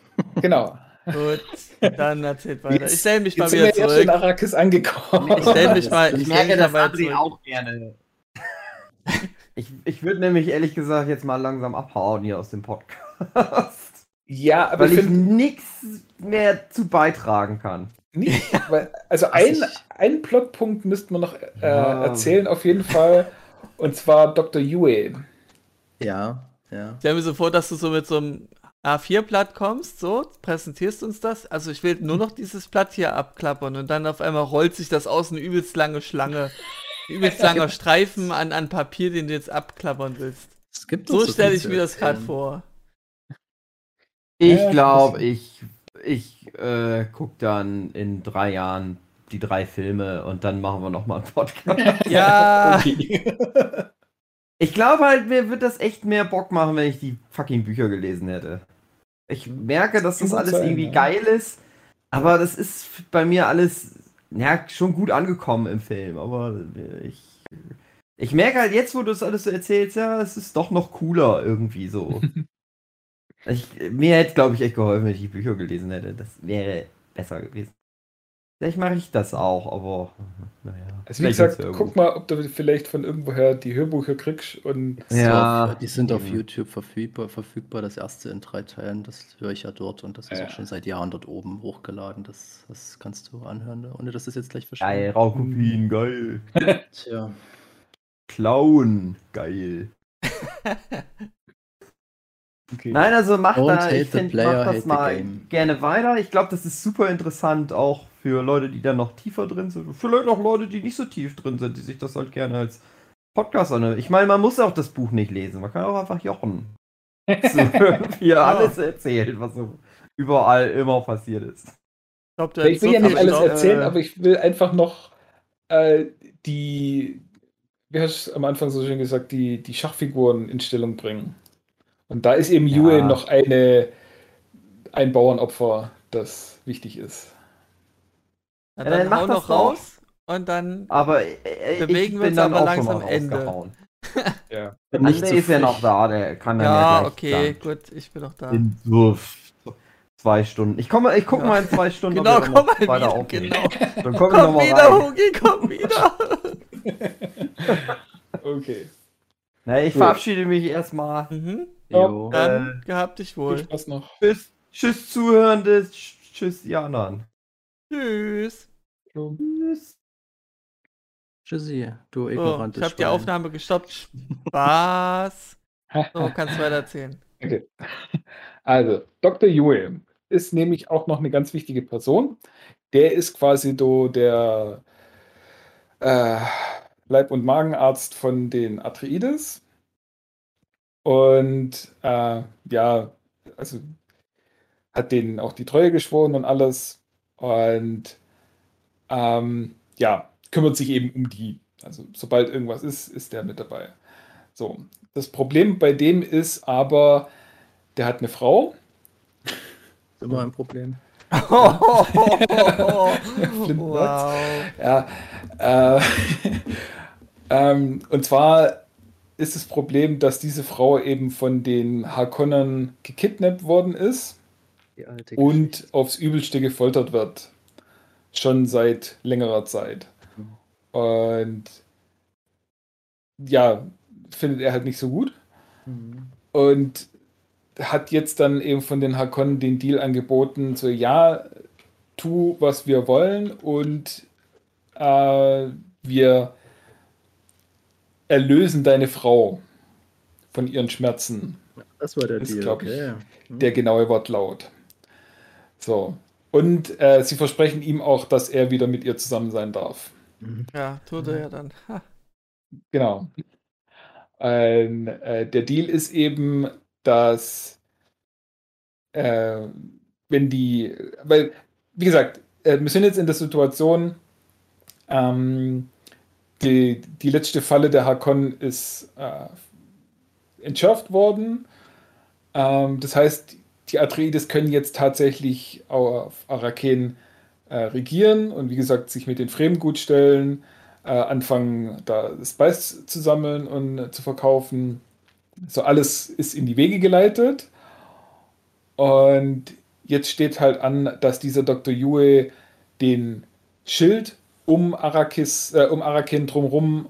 genau. Gut, dann erzählt weiter. Jetzt- ich stelle mich mal wieder zurück. in Arrakis angekommen. Ich stelle mich mal. Ich stell merke, mich dass mal André zurück. auch gerne. Ich, ich würde nämlich ehrlich gesagt jetzt mal langsam abhauen hier aus dem Podcast. Ja, aber Weil ich ich nichts mehr zu beitragen kann. Nicht, weil, also ein, ich- einen Plotpunkt müssten wir noch äh, Ja. erzählen, auf jeden Fall. Und zwar Dr. Yue. ja, ja. Stell mir so vor, dass du so mit so einem A4-Blatt kommst, so, präsentierst uns das. Also ich will nur noch dieses Blatt hier abklappern und dann auf einmal rollt sich das aus eine übelst lange Schlange. Ein Übelst langer Streifen an, an Papier, den du jetzt abklappern willst. Es gibt So stelle ich mir das gerade vor. Ich Ja, glaube, ich, ich äh, gucke dann in drei Jahren die drei Filme und dann machen wir nochmal einen Podcast. Ja, Okay. ich glaube halt, mir wird das echt mehr Bock machen, wenn ich die fucking Bücher gelesen hätte. Ich merke, dass das gut alles sein, irgendwie ja. geil ist, aber das ist bei mir alles ja, schon gut angekommen im Film. Aber ich, ich merke halt jetzt, wo du das alles so erzählst, ja, es ist doch noch cooler irgendwie so. ich, mir hätte, glaube ich, echt geholfen, wenn ich die Bücher gelesen hätte. Das wäre besser gewesen. Vielleicht mache ich das auch, aber naja. Also wie gesagt, ja guck mal, ob du vielleicht von irgendwoher die Hörbücher kriegst und Ist Ja. auf, die sind auf. YouTube verfügbar, verfügbar, das erste in drei Teilen, das höre ich ja dort und das ist Ja. auch schon seit Jahren dort oben hochgeladen. Das, das kannst du anhören, ne? ohne dass das jetzt gleich Geil, verschwindet. Raukopien, geil. Tja, Klauen, geil. okay. Nein, also mach Don't da, ich find, player, mach das mal gerne weiter. Ich glaube, das ist super interessant auch für Leute, die da noch tiefer drin sind. Vielleicht auch Leute, die nicht so tief drin sind, die sich das halt gerne als Podcast anhören. Ich meine, man muss auch das Buch nicht lesen. Man kann auch einfach jochen. So, wie er alles erzählt, was so überall immer passiert ist. Ich, glaub, ich will so ja nicht alles Stoff. erzählen, äh, aber ich will einfach noch äh, die, wie hast du am Anfang so schön gesagt, die, die Schachfiguren in Stellung bringen. Und da ist eben Ja. Yue noch eine, ein Bauernopfer, das wichtig ist. Ja, Ja, dann dann mach noch doch. raus und dann. Aber äh, Bewegen ich wir bin uns dann aber auch langsam Ende. Ja. André so ist ja noch da, der kann dann ja, Ja, okay, dann gut, ich bin doch da. in so zwei Stunden. Ich komme, ich gucke Ja. mal in zwei Stunden. Genau, wir dann komm noch mal weiter wieder, aufnehmen. genau. Dann komm ich Komm noch wieder, mal rein. Hugi, komm wieder. Okay. Na, ich Gut. verabschiede mich erstmal. mhm. Jo. Dann gehabt dich Viel wohl. Spaß noch. Tschüss, tschüss Zuhörende, tsch- tschüss die anderen. Tschüss. Tschüss. Tschüssi, du ignorantes ich habe die. Aufnahme gestoppt. Spaß. So, kannst du weiter erzählen. Okay. Also, Dr. Yue ist nämlich auch noch eine ganz wichtige Person. Der ist quasi so der äh, Leib- und Magenarzt von den Atreides. Und äh, ja, also hat denen auch die Treue geschworen und alles. Und ähm, ja, kümmert sich eben um die. Also sobald irgendwas ist, ist der mit dabei. So, das Problem bei dem ist aber, der hat eine Frau. Immer ein Problem. wow. Ja, äh, ähm, und zwar ist das Problem, dass diese Frau eben von den Harkonnern gekidnappt worden ist und aufs Übelste gefoltert wird. Schon seit längerer Zeit. Und ja, findet er halt nicht so gut. Mhm. Und hat jetzt dann eben von den Hakonnen den Deal angeboten, so ja, tu, was wir wollen und äh, wir erlösen deine Frau von ihren Schmerzen. Das war der Ist, Deal, ich, okay. Mhm. Der genaue Wortlaut. So. Und äh, sie versprechen ihm auch, dass er wieder mit ihr zusammen sein darf. Mhm. Ja, tut er ja dann. Ha. Genau. Ein, äh, der Deal ist eben, dass äh, wenn die, weil, wie gesagt, äh, wir sind jetzt in der Situation, ähm, die, die letzte Falle der Hakon ist äh, entschärft worden. Ähm, das heißt, die Atreides können jetzt tatsächlich auf Araken äh, regieren und wie gesagt sich mit den Fremen gut stellen, äh, anfangen da Spice zu sammeln und äh, zu verkaufen. So alles ist in die Wege geleitet. Und jetzt steht halt an, dass dieser Dr. Yue den Schild um Arrakis, äh, um Arakin drumherum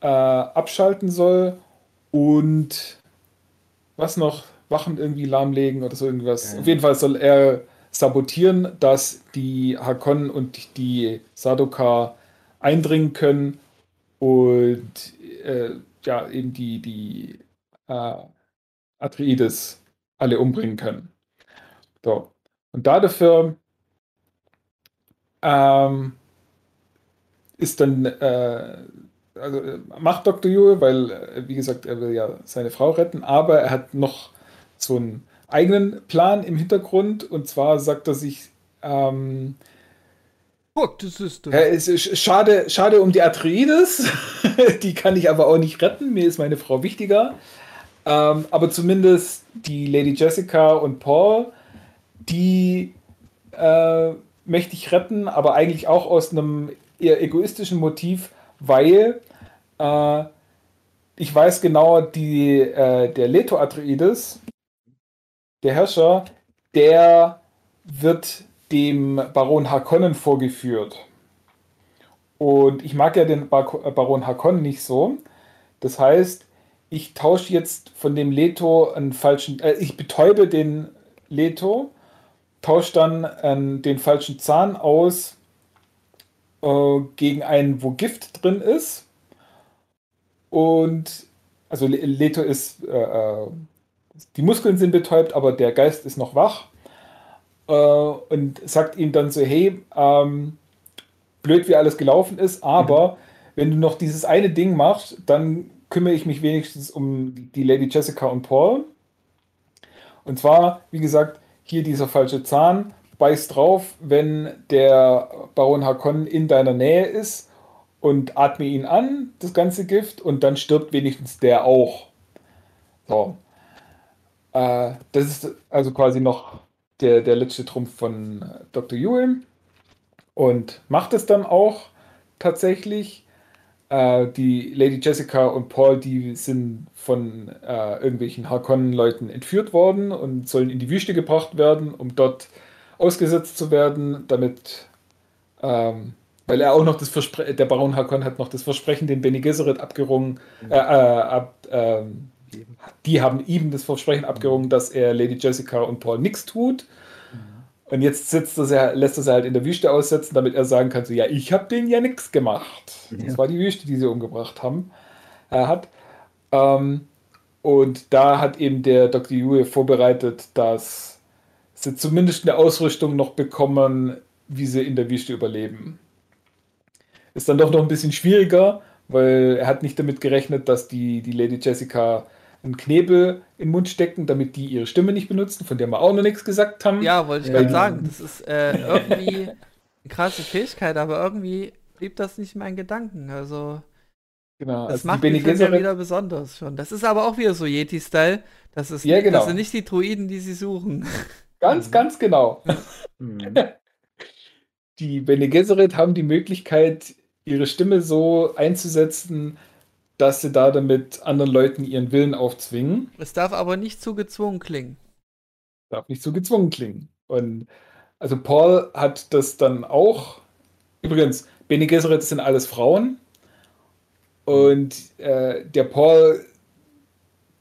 äh, abschalten soll und was noch? Wachen irgendwie lahmlegen oder so irgendwas. Ja. Auf jeden Fall soll er sabotieren, dass die Hakon und die Sadoka eindringen können und äh, ja, eben die, die äh, Atreides alle umbringen können. So. Und dafür ähm, ist dann, äh, also äh, macht Dr. Yue, weil, äh, wie gesagt, er will ja seine Frau retten, aber er hat noch so einen eigenen Plan im Hintergrund und zwar sagt er sich, ähm, Fuck, das ist das. es ist schade, schade um die Atreides, die kann ich aber auch nicht retten, mir ist meine Frau wichtiger. Ähm, aber zumindest die Lady Jessica und Paul, die äh, möchte ich retten, aber eigentlich auch aus einem eher egoistischen Motiv, weil äh, ich weiß genau, die, äh, der Leto Atreides, der Herrscher, der wird dem Baron Harkonnen vorgeführt. Und ich mag ja den Baron Harkonnen nicht so. Das heißt, ich tausche jetzt von dem Leto einen falschen, äh, ich betäube den Leto, tausche dann äh, den falschen Zahn aus äh, gegen einen, wo Gift drin ist. Und also Leto ist, äh, äh, die Muskeln sind betäubt, aber der Geist ist noch wach. Äh, und sagt ihm dann so, hey, ähm, blöd wie alles gelaufen ist, aber mhm. wenn du noch dieses eine Ding machst, dann kümmere ich mich wenigstens um die Lady Jessica und Paul. Und zwar, wie gesagt, hier dieser falsche Zahn, beiß drauf, wenn der Baron Hakon in deiner Nähe ist und atme ihn an, das ganze Gift, und dann stirbt wenigstens der auch. So. Äh, das ist also quasi noch der, der letzte Trumpf von Dr. Ewing und macht es dann auch tatsächlich. Äh, die Lady Jessica und Paul, die sind von äh, irgendwelchen Harkonnen-Leuten entführt worden und sollen in die Wüste gebracht werden, um dort ausgesetzt zu werden, damit, ähm, weil er auch noch das Versprechen, der Baron Harkonnen hat noch das Versprechen, den Bene Gesserit abgerungen, äh, äh, ab, ähm, die haben ihm das Versprechen abgerungen, dass er Lady Jessica und Paul nichts tut. Und jetzt sitzt er, lässt er sie halt in der Wüste aussetzen, damit er sagen kann, so, ja, ich habe denen ja nichts gemacht. Ja. Das war die Wüste, die sie umgebracht haben. Er hat. Ähm, und da hat eben der Dr. Yue vorbereitet, dass sie zumindest eine Ausrüstung noch bekommen, wie sie in der Wüste überleben. Ist dann doch noch ein bisschen schwieriger, weil er hat nicht damit gerechnet, dass die, die Lady Jessica einen Knebel in den Mund stecken, damit die ihre Stimme nicht benutzen, von der wir auch noch nichts gesagt haben. Ja, wollte ich gerade sagen. Das ist äh, irgendwie eine krasse Fähigkeit, aber irgendwie blieb das nicht mein Gedanken. Also. Genau, das also macht den Film ja wieder besonders schon. Das ist aber auch wieder so Yeti-Style. Das, ist, ja, genau. das sind nicht die Druiden, die sie suchen. Ganz, ganz genau. Mhm. die Bene Gesserit haben die Möglichkeit, ihre Stimme so einzusetzen, dass sie da damit anderen Leuten ihren Willen aufzwingen. Es darf aber nicht zu gezwungen klingen. Darf nicht zu gezwungen klingen. Und also Paul hat das dann auch. Übrigens, Bene Gesserit sind alles Frauen. Und äh, der Paul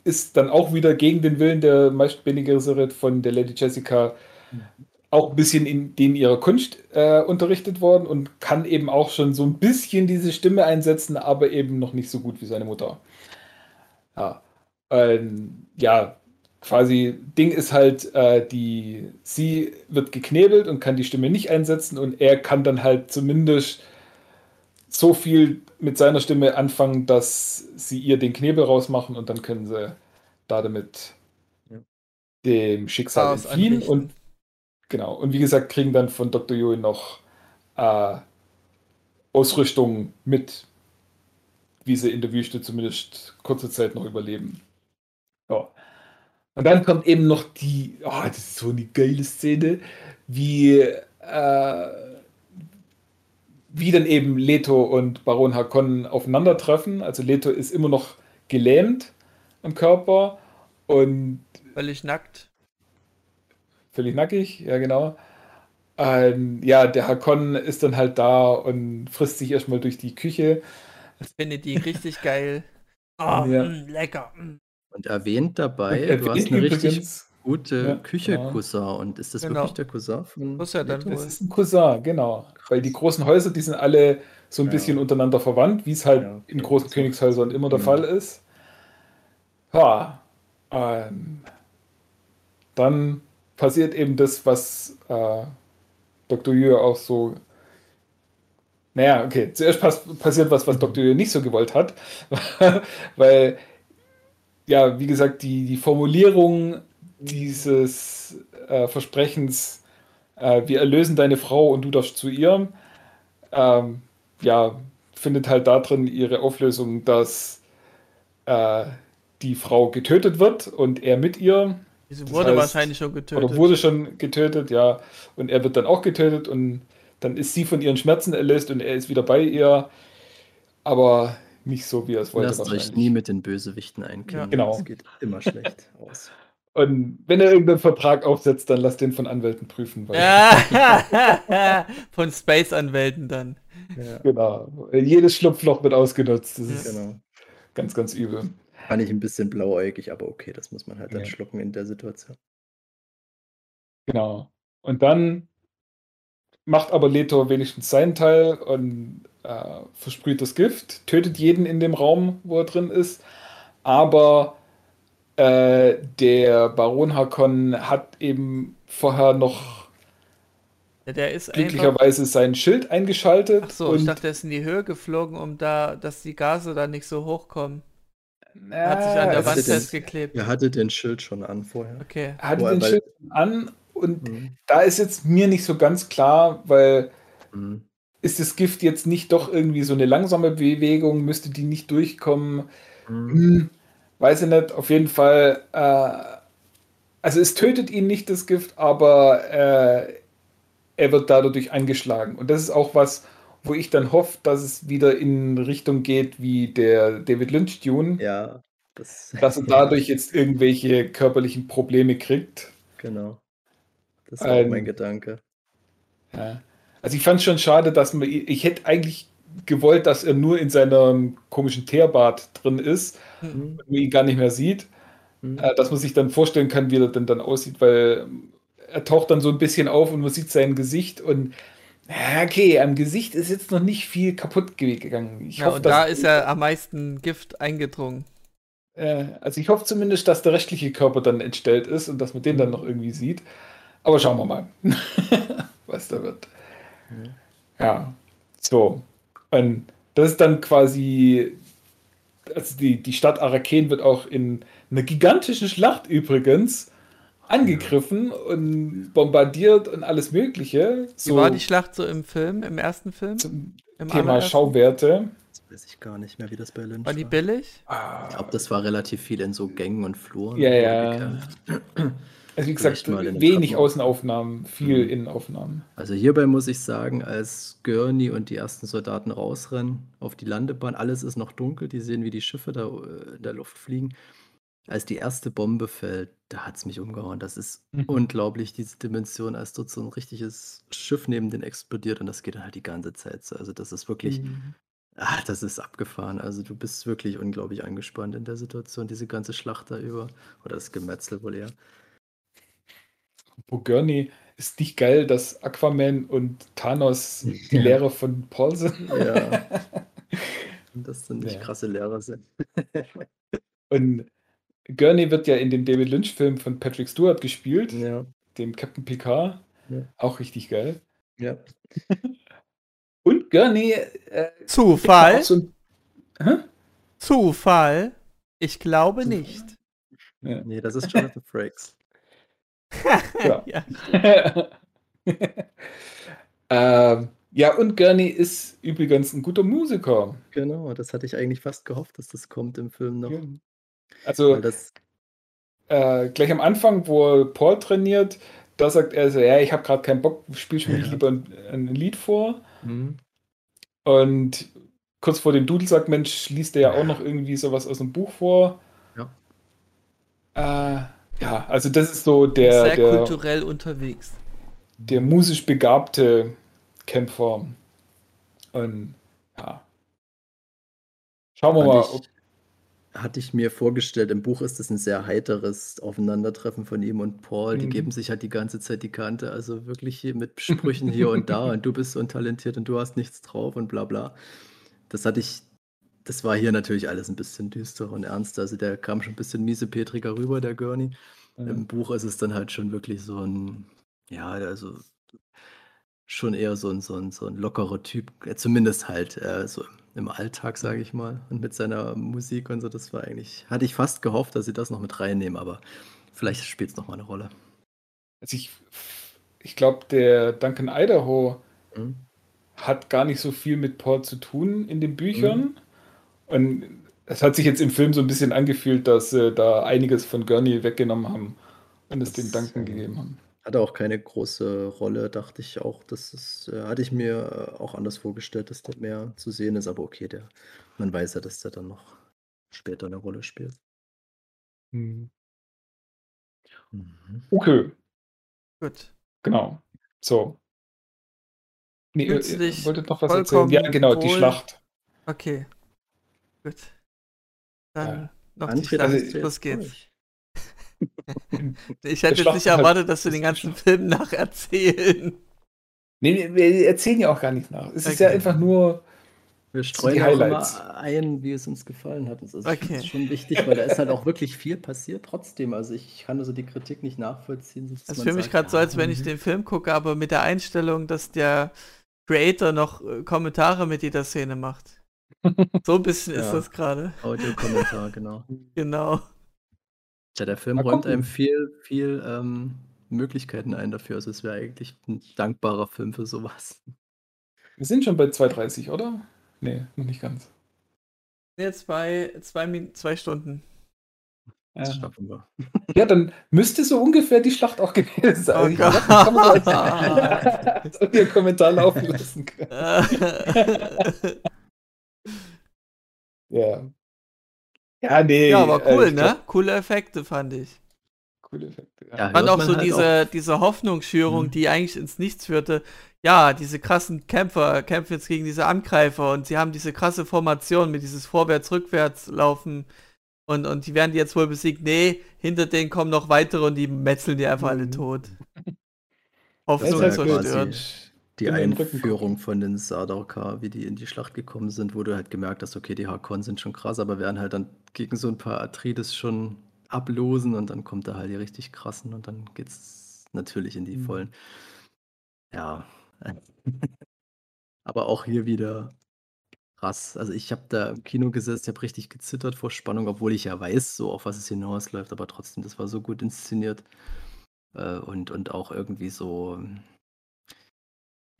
ist dann auch wieder gegen den Willen der Bene Gesserit von der Lady Jessica auch ein bisschen in den ihrer Kunst äh, unterrichtet worden und kann eben auch schon so ein bisschen diese Stimme einsetzen, aber eben noch nicht so gut wie seine Mutter. Ja, ähm, ja quasi Ding ist halt, äh, die, sie wird geknebelt und kann die Stimme nicht einsetzen und er kann dann halt zumindest so viel mit seiner Stimme anfangen, dass sie ihr den Knebel rausmachen und dann können sie da damit dem Schicksal entfliehen und Genau. Und wie gesagt, kriegen dann von Dr. Joey noch äh, Ausrüstung mit, wie sie in der Wüste zumindest kurze Zeit noch überleben. Ja. Und dann kommt eben noch die, oh, das ist so eine geile Szene, wie, äh, wie dann eben Leto und Baron Harkonnen aufeinandertreffen. Also Leto ist immer noch gelähmt am Körper und Völlig nackt. völlig nackig, ja genau. Ähm, ja, der Hakon ist dann halt da und frisst sich erstmal durch die Küche. Ich finde die richtig geil. Oh, Ja. mm, lecker. mm. Und erwähnt dabei, Und du hast erwähnt eine richtig gute Ja, Küche, genau. Cousin. Und ist das Genau. wirklich der Cousin von Muss ja dann. Das ist ein Cousin, genau. Weil die großen Häuser, die sind alle so ein Ja. bisschen untereinander verwandt, wie es halt Ja, in großen. Königshäusern immer der Mhm. Fall ist. Ja, ähm, dann passiert eben das, was äh, Dr. Yu auch so. Naja, okay, zuerst pass passiert was, was Dr. Yu nicht so gewollt hat, weil, ja, wie gesagt, die, die Formulierung dieses äh, Versprechens, äh, wir erlösen deine Frau und du darfst zu ihr, ähm, ja, findet halt darin ihre Auflösung, dass äh, die Frau getötet wird und er mit ihr. Sie Das wurde heißt- wahrscheinlich schon getötet. Oder wurde schon getötet, ja. Und er wird dann auch getötet und dann ist sie von ihren Schmerzen erlöst und er ist wieder bei ihr. Aber nicht so, wie er es wollte. Lasst euch nie mit den Bösewichten einkriegen. Ja. Genau. Das geht immer schlecht aus. Und wenn er irgendeinen Vertrag aufsetzt, dann lasst den von Anwälten prüfen. Von Space-Anwälten dann. Ja, Genau. Jedes Schlupfloch wird ausgenutzt. Das ist genau. ganz, ganz übel. Fand ich ein bisschen blauäugig, aber okay, das muss man halt dann Ja. schlucken in der Situation. Genau. Und dann macht aber Leto wenigstens seinen Teil und äh, versprüht das Gift, tötet jeden in dem Raum, wo er drin ist. Aber äh, der Baron Hakon hat eben vorher noch Ja, der ist einfach. glücklicherweise sein Schild eingeschaltet. Ach so, und ich dachte, er ist in die Höhe geflogen, um da, dass die Gase da nicht so hochkommen. äh, Er hat sich an der Wand festgeklebt. Er hatte den Schild schon an vorher. Okay. er hatte Boah, den weil- Schild an und Mhm. da ist jetzt mir nicht so ganz klar, weil Mhm. ist das Gift jetzt nicht doch irgendwie so eine langsame Bewegung? Müsste die nicht durchkommen? Mhm. Weiß ich nicht. Auf jeden Fall, äh, also es tötet ihn nicht, das Gift, aber äh, er wird dadurch angeschlagen. Und das ist auch was, wo ich dann hoffe, dass es wieder in Richtung geht wie der David Lynch-Tune, Ja, das, dass er dadurch jetzt irgendwelche körperlichen Probleme kriegt. genau. Das war auch mein Ähm, Gedanke. Ja. Also ich fand es schon schade, dass man, ich hätte eigentlich gewollt, dass er nur in seinem komischen Teerbad drin ist Mhm. und man ihn gar nicht mehr sieht, Mhm. äh, dass man sich dann vorstellen kann, wie er denn dann aussieht, weil er taucht dann so ein bisschen auf und man sieht sein Gesicht und okay, am Gesicht ist jetzt noch nicht viel kaputt ge- gegangen. Ich Ja, hoffe, und da ist ja am meisten Gift eingedrungen. äh, also ich hoffe zumindest, dass der restliche Körper dann entstellt ist und dass man den dann noch irgendwie sieht. Aber schauen wir mal, was da wird. Mhm. Ja, so. Und das ist dann quasi, also die, die Stadt Araken wird auch in einer gigantischen Schlacht übrigens angegriffen und bombardiert und alles Mögliche. Wie So war die Schlacht so im Film, im ersten Film? zum Im Thema allerersten? Schauwerte. Das weiß ich gar nicht mehr, wie das bei Lynch War die billig? Ah, Ich glaube, das war relativ viel in so Gängen und Fluren. Ja, ja. Also wie gesagt, wenig. Außenaufnahmen, viel Mhm. Innenaufnahmen. Also hierbei muss ich sagen, als Gurney und die ersten Soldaten rausrennen auf die Landebahn, alles ist noch dunkel, die sehen, wie die Schiffe da äh, in der Luft fliegen. Als die erste Bombe fällt, da hat es mich umgehauen. Das ist Mhm. unglaublich, diese Dimension, als dort so ein richtiges Schiff neben den explodiert und das geht dann halt die ganze Zeit so. Also das ist wirklich, Mhm. ah, das ist abgefahren. Also du bist wirklich unglaublich angespannt in der Situation, diese ganze Schlacht da über. Oder das Gemetzel wohl eher. Wo Gurney ist nicht geil, dass Aquaman und Thanos die Ja. Lehrer von Paul sind. Ja. Und das sind nicht Ja. krasse Lehrer sind. Und Gurney wird ja in dem David Lynch-Film von Patrick Stewart gespielt, Ja. dem Captain Picard. Ja. Auch richtig geil. Ja. Und Gurney äh, Zufall? so ein? Zufall? Ich glaube nicht. Ja. Nee, das ist Jonathan Frakes. Ja. ja. ähm, ja, und Gurney ist übrigens ein guter Musiker. Genau, das hatte ich eigentlich fast gehofft, dass das kommt im Film noch. Also, Weil das, äh, gleich am Anfang, wo Paul trainiert, da sagt er so, ja, ich habe gerade keinen Bock, spiel schon ja. lieber ein, ein, Lied vor. Mhm. Und kurz vor dem Dudelsack, Mensch, liest er ja auch noch irgendwie sowas aus dem Buch vor. Ja. Äh, ja, also das ist so der. Sehr der, kulturell unterwegs. Der musisch begabte Kämpfer. Und ja. Schauen wir Fand mal. Ich. Hatte ich mir vorgestellt, im Buch ist es ein sehr heiteres Aufeinandertreffen von ihm und Paul. Die mhm. geben sich halt die ganze Zeit die Kante. Also wirklich mit Sprüchen hier und da und du bist untalentiert und du hast nichts drauf und bla bla. Das hatte ich das war hier natürlich alles ein bisschen düster und ernst. Also der kam schon ein bisschen miesepetriger rüber, der Gurney. Mhm. Im Buch ist es dann halt schon wirklich so ein, ja, also schon eher so ein, so ein, so ein lockerer Typ, zumindest halt äh, so im Alltag, sage ich mal. Und mit seiner Musik und so, das war eigentlich, hatte ich fast gehofft, dass sie das noch mit reinnehmen, aber vielleicht spielt es nochmal eine Rolle. Also ich, ich glaube, der Duncan Idaho mhm. hat gar nicht so viel mit Paul zu tun in den Büchern. Mhm. Und es hat sich jetzt im Film so ein bisschen angefühlt, dass sie da einiges von Gurney weggenommen haben und es den Duncan gegeben haben. Hatte auch keine große Rolle, dachte ich auch. Das ist, äh, hatte ich mir auch anders vorgestellt, dass der mehr zu sehen ist, aber okay, der, man weiß ja, dass der dann noch später eine Rolle spielt. Mhm. Mhm. Okay. Gut. Genau. So. Nee, ihr, ihr wolltet noch was erzählen? Ja, genau, die Schlacht. Okay. Gut. Dann ja. noch André, die. Also, Los geht's. ich hätte jetzt nicht erwartet, dass wir den ganzen Film nacherzählen. Nee, nee, wir erzählen ja auch gar nicht nach. Es okay. ist ja einfach nur. Wir streuen die Highlights. immer ein, wie es uns gefallen hat. Das ist okay. schon wichtig, weil da ist halt auch wirklich viel passiert trotzdem. Also ich kann also die Kritik nicht nachvollziehen. Es für mich gerade so, als wenn ich den Film gucke, aber mit der Einstellung, dass der Creator noch äh, Kommentare mit jeder Szene macht. So ein bisschen ja. ist das gerade. Audiokommentar, genau. genau. Ja, der Film räumt einem viel, viel ähm, Möglichkeiten ein dafür. Also es wäre eigentlich ein dankbarer Film für sowas. Wir sind schon bei 2,30, oder? Nee, noch nicht ganz. Jetzt bei zwei, zwei Stunden. Ja. Das schaffen wir. Ja, dann müsste so ungefähr die Schlacht auch gewesen sein. Oh Gott. kann man so als, als Kommentar laufen lassen können. Ja. Ja, nee. Ja, aber cool, äh, ne? Glaub... Coole Effekte fand ich. Coole Effekte. Ja, ja fand auch so halt diese, auch... diese Hoffnungsschürung, mhm. die eigentlich ins Nichts führte. Ja, diese krassen Kämpfer kämpfen jetzt gegen diese Angreifer und sie haben diese krasse Formation mit dieses Vorwärts-Rückwärts-Laufen und, und die werden jetzt wohl besiegt. Nee, hinter denen kommen noch weitere und die metzeln die einfach mhm. alle tot. Hoffnung zerstört die Einführung von den Sardaukar, wie die in die Schlacht gekommen sind, wo du halt gemerkt hast, okay, die Hakon sind schon krass, aber werden halt dann gegen so ein paar Atreides schon ablosen und dann kommt da halt die richtig krassen und dann geht's natürlich in die mhm. vollen. Ja. aber auch hier wieder krass. Also ich habe da im Kino gesessen, ich habe richtig gezittert vor Spannung, obwohl ich ja weiß, so auf was es hinausläuft, aber trotzdem, das war so gut inszeniert. Äh, und, und auch irgendwie so,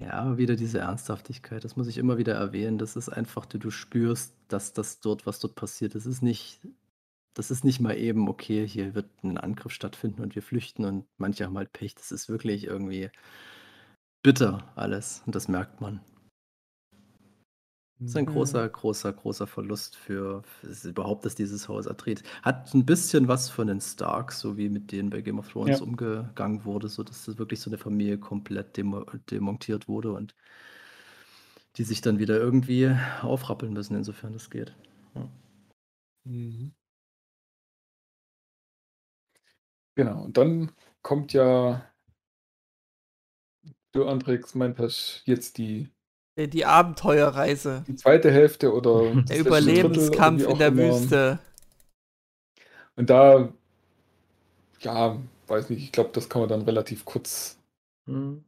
ja, wieder diese Ernsthaftigkeit, das muss ich immer wieder erwähnen. Das ist einfach, du, du spürst, dass das dort, was dort passiert, das ist nicht, das ist nicht mal eben, okay, hier wird ein Angriff stattfinden und wir flüchten und manche haben halt Pech. Das ist wirklich irgendwie bitter alles und das merkt man. Das ist ein großer, großer, großer Verlust für, für überhaupt, dass dieses Haus Atreides hat ein bisschen was von den Starks, so wie mit denen bei Game of Thrones ja. umgegangen wurde, so dass das wirklich so eine Familie komplett demo demontiert wurde und die sich dann wieder irgendwie aufrappeln müssen, insofern das geht. Ja. Mhm. Genau, und dann kommt ja für Andrex Meinpasch jetzt die die Abenteuerreise. Die zweite Hälfte oder der Überlebenskampf in der immer. Wüste. Und da, ja, weiß nicht, ich glaube, das kann man dann relativ kurz hm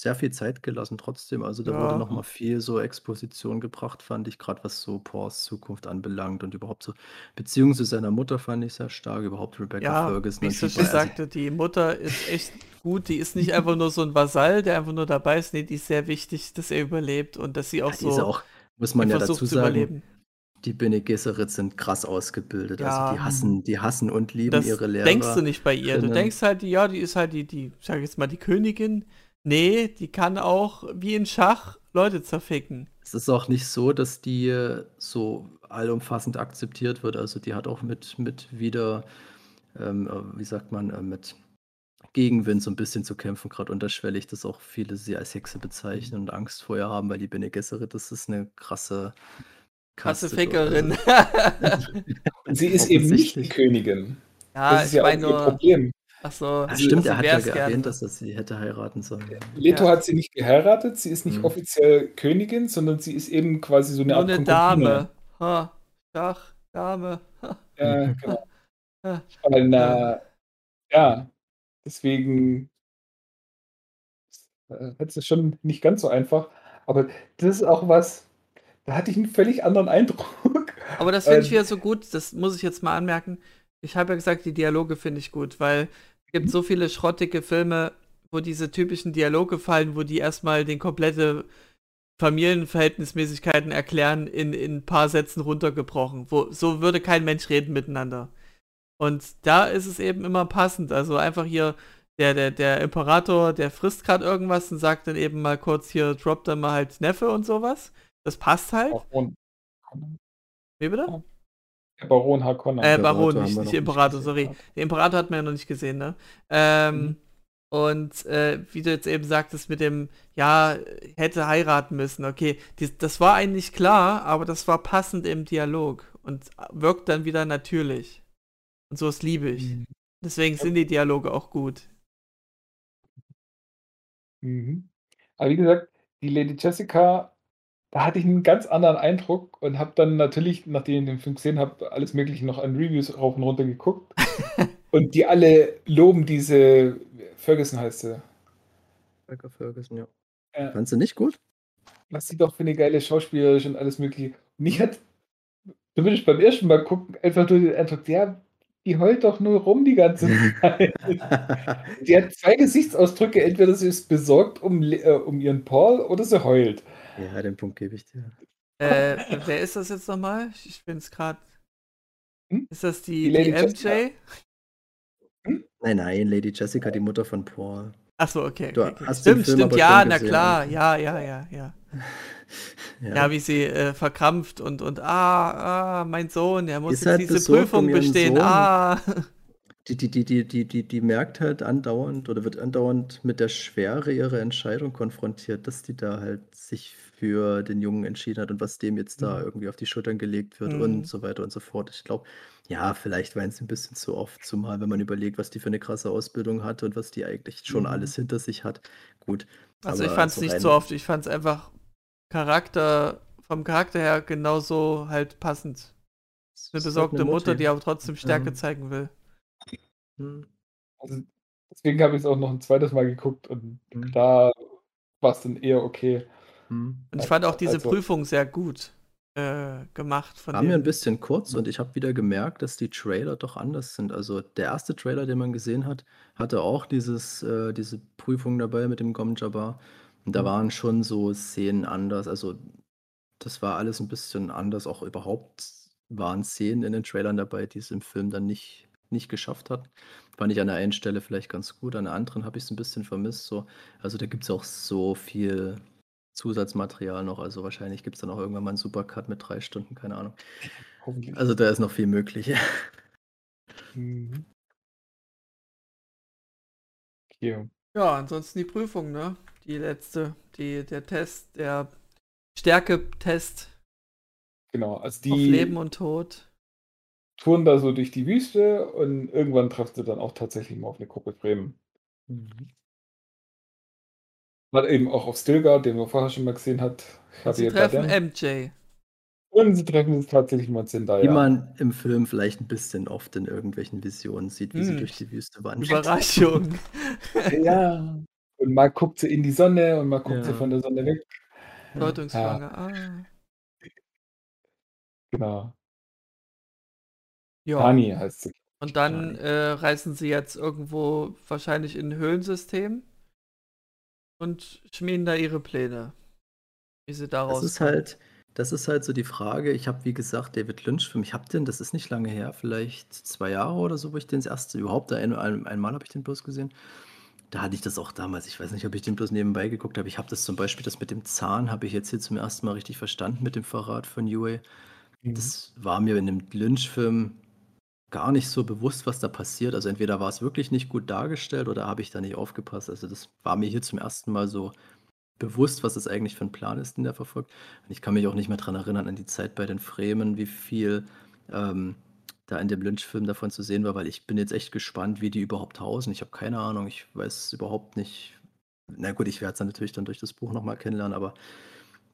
sehr viel Zeit gelassen trotzdem. Also da wurde noch mal viel so Exposition gebracht, fand ich, gerade was so Paws Zukunft anbelangt und überhaupt so Beziehung zu seiner Mutter fand ich sehr stark, überhaupt Rebecca Ja, Ferguson wie und ich so die schon sagte, die Mutter ist echt gut. Die ist nicht einfach nur so ein Vasall, der einfach nur dabei ist. Nee, die ist sehr wichtig, dass er überlebt und dass sie auch Ja, die ist so auch, muss man ja versucht dazu zu sagen, überleben. Die Bene Gesserit sind krass ausgebildet. Ja. Also die hassen, die hassen und lieben Das ihre Lehrer. denkst du nicht bei ihr. Du denkst halt, die- ja, die ist halt die, die, sag ich jetzt mal, die Königin. Nee, die kann auch wie in Schach Leute zerficken. Es ist auch nicht so, dass die äh, so allumfassend akzeptiert wird. Also die hat auch mit, mit wieder, ähm, äh, wie sagt man, äh, mit Gegenwind so ein bisschen zu kämpfen, gerade unterschwellig, dass auch viele sie als Hexe bezeichnen und Angst vor ihr haben, weil die Bene Gesserit, das ist eine krasse Krasse Kaste dort. Fickerin. Also, Und sie ist eben nicht die. Königin. ja, das ist ich ja auch meine ihr nur. Problem. Achso, ah, stimmt, er hat ja wär's erwähnt, dass er sie hätte heiraten sollen. Leto Ja. hat sie nicht geheiratet, sie ist nicht Mhm. offiziell Königin, sondern sie ist eben quasi so eine Nur Art eine. Dame. Ha, Schach, Dame. Ha. Ja, genau. Ja. Und, äh, ja, deswegen äh, hat es schon nicht ganz so einfach. Aber das ist auch was, da hatte ich einen völlig anderen Eindruck. Aber das finde ich Ähm, wieder so gut, das muss ich jetzt mal anmerken. Ich habe ja gesagt, die Dialoge finde ich gut, weil gibt so viele schrottige Filme, wo diese typischen Dialoge fallen, wo die erstmal den komplette Familienverhältnismäßigkeiten erklären in, in ein paar Sätzen runtergebrochen. Wo, so würde kein Mensch reden miteinander. Und da ist es eben immer passend. Also einfach hier, der, der, der Imperator, der frisst gerade irgendwas und sagt dann eben mal kurz hier, droppt dann mal halt Neffe und sowas. Das passt halt. Wie bitte? Der Baron Harkonnen. Äh, Baron, nicht, nicht nicht Imperator, gesehen sorry. Den Imperator hat man ja noch nicht gesehen, ne? Ähm, Mhm. Und äh, wie du jetzt eben sagtest, mit dem, ja, hätte heiraten müssen, okay, dies, das war eigentlich klar, aber das war passend im Dialog und wirkt dann wieder natürlich. Und so ist liebe ich. Mhm. Deswegen sind die Dialoge auch gut. Mhm. Aber wie gesagt, die Lady Jessica, da hatte ich einen ganz anderen Eindruck und habe dann natürlich, nachdem ich den Film gesehen habe, alles Mögliche noch an Reviews rauf und runter geguckt. und die alle loben diese, Ferguson heißt sie. Rebecca Ferguson, ja. Äh, Fandst du nicht gut? was sie doch für eine geile Schauspielerin und alles Mögliche. Und ich hatte, zumindest beim ersten Mal gucken, einfach nur den Eindruck, ja, die heult doch nur rum die ganze Zeit. Die hat zwei Gesichtsausdrücke, entweder sie ist besorgt um, äh, um ihren Paul oder sie heult. Ja, den Punkt gebe ich dir. Äh, wer ist das jetzt nochmal? Ich bin es gerade. Hm? Ist das die, Die die, Lady MJ? Jessica. Nein, nein, Lady Jessica, die Mutter von Paul. Achso, okay. Du okay, okay. hast den Stimmt, Film stimmt, ja, na gesehen, klar, ja, ja, ja, ja. Ja, Ja, wie sie äh, verkrampft und, und ah, ah, mein Sohn, der muss halt diese Prüfung um bestehen. Sohn. Ah. die, die, die, die, die, die, die merkt halt andauernd oder wird andauernd mit der Schwere ihrer Entscheidung konfrontiert, dass die da halt sich für den Jungen entschieden hat und was dem jetzt da Mhm. irgendwie auf die Schultern gelegt wird Mhm. und so weiter und so fort. Ich glaube, ja, vielleicht weint sie ein bisschen zu oft, zumal wenn man überlegt, was die für eine krasse Ausbildung hat und was die eigentlich schon Mhm. alles hinter sich hat. Gut. Also ich fand es so nicht so oft, ich fand es einfach Charakter, vom Charakter her genauso halt passend. es Eine ist besorgte Mutter, Mutti. die aber trotzdem Stärke Ähm. zeigen will. Hm. Also deswegen habe ich es auch noch ein zweites Mal geguckt und Mhm. da war es dann eher okay. Hm. Und ich fand auch diese Also- Prüfung sehr gut äh, gemacht von War mir ein bisschen kurz und ich habe wieder gemerkt, dass die Trailer doch anders sind. Also der erste Trailer, den man gesehen hat, hatte auch dieses, äh, diese Prüfung dabei mit dem Gom Jabbar. Und da Mhm. waren schon so Szenen anders. Also das war alles ein bisschen anders. Auch überhaupt waren Szenen in den Trailern dabei, die es im Film dann nicht, nicht geschafft hat. Fand ich an der einen Stelle vielleicht ganz gut, an der anderen habe ich es ein bisschen vermisst. So. Also da gibt es auch so viel Zusatzmaterial noch. Also wahrscheinlich gibt es dann auch irgendwann mal einen Supercut mit drei Stunden, keine Ahnung. Hoffentlich. Also da ist noch viel möglich. Mhm. Ja, ansonsten die Prüfung, ne? Die letzte, die, der Test, der Stärke-Test Genau, also auf die Leben und Tod. touren da so durch die Wüste und irgendwann trifft sie dann auch tatsächlich mal auf eine Gruppe Bremen. War eben auch auf Stilgar, den wir vorher schon mal gesehen hat. Sie Javier treffen Bardem. MJ. Und sie treffen jetzt tatsächlich mal Zendaya. Die man im Film vielleicht ein bisschen oft in irgendwelchen Visionen sieht, wie sie Hm. durch die Wüste wandert. Überraschung. Ja. Und mal guckt sie in die Sonne und mal guckt sie Ja. von der Sonne weg. Bedeutungsschwanger. Ah. Genau. Ja. Ani heißt sie. Und dann äh, reisen sie jetzt irgendwo wahrscheinlich in ein Höhlensystem und schmieden da ihre Pläne. Wie sie daraus. Das ist halt, das ist halt so die Frage. Ich habe, wie gesagt, David Lynch-Film, ich habe den, das ist nicht lange her, vielleicht zwei Jahre oder so, wo ich den das erste, überhaupt ein, ein, einmal habe ich den bloß gesehen. Da hatte ich das auch damals, ich weiß nicht, ob ich den bloß nebenbei geguckt habe. Ich habe das zum Beispiel, das mit dem Zahn, habe ich jetzt hier zum ersten Mal richtig verstanden mit dem Verrat von Yue. Mhm. Das war mir in dem Lynch-Film gar nicht so bewusst, was da passiert. Also entweder war es wirklich nicht gut dargestellt oder habe ich da nicht aufgepasst. Also das war mir hier zum ersten Mal so bewusst, was es eigentlich für ein Plan ist, den der verfolgt. Und ich kann mich auch nicht mehr daran erinnern, an die Zeit bei den Fremen, wie viel ähm, da in dem Lynch-Film davon zu sehen war, weil ich bin jetzt echt gespannt, wie die überhaupt hausen. Ich habe keine Ahnung, ich weiß überhaupt nicht. Na gut, ich werde es dann natürlich dann durch das Buch nochmal kennenlernen, aber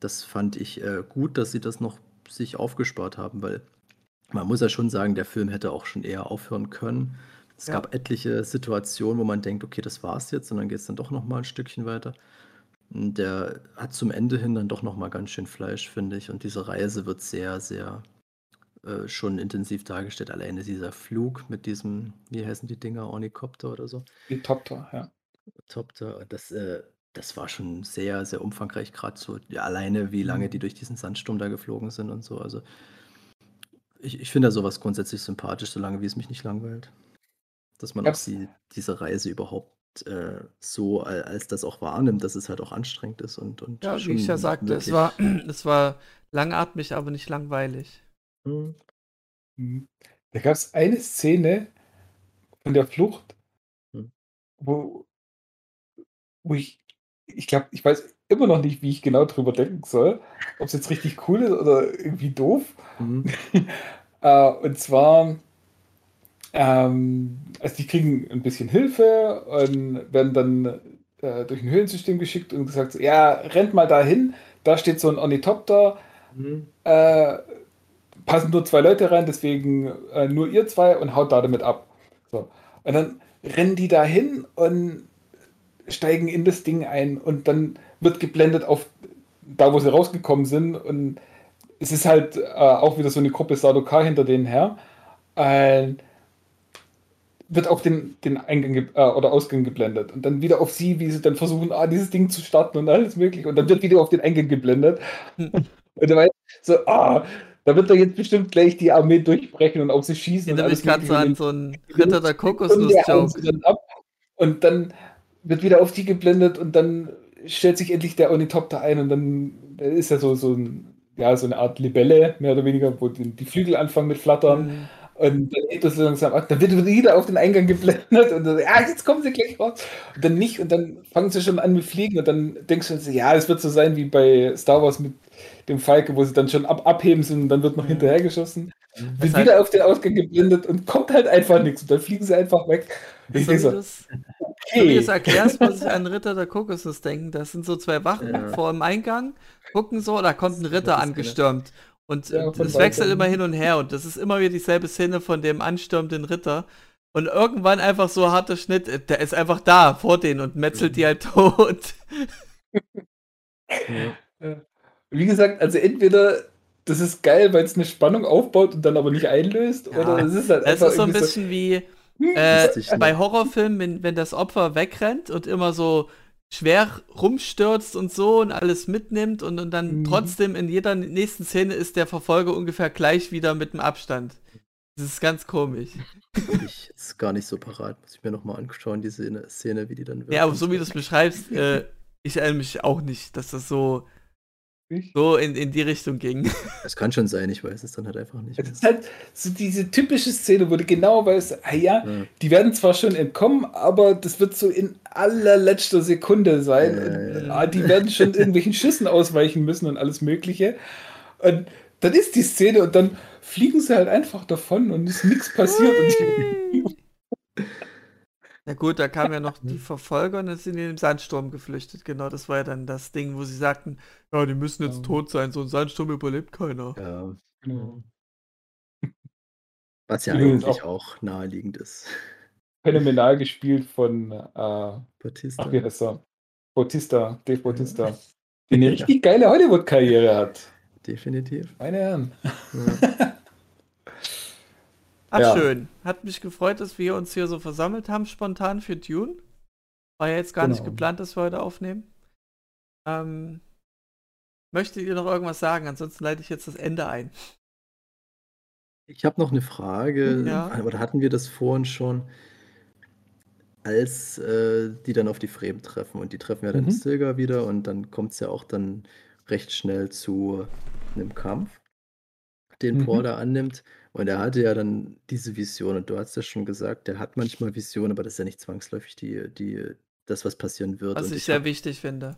das fand ich äh, gut, dass sie das noch sich aufgespart haben, weil man muss ja schon sagen, der Film hätte auch schon eher aufhören können. Es ja. gab etliche Situationen, wo man denkt, okay, das war's jetzt, und dann geht es dann doch nochmal ein Stückchen weiter. Der hat zum Ende hin dann doch noch mal ganz schön Fleisch, finde ich. Und diese Reise wird sehr, sehr äh, schon intensiv dargestellt. Alleine dieser Flug mit diesem, wie heißen die Dinger, Ornikopter oder so? Die Topter, ja. Topter, das, äh, das war schon sehr, sehr umfangreich, gerade so ja, alleine, wie lange die mhm. durch diesen Sandsturm da geflogen sind und so. Also ich, ich finde da sowas grundsätzlich sympathisch, solange wie es mich nicht langweilt. Dass man auch die, diese Reise überhaupt äh, so als das auch wahrnimmt, dass es halt auch anstrengend ist und, und ja, wie ich ja sagte, es war, es war langatmig, aber nicht langweilig. Mhm. mhm. Da gab es eine Szene von der Flucht, mhm. wo, wo ich, ich glaube, ich weiß immer noch nicht, wie ich genau drüber denken soll, ob es jetzt richtig cool ist oder irgendwie doof. Mhm. äh, und zwar ähm, also die kriegen ein bisschen Hilfe und werden dann äh, durch ein Höhlensystem geschickt und gesagt, so, ja, rennt mal dahin, da steht so ein Ornithopter, mhm. äh, passen nur zwei Leute rein, deswegen äh, nur ihr zwei und haut da damit ab. So. Und dann rennen die dahin und steigen in das Ding ein und dann wird geblendet auf da, wo sie rausgekommen sind und es ist halt äh, auch wieder so eine Gruppe Sadokar hinter denen her. Äh, wird auf den, den Eingang äh, oder Ausgang geblendet und dann wieder auf sie, wie sie dann versuchen, ah, dieses Ding zu starten und alles mögliche und dann wird wieder auf den Eingang geblendet. Und dann weiß so, ah, da wird er jetzt bestimmt gleich die Armee durchbrechen und auf sie schießen. Erinnere mich gerade so an so einen Ritter der Kokosnuss-Joke. Und dann wird wieder auf die geblendet und dann stellt sich endlich der Ornithopter ein und dann ist ja so, so, ein, ja, so eine Art Libelle, mehr oder weniger, wo die, die Flügel anfangen mit Flattern. Mhm. Und dann geht das langsam ab, dann wird wieder auf den Eingang geblendet und dann, ja, jetzt kommen sie gleich raus. Und dann nicht und dann fangen sie schon an mit Fliegen und dann denkst du, ja, es wird so sein wie bei Star Wars mit dem Falke, wo sie dann schon ab abheben sind und dann wird noch mhm. hinterher geschossen. Mhm. Wird wieder auf den Ausgang geblendet und kommt halt einfach nichts und dann fliegen sie einfach weg. Ich so, so, das, okay. Wenn du das erklärst, muss ich an Ritter der Kokosnuss denken. Das sind so zwei Wachen ja. vor dem Eingang, gucken so, da kommt ein Ritter angestürmt. Und ja, es wechselt immer hin und her und das ist immer wieder dieselbe Szene von dem anstürmenden Ritter. Und irgendwann einfach so harter Schnitt, äh, der ist einfach da vor denen und metzelt die halt tot. Ja. Wie gesagt, also entweder das ist geil, weil es eine Spannung aufbaut und dann aber nicht einlöst, ja. oder es ist halt einfach. Es ist so ein bisschen so, wie äh, bei Horrorfilmen, wenn, wenn das Opfer wegrennt und immer so schwer rumstürzt und so und alles mitnimmt und, und dann mhm. trotzdem in jeder nächsten Szene ist der Verfolger ungefähr gleich wieder mit dem Abstand. Das ist ganz komisch. Ich ist gar nicht so parat. Muss ich mir nochmal anschauen, die Szene, Szene, wie die dann wird. Ja, aber so wie du es beschreibst, äh, ich erinnere mich auch nicht, dass das so so in, in die Richtung ging. Es kann schon sein, ich weiß es dann halt einfach nicht. Es ist halt so diese typische Szene, wo du genau weißt, ah ja, ja. die werden zwar schon entkommen, aber das wird so in allerletzter Sekunde sein. Ja, ja, ah, die werden schon irgendwelchen Schüssen ausweichen müssen und alles Mögliche. Und dann ist die Szene und dann fliegen sie halt einfach davon und ist nichts passiert. Ja gut, da kamen ja noch die Verfolger und dann sind die in den Sandsturm geflüchtet. Genau, das war ja dann das Ding, wo sie sagten, ja, die müssen jetzt ja. tot sein, so ein Sandsturm überlebt keiner. Ja. Genau. Was ja eigentlich auch, auch, naheliegend ist. Phänomenal gespielt von äh, Bautista. Ach, wie heißt er? Bautista, Dave Bautista. Ja. Der eine richtig geile Hollywood-Karriere hat. Definitiv. Meine Herren. Ja. Ach, ja. schön. Hat mich gefreut, dass wir uns hier so versammelt haben, spontan für Dune. War ja jetzt gar genau. nicht geplant, dass wir heute aufnehmen. Ähm, möchtet ihr noch irgendwas sagen? Ansonsten leite ich jetzt das Ende ein. Ich habe noch eine Frage, Ja. oder hatten wir das vorhin schon? Als äh, die dann auf die Fremen treffen und die treffen ja dann Mhm. Stilgar wieder und dann kommt es ja auch dann recht schnell zu einem Kampf, den Mhm. Paul da annimmt. Und er hatte ja dann diese Vision und du hast ja schon gesagt, der hat manchmal Visionen, aber das ist ja nicht zwangsläufig die, die, das, was passieren wird. Was und ich ich sehr hab, wichtig finde.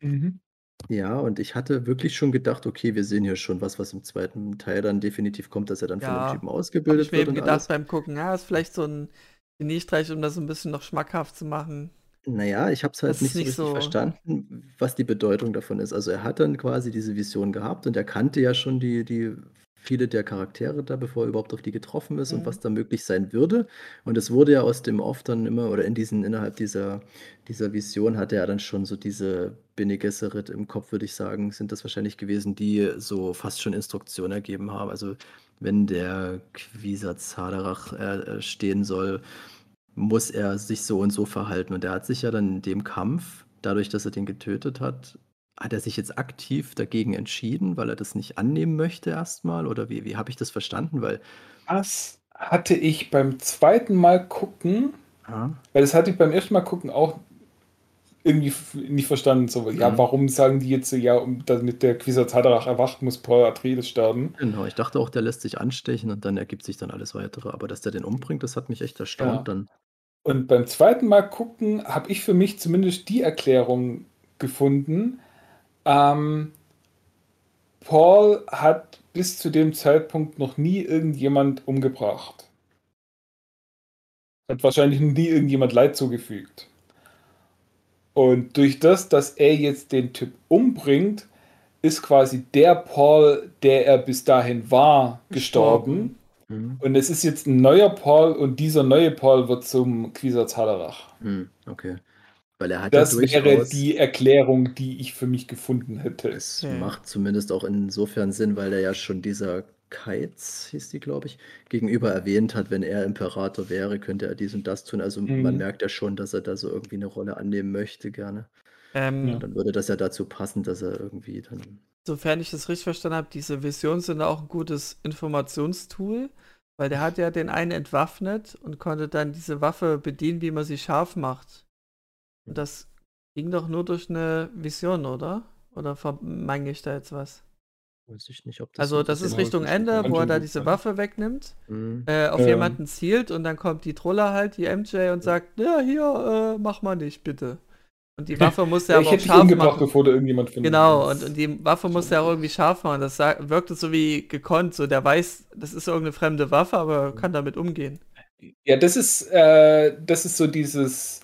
Mhm. ja, und ich hatte wirklich schon gedacht, okay, wir sehen hier schon was, was im zweiten Teil dann definitiv kommt, dass er dann von Ja, dem Typen Habe ausgebildet ich mir wird eben und gedacht alles. beim Gucken, ja, ist vielleicht so ein Geniestreich, um das ein bisschen noch schmackhaft zu machen. Naja, ich habe es halt ist nicht so nicht richtig so. verstanden, was die Bedeutung davon ist. Also er hat dann quasi diese Vision gehabt und er kannte ja schon die, die viele der Charaktere da, bevor er überhaupt auf die getroffen ist und Mhm. was da möglich sein würde. Und es wurde ja aus dem Off dann immer, oder in diesen, innerhalb dieser, dieser Vision hatte er dann schon so diese Bene Gesserit im Kopf, würde ich sagen, sind das wahrscheinlich gewesen, die so fast schon Instruktionen ergeben haben. Also wenn der Quisatz Haderach äh, äh, stehen soll, muss er sich so und so verhalten. Und er hat sich ja dann in dem Kampf, dadurch, dass er den getötet hat, hat er sich jetzt aktiv dagegen entschieden, weil er das nicht annehmen möchte erstmal? Oder wie, wie habe ich das verstanden? Weil, Das hatte ich beim zweiten Mal gucken, ah, weil das hatte ich beim ersten Mal gucken auch irgendwie nicht verstanden. So, ja, Mhm. warum sagen die jetzt so, ja, um, damit der Quisatz Haderach erwacht, muss Paul Atreides sterben? genau, ich dachte auch, der lässt sich anstechen und dann ergibt sich dann alles weitere. Aber dass der den umbringt, das hat mich echt erstaunt Ja. dann. Und beim zweiten Mal gucken habe ich für mich zumindest die Erklärung gefunden. Ähm, Paul hat bis zu dem Zeitpunkt noch nie irgendjemand umgebracht. Hat wahrscheinlich noch nie irgendjemand Leid zugefügt. Und durch das, dass er jetzt den Typ umbringt, ist quasi der Paul, der er bis dahin war, gestorben. Hm, Und es ist jetzt ein neuer Paul und dieser neue Paul wird zum Quisatz Haderach. hm, okay. Weil er hat Das ja wäre durchaus. die Erklärung, die ich für mich gefunden hätte. Es Okay. macht zumindest auch insofern Sinn, weil er ja schon dieser Keiz, hieß die, glaube ich, gegenüber erwähnt hat, wenn er Imperator wäre, könnte er dies und das tun. Also man Mhm. merkt ja schon, dass er da so irgendwie eine Rolle annehmen möchte, gerne. Ähm, Ja. Dann würde das ja dazu passen, dass er irgendwie dann. Sofern ich das richtig verstanden habe, diese Visionen sind auch ein gutes Informationstool, weil der hat ja den einen entwaffnet und konnte dann diese Waffe bedienen, wie man sie scharf macht. Und das ging doch nur durch eine Vision, oder? Oder vermange ich da jetzt was? Weiß ich nicht, ob das. Also so das ist Richtung. Ende, wo er da diese. Waffe wegnimmt, Mhm. äh, auf Ähm. jemanden zielt und dann kommt die Truller halt, die MJ, und sagt, ja, hier, äh, mach mal nicht, bitte. Und die Waffe muss er Ja, aber ich auch scharf machen. bevor du irgendjemand findest. Genau, und, und die Waffe muss er auch irgendwie scharf machen. Das wirkte so wie gekonnt. So, der weiß, das ist irgendeine fremde Waffe, aber kann damit umgehen. Ja, das ist, äh, das ist so dieses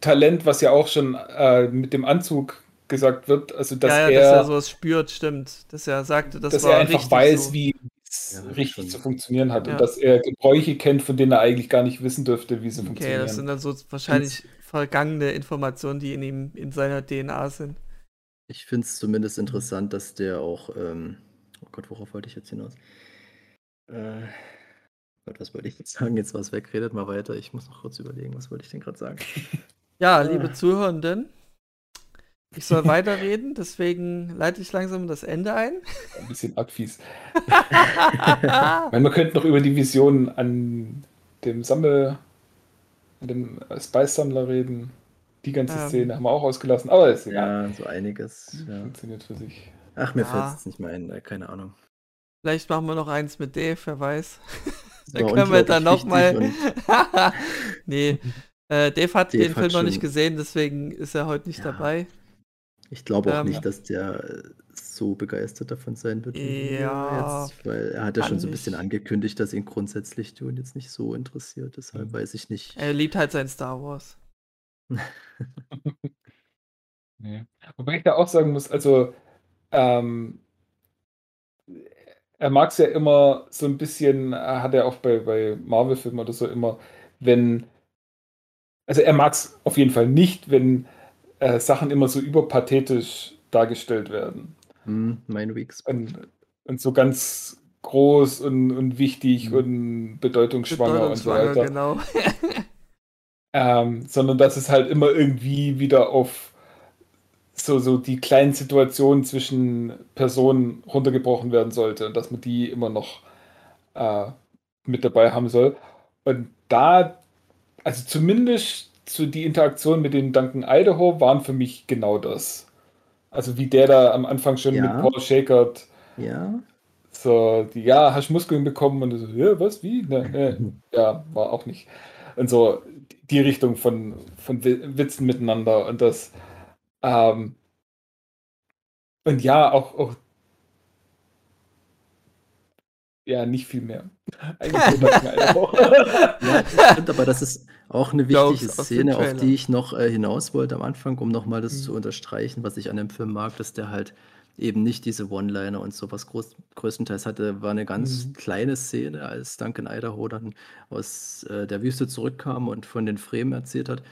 Talent, was ja auch schon äh, mit dem Anzug gesagt wird. Also, dass ja, ja, er, dass er sowas spürt, stimmt. Dass er sagte, das dass war er einfach richtig weiß, so. wie es Ja, richtig schon. zu funktionieren hat. Ja. Und dass er Gebräuche kennt, von denen er eigentlich gar nicht wissen dürfte, wie sie Okay, funktionieren. das sind dann so wahrscheinlich vergangene Informationen, die in ihm, in seiner DNA sind. Ich finde es zumindest interessant, dass der auch. Ähm, oh Gott, worauf wollte ich jetzt hinaus? Äh, Gott, was wollte ich jetzt sagen? Jetzt war es weg. Redet mal weiter. Ich muss noch kurz überlegen, was wollte ich denn gerade sagen? Ja, Ah. liebe Zuhörenden, ich soll weiterreden, deswegen leite ich langsam das Ende ein. Ein bisschen arg fies. Weil man könnte noch über die Vision an dem Sammel, an dem Spice-Sammler reden. Die ganze Ähm. Szene haben wir auch ausgelassen, aber ist egal. ja, so einiges. Ja. Funktioniert für sich. Ach, mir Ja. fällt es nicht mehr ein. äh, Keine Ahnung. Vielleicht machen wir noch eins mit Dave, wer weiß. Das Da war können wir dann noch unglaublich mal. wichtig nee, äh, Dave hat Dave den hat Film noch nicht gesehen, deswegen ist er heute nicht Ja. dabei. Ich glaube auch Ähm, nicht, dass der äh, so begeistert davon sein wird. Ja, jetzt, weil er hat ja schon so ein bisschen nicht. angekündigt, dass ihn grundsätzlich Dune jetzt nicht so interessiert. Deshalb Mhm. weiß ich nicht. Er liebt halt sein Star Wars. Ja. Wobei ich da auch sagen muss, also ähm, er mag es ja immer so ein bisschen, äh, hat er auch bei, bei Marvel-Filmen oder so immer, wenn, also er mag es auf jeden Fall nicht, wenn äh, Sachen immer so überpathetisch dargestellt werden. Hm, mein Weeks. Und, und so ganz groß und, und wichtig Mhm. und bedeutungsschwanger und so Bedeutungsschwanger, weiter. genau. Ähm, sondern dass es halt immer irgendwie wieder auf so, so die kleinen Situationen zwischen Personen runtergebrochen werden sollte und dass man die immer noch äh, mit dabei haben soll. Und da, also zumindest so die Interaktion mit dem Duncan Idaho waren für mich genau das. Also wie der da am Anfang schon Ja. mit Paul Shakert Ja. so, die, ja, hast Muskeln bekommen und so, ja, was, wie? Ne, ne, ja, war auch nicht. Und so die Richtung von, von Wi- Witzen miteinander und das, ähm, und ja, auch, auch, ja, nicht viel mehr. Eigentlich nur Duncan Idaho. Ja, finde aber, das ist auch eine wichtige Szene, auf die ich noch äh, hinaus wollte am Anfang, um nochmal das Mhm. zu unterstreichen, was ich an dem Film mag, dass der halt eben nicht diese One-Liner und sowas groß, größtenteils hatte, war eine ganz Mhm. kleine Szene, als Duncan Idaho dann aus äh, der Wüste zurückkam und von den Fremen erzählt hat.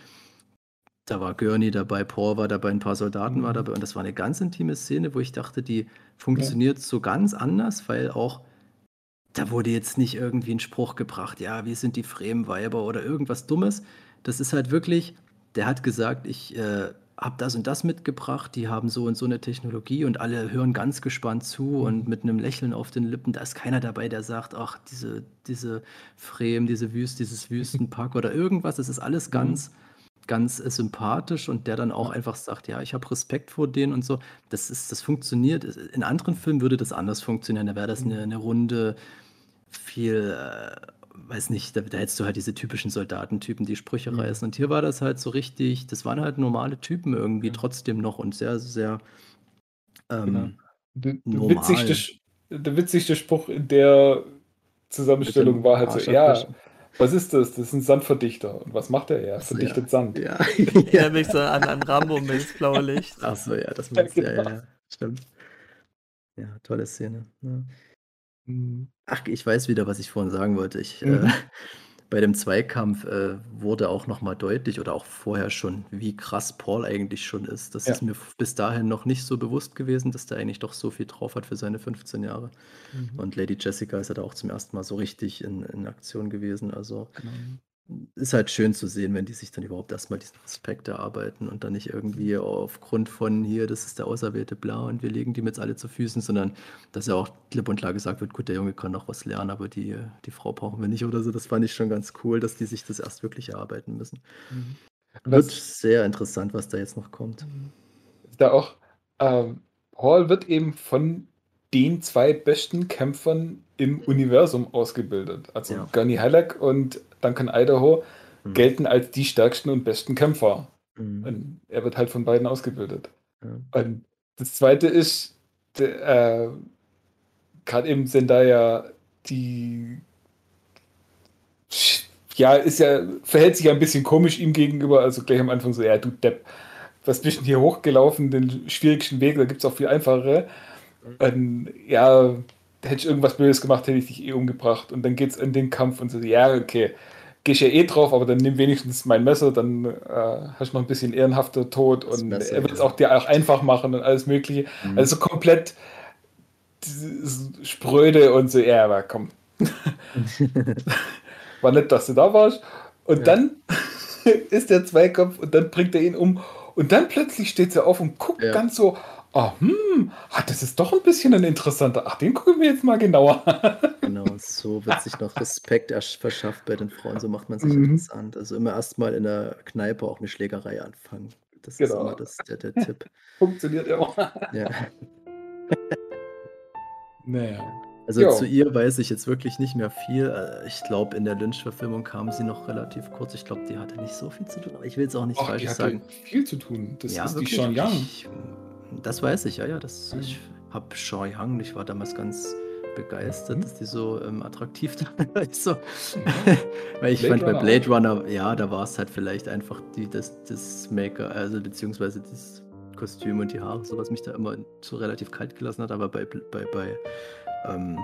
Da war Gurney dabei, Paul war dabei, ein paar Soldaten war Mhm. dabei und das war eine ganz intime Szene, wo ich dachte, die funktioniert so ganz anders, weil auch da wurde jetzt nicht irgendwie ein Spruch gebracht, ja, wir sind die Fremenweiber oder irgendwas Dummes. Das ist halt wirklich, der hat gesagt, ich äh, habe das und das mitgebracht, die haben so und so eine Technologie und alle hören ganz gespannt zu und mit einem Lächeln auf den Lippen. Da ist keiner dabei, der sagt, ach, diese, diese Fremen, diese Wüste, dieses Wüstenpack oder irgendwas. Das ist alles ganz, ganz äh, sympathisch und der dann auch einfach sagt, ja, ich habe Respekt vor denen und so. Das ist, das funktioniert. In anderen Filmen würde das anders funktionieren. Da wäre das eine, eine runde, viel, äh, weiß nicht, da, da hättest du halt diese typischen Soldatentypen, die Sprüche Mhm. reißen. Und hier war das halt so richtig, das waren halt normale Typen irgendwie Ja. trotzdem noch und sehr, sehr ähm, Genau. Der, witzigste, der witzigste Spruch in der Zusammenstellung war halt so, ja, was ist das? Das ist ein Sandverdichter. Und was macht er? Er verdichtet ja. Sand. Ja. Ja, mich so an, an Rambo mit das blaue Licht. Ach so, ja, das Ja, meinst du, ja, ja, genau. ja, stimmt. Ja, tolle Szene. Ja. Mhm. Ach, ich weiß wieder, was ich vorhin sagen wollte. Ich, Mhm. äh, bei dem Zweikampf äh, wurde auch nochmal deutlich oder auch vorher schon, wie krass Paul eigentlich schon ist. Das Ja. ist mir f- bis dahin noch nicht so bewusst gewesen, dass der eigentlich doch so viel drauf hat für seine 15 Jahre. Mhm. Und Lady Jessica ist ja da auch zum ersten Mal so richtig in, in Aktion gewesen. Also Genau. Ist halt schön zu sehen, wenn die sich dann überhaupt erstmal diesen Respekt erarbeiten und dann nicht irgendwie aufgrund von hier, das ist der auserwählte Blau und wir legen die jetzt alle zu Füßen, sondern dass ja auch klipp und klar gesagt wird, gut, der Junge kann noch was lernen, aber die, die Frau brauchen wir nicht oder so. Das fand ich schon ganz cool, dass die sich das erst wirklich erarbeiten müssen. Mhm. Wird sehr interessant, was da jetzt noch kommt. da auch, ähm, Paul wird eben von den zwei besten Kämpfern im Universum ausgebildet. Also Ja. Gurney Halleck und Duncan Idaho Mhm. gelten als die stärksten und besten Kämpfer. Mhm. Und er wird halt von beiden ausgebildet. Ja. Und das zweite ist, äh, gerade eben Zendaya, die ja, ist ja, verhält sich ja ein bisschen komisch ihm gegenüber, also gleich am Anfang so, ja, du Depp, was bist denn hier hochgelaufen, den schwierigsten Weg, da gibt es auch viel einfachere. Und, ja, hätte ich irgendwas Blödes gemacht, hätte ich dich eh umgebracht. Und dann geht es in den Kampf und so, ja, okay, gehst ja eh drauf, aber dann nimm wenigstens mein Messer, dann äh, hast du noch ein bisschen ehrenhafter Tod Das und Messer, er wird es ja. auch dir auch einfach machen und alles Mögliche. Mhm. Also komplett spröde und so, ja, aber komm. War nett, dass du da warst. Und Ja. dann ist der Zweikampf und dann bringt er ihn um. Und dann plötzlich steht sie auf und guckt Ja. ganz so, ah, hm, ah, das ist doch ein bisschen ein interessanter. Ach, den gucken wir jetzt mal genauer. Genau, so wird sich noch Respekt ersch- verschafft bei den Frauen, so macht man sich Mhm. interessant. Also immer erstmal in der Kneipe auch eine Schlägerei anfangen. Das ist Genau. immer das, der, der Tipp. Funktioniert ja auch. Ja. Naja. Also Jo. zu ihr weiß ich jetzt wirklich nicht mehr viel. Äh, Ich glaube, in der Lynch-Verfilmung kam sie noch relativ kurz. Ich glaube, die hatte nicht so viel zu tun, aber ich will es auch nicht Ach, die falsch hat sagen. viel zu tun. Das ja, ist wirklich. die Sean Young. Ich, das weiß ich, ja, ja. Das, Ich habe Sean Young, ich war damals ganz begeistert, Mhm. dass die so ähm, attraktiv da ist. so. Weil ich Blade fand bei Runner Blade Runner, ja, da war es halt vielleicht einfach die, das, das Maker, also beziehungsweise das Kostüm und die Haare, so was mich da immer so relativ kalt gelassen hat, aber bei, bei, bei, ähm,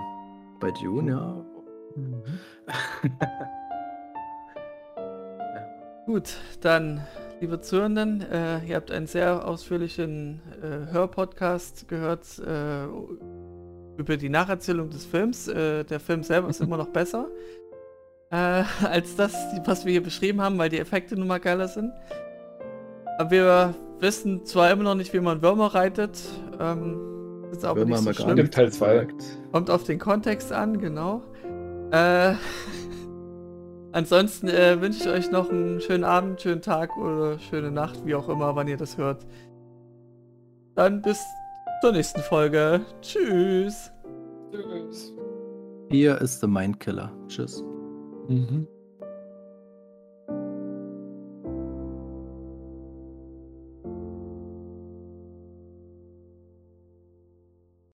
bei Dune, ja. Mhm. Gut, dann, liebe Zuhörenden, äh, ihr habt einen sehr ausführlichen äh, Hörpodcast gehört äh, über die Nacherzählung des Films. Äh, der Film selber ist immer noch besser äh, als das, was wir hier beschrieben haben, weil die Effekte nun mal geiler sind. Aber wir wissen zwar immer noch nicht, wie man Würmer reitet. Ähm, ist aber Würmer nicht so haben wir gar schlimm. Teil zwei. Kommt auf den Kontext an, genau. Äh, ansonsten äh, wünsche ich euch noch einen schönen Abend, schönen Tag oder schöne Nacht, wie auch immer, wann ihr das hört. Dann bis zur nächsten Folge. Tschüss. Tschüss. Hier ist The Mindkiller. Tschüss. Mhm.